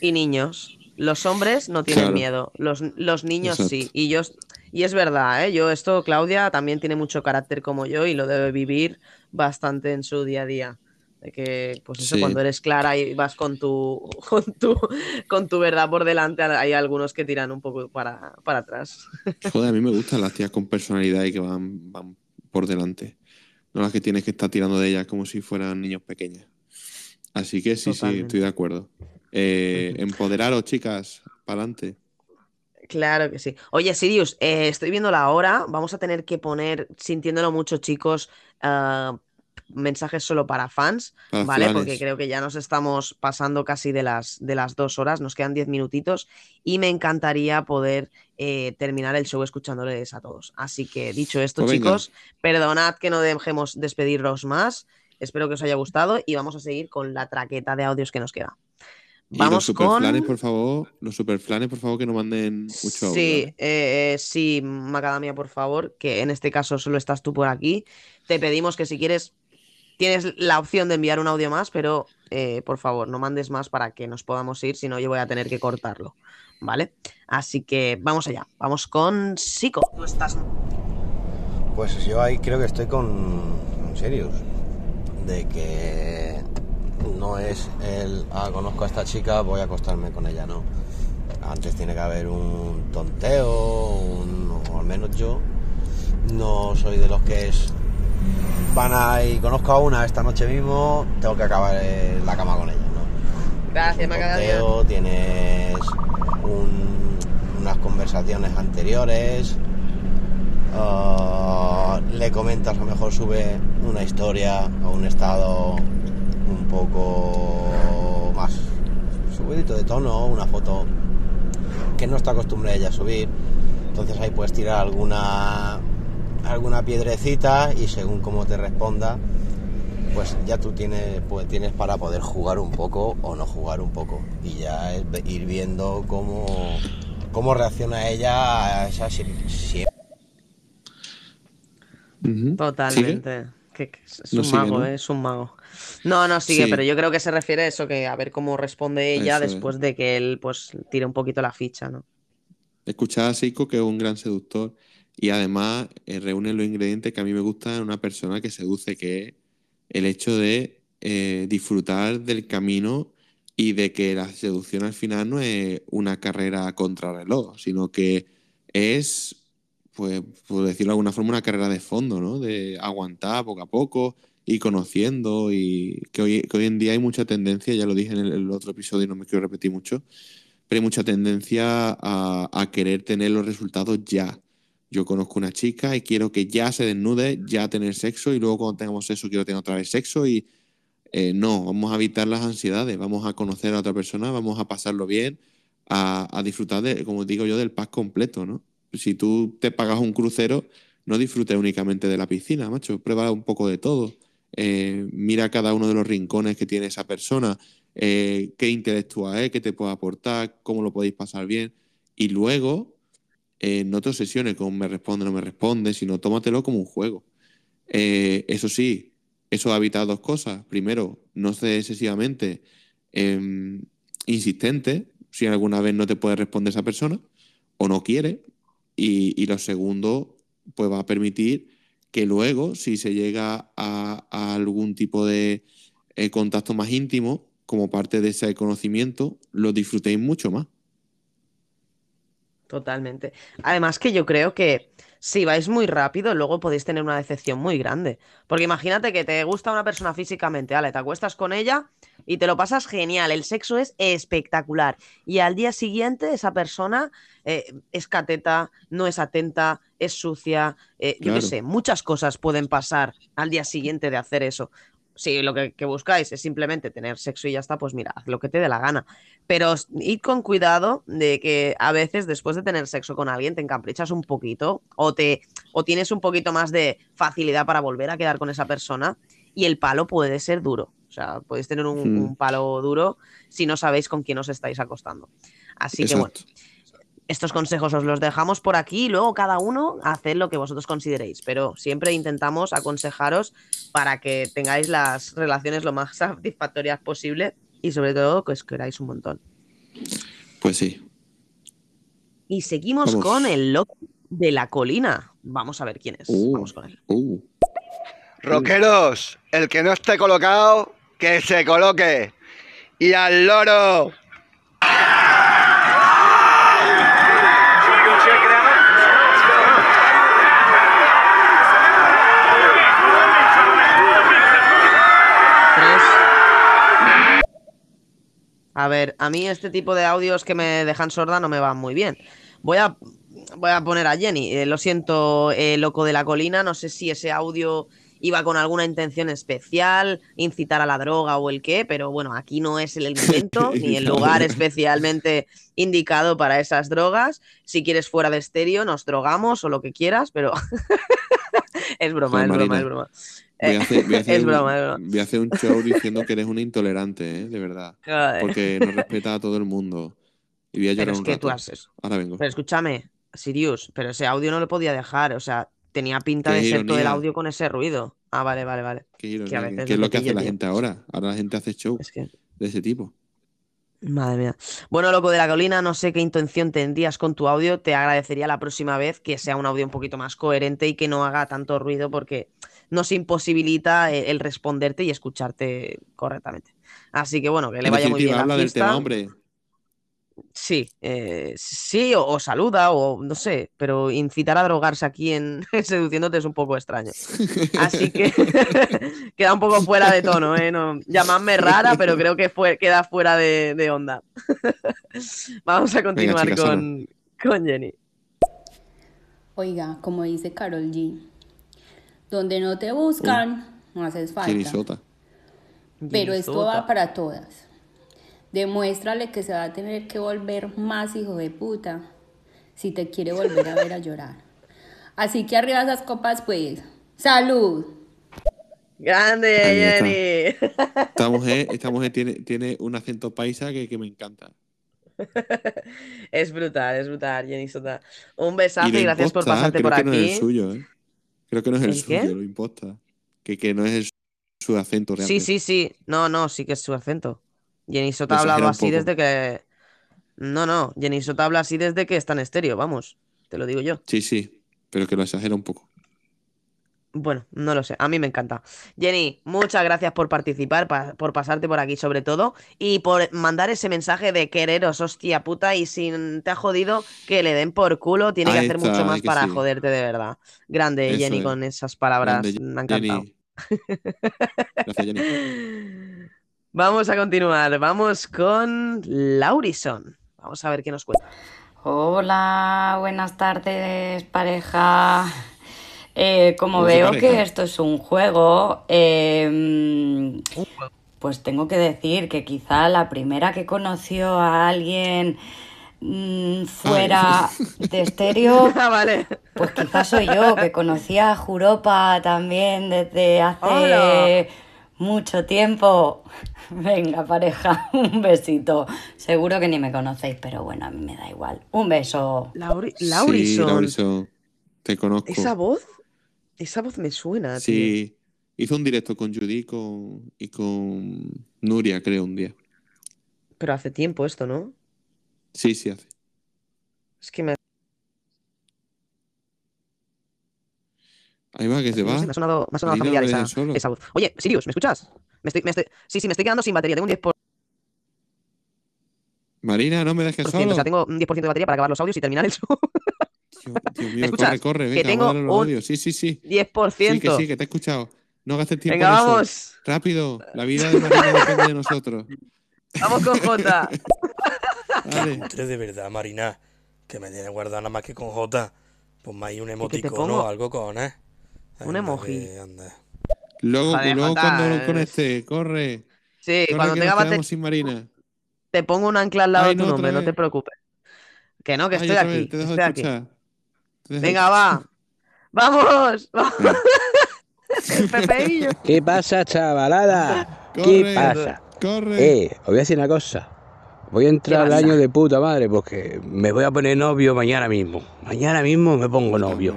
y niños. Los hombres no tienen Claro. miedo. Los, los niños Exacto. sí. Y yo, y es verdad, ¿eh? Yo esto, Claudia, también tiene mucho carácter como yo y lo debe vivir bastante en su día a día. De que, pues eso, Sí. cuando eres clara y vas con tu, con tu, con tu verdad por delante, hay algunos que tiran un poco para, para atrás. Joder, a mí me gustan las tías con personalidad y que van, van por delante. No las que tienes que estar tirando de ellas como si fueran niños pequeños. Así que sí, sí, estoy de acuerdo. Eh, empoderaros, chicas, para adelante. Claro que sí. Oye, Sirius, eh, estoy viendo la hora. Vamos a tener que poner, sintiéndolo mucho, chicos, ah, mensajes solo para fans, ¿vale? Porque creo que ya nos estamos pasando casi de las, de las dos horas, nos quedan diez minutitos y me encantaría poder eh, terminar el show escuchándoles a todos. Así que, dicho esto, Pues venga. chicos, perdonad que no dejemos despedirnos más. Espero que os haya gustado y vamos a seguir con la traqueta de audios que nos queda. Y Vamos los superflanes, con... por favor, los superflanes, por favor, que nos manden mucho audio. Sí, ¿vale? eh, eh, sí, Macadamia, por favor, que en este caso solo estás tú por aquí. Te pedimos que si quieres, tienes la opción de enviar un audio más, pero eh, por favor, no mandes más para que nos podamos ir, si no yo voy a tener que cortarlo, ¿vale? Así que vamos allá, vamos con Sico. Tú estás... Pues yo ahí creo que estoy con, con Sirius. De que no es el, ah, conozco a esta chica, voy a acostarme con ella, no. Antes tiene que haber un tonteo, un- o al menos yo no soy de los que es, van a y conozco a una esta noche mismo, tengo que acabar en la cama con ella, ¿no? Gracias, Macadamia. Tonteo, tienes un- unas conversaciones anteriores, ah, le comentas, a lo mejor sube una historia o un estado un poco más subidito de tono, una foto que no está acostumbrada ella a subir. Entonces ahí puedes tirar alguna alguna piedrecita y según cómo te responda, pues ya tú tienes, pues tienes para poder jugar un poco o no jugar un poco. Y ya ir viendo cómo, cómo reacciona ella a esa si- si- Ujú. Totalmente. Que es un sigue, mago, ¿no? eh, es un mago. No, no sigue, Sí. pero yo creo que se refiere a eso, que a ver cómo responde ella Eso es. después de que él pues tire un poquito la ficha, ¿no? Escuchar a Seiko, que es un gran seductor, y además eh, reúne los ingredientes que a mí me gustan en una persona que seduce, que es el hecho de eh, disfrutar del camino y de que la seducción al final no es una carrera contrarreloj, sino que es, pues, por decirlo de alguna forma, una carrera de fondo, ¿no? De aguantar poco a poco, ir conociendo y que hoy, que hoy en día hay mucha tendencia, ya lo dije en el, otro episodio y no me quiero repetir mucho, pero hay mucha tendencia a, querer tener los resultados ya. Yo conozco una chica y quiero que ya se desnude, ya tener sexo y luego cuando tengamos sexo quiero tener otra vez sexo y eh, no, vamos a evitar las ansiedades, vamos a conocer a otra persona, vamos a pasarlo bien, a, a disfrutar de, como digo yo, del pack completo, ¿no? Si tú te pagas un crucero, no disfrutes únicamente de la piscina, macho, prueba un poco de todo. Eh, mira cada uno de los rincones que tiene esa persona, eh, qué intelectual es, qué te puede aportar, cómo lo podéis pasar bien. Y luego, eh, no te obsesiones con me responde, no me responde, sino tómatelo como un juego. Eh, eso sí, eso evita dos cosas. Primero, no ser excesivamente eh, insistente si alguna vez no te puede responder esa persona o no quiere. Y, y lo segundo, pues va a permitir que luego, si se llega a, algún tipo de eh, contacto más íntimo, como parte de ese conocimiento, lo disfrutéis mucho más. Totalmente. Además que yo creo que si vais muy rápido, luego podéis tener una decepción muy grande. Porque imagínate que te gusta una persona físicamente, ¿vale? Te acuestas con ella y te lo pasas genial, el sexo es espectacular. Y al día siguiente esa persona eh, es cateta, no es atenta, es sucia, eh, yo qué sé, muchas cosas pueden pasar al día siguiente de hacer eso. Si lo que, que buscáis es simplemente tener sexo y ya está, pues mira, haz lo que te dé la gana. Pero id con cuidado de que a veces después de tener sexo con alguien te encaprichas un poquito o, te, o tienes un poquito más de facilidad para volver a quedar con esa persona y el palo puede ser duro. O sea, podéis tener un, Hmm. un palo duro si no sabéis con quién os estáis acostando. Así que bueno. Estos consejos os los dejamos por aquí y luego cada uno haced lo que vosotros consideréis, pero siempre intentamos aconsejaros para que tengáis las relaciones lo más satisfactorias posible y sobre todo que os queráis un montón. Pues sí. Y seguimos Vamos. con el loco de la colina. Vamos a ver quién es. Uh, Vamos con él. uh. Rockeros, el que no esté colocado, que se coloque. Y al loro. A ver, a mí este tipo de audios que me dejan sorda no me van muy bien. Voy a, voy a poner a Jenny. Eh, lo siento, eh, loco de la colina. No sé si ese audio iba con alguna intención especial, incitar a la droga o el qué, pero bueno, aquí no es el momento ni el lugar especialmente indicado para esas drogas. Si quieres fuera de estéreo, nos drogamos o lo que quieras, pero es broma, es broma, es broma. Voy a, hacer, voy a hacer es un- broma, es broma. voy a hacer un show diciendo que eres una intolerante, ¿eh? De verdad. Joder. Porque no respeta a todo el mundo. Y voy a llorar Pero es un que rato. tú haces. Ahora vengo. Pero escúchame, Sirius, pero ese audio no lo podía dejar, o sea, tenía pinta Qué de ser todo el audio con ese ruido. Ah, vale, vale, vale. Qué que a ¿qué- veces ¿Qué es lo que hace la tío. gente ahora? Ahora la gente hace show de ese tipo. Madre mía. Bueno, loco de la colina, no sé qué intención tendrías con tu audio. Te agradecería la próxima vez que sea un audio un poquito más coherente y que no haga tanto ruido porque nos imposibilita eh, el responderte y escucharte correctamente. Así que bueno, que le vaya muy bien definitiva, la habla del tema, hombre. Sí, eh, sí, o, o saluda, o no sé, pero incitar a drogarse aquí en seduciéndote es un poco extraño. Así que queda un poco fuera de tono, ¿eh? No, llamadme rara, pero creo que fue, queda fuera de, de onda. Vamos a continuar chica, con, con Jenny. Oiga, como dice Carol G, donde no te buscan, no haces falta. Jenny Sota. Pero esto va para todas. Demuéstrale que se va a tener que volver más hijo de puta si te quiere volver a ver a llorar. Así que arriba esas copas, pues. ¡Salud! Grande. Jenny. Esta mujer, esta mujer tiene, tiene un acento paisa que, que me encanta. Es brutal, es brutal, Jenny Sota. Un besazo y, gracias por pasarte creo por que no es aquí. el suyo, ¿eh? Creo que no es el, suyo, lo imposta. Que, que no es el- su acento real. Sí, sí, sí. No, no, sí que es su acento. Jenny Sota ha hablado así desde que. No, no. Jenny Sota habla así desde que está en estéreo, vamos. Te lo digo yo. Sí, sí, pero que lo exagera un poco. Bueno, no lo sé. A mí me encanta. Jenny, muchas gracias por participar, pa- por pasarte por aquí sobre todo y por mandar ese mensaje de quereros, hostia puta, y si te ha jodido, que le den por culo. Tiene que hacer está, mucho más para sí. joderte de verdad. Grande, Eso Jenny, es. con esas palabras. Grande, me ha encantado. Jenny. Gracias, Jenny. Vamos a continuar. Vamos con Laurison. Vamos a ver qué nos cuenta. Hola, buenas tardes, pareja. Eh, como veo que esto es un juego, eh, pues tengo que decir que quizá la primera que conoció a alguien mm, fuera de estéreo, Ah, vale. pues quizás soy yo, que conocía a Juropa también desde hace Hola. mucho tiempo. Venga, pareja, un besito. Seguro que ni me conocéis, pero bueno, a mí me da igual. Un beso. Lauri- Sí. Laurison. Te conozco. ¿Esa voz? Esa voz me suena, tío. Sí. Hizo un directo con Judy y con, y con Nuria, creo, un día. Pero hace tiempo esto, ¿no? Sí, sí, hace. Es que me, Ahí va, que se va. me ha sonado, me ha sonado familiar esa, esa voz. Oye, Sirius, ¿me escuchas? Me estoy, me estoy- sí, sí, me estoy quedando sin batería. Tengo un 10%. Marina, no me dejes solo. O sea, tengo un 10% de batería para acabar los audios y terminar el show. Dios mío, escuchas? corre, corre, Que venga, tengo darle los un. Sí, sí, sí. 10%. Sí, que sí, que te he escuchado. No gastes tiempo Venga, en eso. vamos. Rápido, la vida de Marina depende de nosotros. Vamos con Jota. Tres de verdad, Marina, que me tiene guardada nada más que con J. Ponme ahí un emoticono o algo con, ¿eh? Un emoji. anda. Luego, luego Jota, cuando eh. lo conecte, corre. Sí, Corre, cuando que tenga nos bate- quedamos sin Marina. te pongo un ancla al lado Ay, de tu no, nombre, no te preocupes. Que no, que Ay, estoy aquí. vez, te dejo estoy de aquí. escuchar. Te dejo de Venga, va. ¡Vamos! ¡Vamos! Pepeillo. ¿Qué pasa, chavalada? Corre, ¿Qué pasa? corre. Eh, os voy a decir una cosa. Voy a entrar ¿Qué al año de puta madre porque me voy a poner novio mañana mismo. Mañana mismo me pongo novio.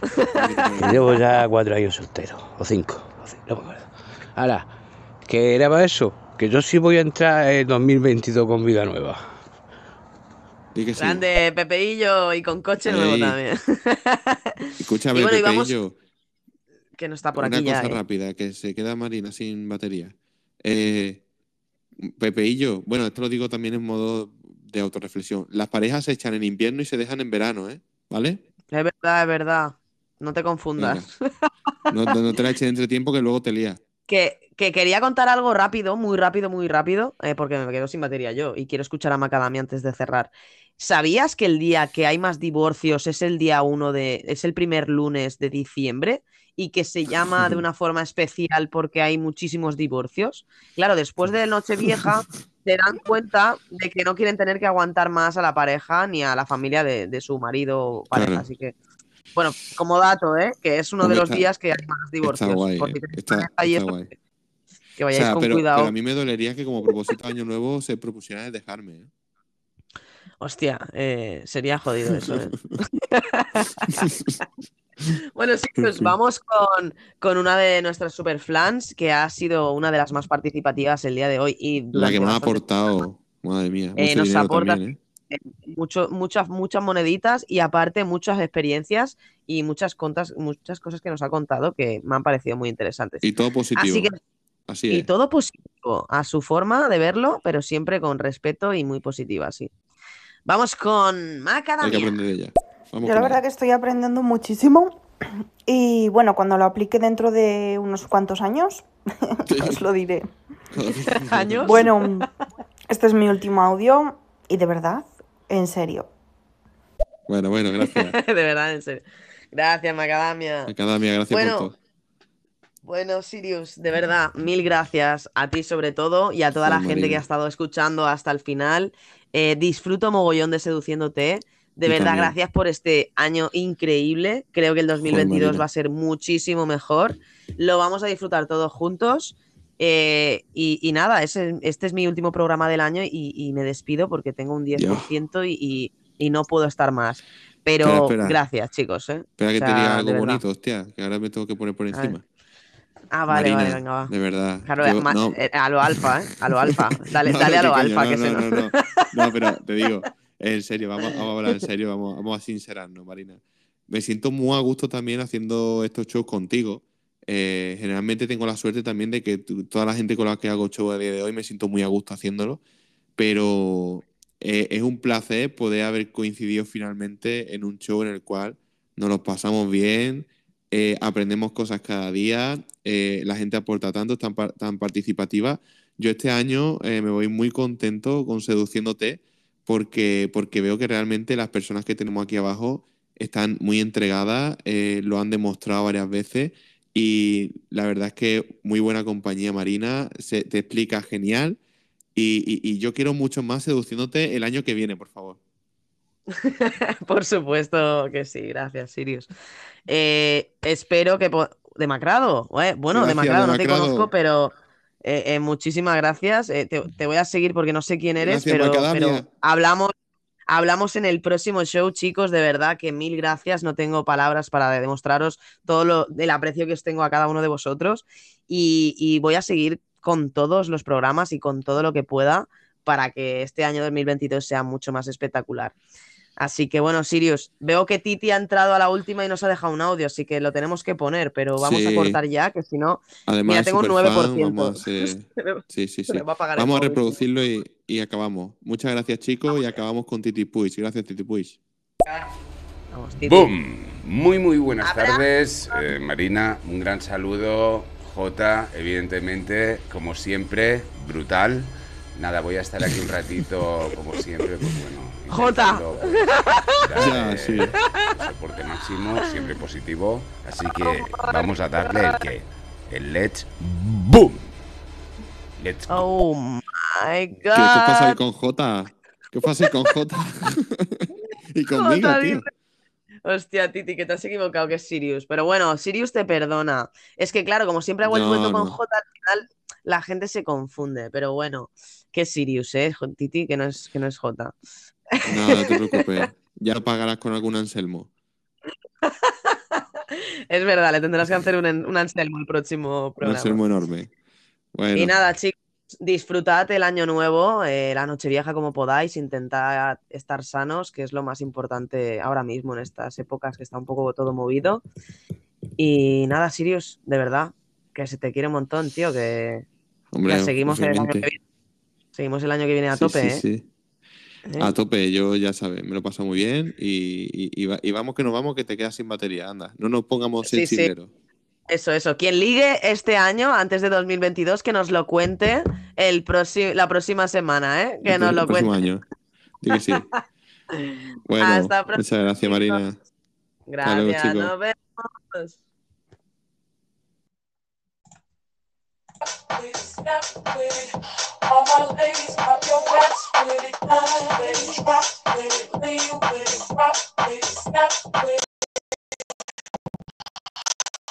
Que llevo ya cuatro años soltero. O cinco. o cinco, no me acuerdo. Ahora, que era para eso. Que yo sí voy a entrar en 2022 con vida nueva. Sí. Grande, Pepeillo y con coche nuevo también. Escúchame, Y bueno, vamos- Pepeillo, que no está por una aquí ya. cosa eh. rápida, que se queda Marina sin batería. Eh, Pepeillo, bueno, esto lo digo también en modo de autorreflexión. Las parejas se echan en invierno y se dejan en verano, ¿eh? ¿Vale? Es verdad, es verdad. No te confundas. No te la eches entre tiempo que luego te lías. Que, que quería contar algo rápido, muy rápido, muy rápido, eh, porque me quedo sin batería yo y quiero escuchar a Macadamia antes de cerrar. ¿Sabías que el día que hay más divorcios es el día uno de, es el primer lunes de diciembre y que se llama de una forma especial porque hay muchísimos divorcios? Claro, después de Nochevieja se dan cuenta de que no quieren tener que aguantar más a la pareja ni a la familia de, de su marido o pareja, Claro. así que bueno, como dato, ¿eh? Que es uno de los está- días que hay más divorcios. Está guay, Está, está guay. que O vayáis sea, con pero, cuidado. pero a mí me dolería que como propósito de año nuevo se propusieran el dejarme. ¿eh? Hostia, eh, sería jodido eso, ¿eh? Bueno, sí, pues vamos con, con una de nuestras superflans que ha sido una de las más participativas el día de hoy y La que me ha aportado, madre mía, Eh, nos aporta también, ¿eh? mucho, muchas, muchas moneditas y aparte muchas experiencias y muchas, contas, muchas cosas que nos ha contado que me han parecido muy interesantes. Y todo positivo. Así que, Así y todo positivo, a su forma de verlo, pero siempre con respeto y muy positiva, sí. Vamos con Hay que Macadamia. aprender de ella. Vamos Yo la verdad que estoy aprendiendo muchísimo y bueno, cuando lo aplique dentro de unos cuantos años, os lo diré. ¿Años? Bueno, este es mi último audio y de verdad, en serio. Bueno, bueno, gracias. de verdad, en serio. Gracias, Macadamia. Academia, gracias Bueno, por todo. Bueno, Sirius, de verdad, mil gracias a ti sobre todo y a toda la gente que ha estado escuchando hasta el final. Eh, disfruto mogollón de seduciéndote. De Yo verdad, también. gracias por este año increíble. Creo que el 2022 Marina. va a ser muchísimo mejor. Lo vamos a disfrutar todos juntos. Eh, y, y nada, ese- este es mi último programa del año y, y me despido porque tengo un 10% y, y- y no puedo estar más. Pero Espera, espera. gracias, chicos. ¿eh? Espera que O te sea, diga de algo bonito, hostia, que ahora me tengo que poner por encima. Ah, vale, Marina, vale, venga, va. de verdad. Claro, yo- no, eh, a lo alfa, ¿eh? A lo alfa. Dale, No, dale a no, lo que alfa, coño, que no, se no, nos... no, no. No, pero te digo, en serio, vamos, vamos a hablar en serio, vamos, vamos a sincerarnos, Marina. Me siento muy a gusto también haciendo estos shows contigo. Eh, generalmente tengo la suerte también de que toda la gente con la que hago show a día de hoy me siento muy a gusto haciéndolo, pero eh, es un placer poder haber coincidido finalmente en un show en el cual nos lo pasamos bien, eh, aprendemos cosas cada día, eh, la gente aporta tanto, es tan, tan participativa. Yo este año eh, me voy muy contento con Seduciéndote porque, porque veo que realmente las personas que tenemos aquí abajo están muy entregadas, lo han demostrado varias veces y la verdad es que muy buena compañía, Marina, se, te explica genial y- y yo quiero mucho más Seduciéndote el año que viene, por favor. Por supuesto que sí, gracias, Sirius. Eh, espero que... Demacrado, eh, bueno, Gracias, Demacrado, no te conozco, pero eh, eh, muchísimas gracias. Eh, te, te voy a seguir porque no sé quién eres, Gracias, pero, pero hablamos, hablamos en el próximo show, chicos, de verdad que mil gracias. No tengo palabras para demostraros todo lo, el aprecio que os tengo a cada uno de vosotros y, y voy a seguir con todos los programas y con todo lo que pueda para que este año 2022 sea mucho más espectacular. Así que bueno, Sirius, veo que Titi ha entrado a la última y nos ha dejado un audio, así que lo tenemos que poner, pero vamos a cortar ya, que si no, es tengo un superfan, 9%. vamos a Sí, sí, va a Vamos a reproducirlo y, y acabamos. Muchas gracias, chicos, y acabamos con Titi Puig. Gracias, Titi Puig. Vamos, Titi. ¡Boom! Muy, muy buenas tardes. Eh, Marina, un gran saludo. Jota, evidentemente, como siempre, brutal. Nada, voy a estar aquí un ratito, como siempre, pues bueno. Jota. pues, Ya, eh, sí. Soporte máximo, siempre positivo. Así que vamos a darle el que. El let's boom. Let's go. Oh my ¿Qué, qué pasa ahí god. con Jota? ¿Qué pasa ahí con Jota? y conmigo, Jota, tío. Hostia, Titi, que te has equivocado, que es Sirius. Pero bueno, Sirius te perdona. Es que claro, como siempre hago el No, cuento con no. J, al final la gente se confunde. Pero bueno, que es Sirius, ¿eh? Titi, que no es, que no es J. No, no te preocupes. Ya lo pagarás con algún Anselmo. Es verdad, le tendrás que hacer un, un Anselmo el próximo Un programa. Anselmo enorme. Bueno, Y nada, chicos, disfrutad el año nuevo, eh, la noche vieja como podáis, intentad estar sanos, que es lo más importante ahora mismo en estas épocas que está un poco todo movido. Y nada, Sirius, de verdad, que se te quiere un montón, tío, que Hombre, Ya seguimos el año que viene. Seguimos el año que viene a Sí, tope, sí, ¿eh? sí. ¿Eh? A tope, yo ya sabes, me lo paso muy bien y, y- y va- y vamos que nos vamos que te quedas sin batería, anda. No nos pongamos sí. sensibles. Eso, eso. Quien ligue este año, antes de 2022, que nos lo cuente el la próxima semana, ¿eh? Que nos el lo cuente. año. Que sí. Bueno, Hasta muchas gracias, Marina. Hasta luego, Gracias, nos vemos. Snap with it.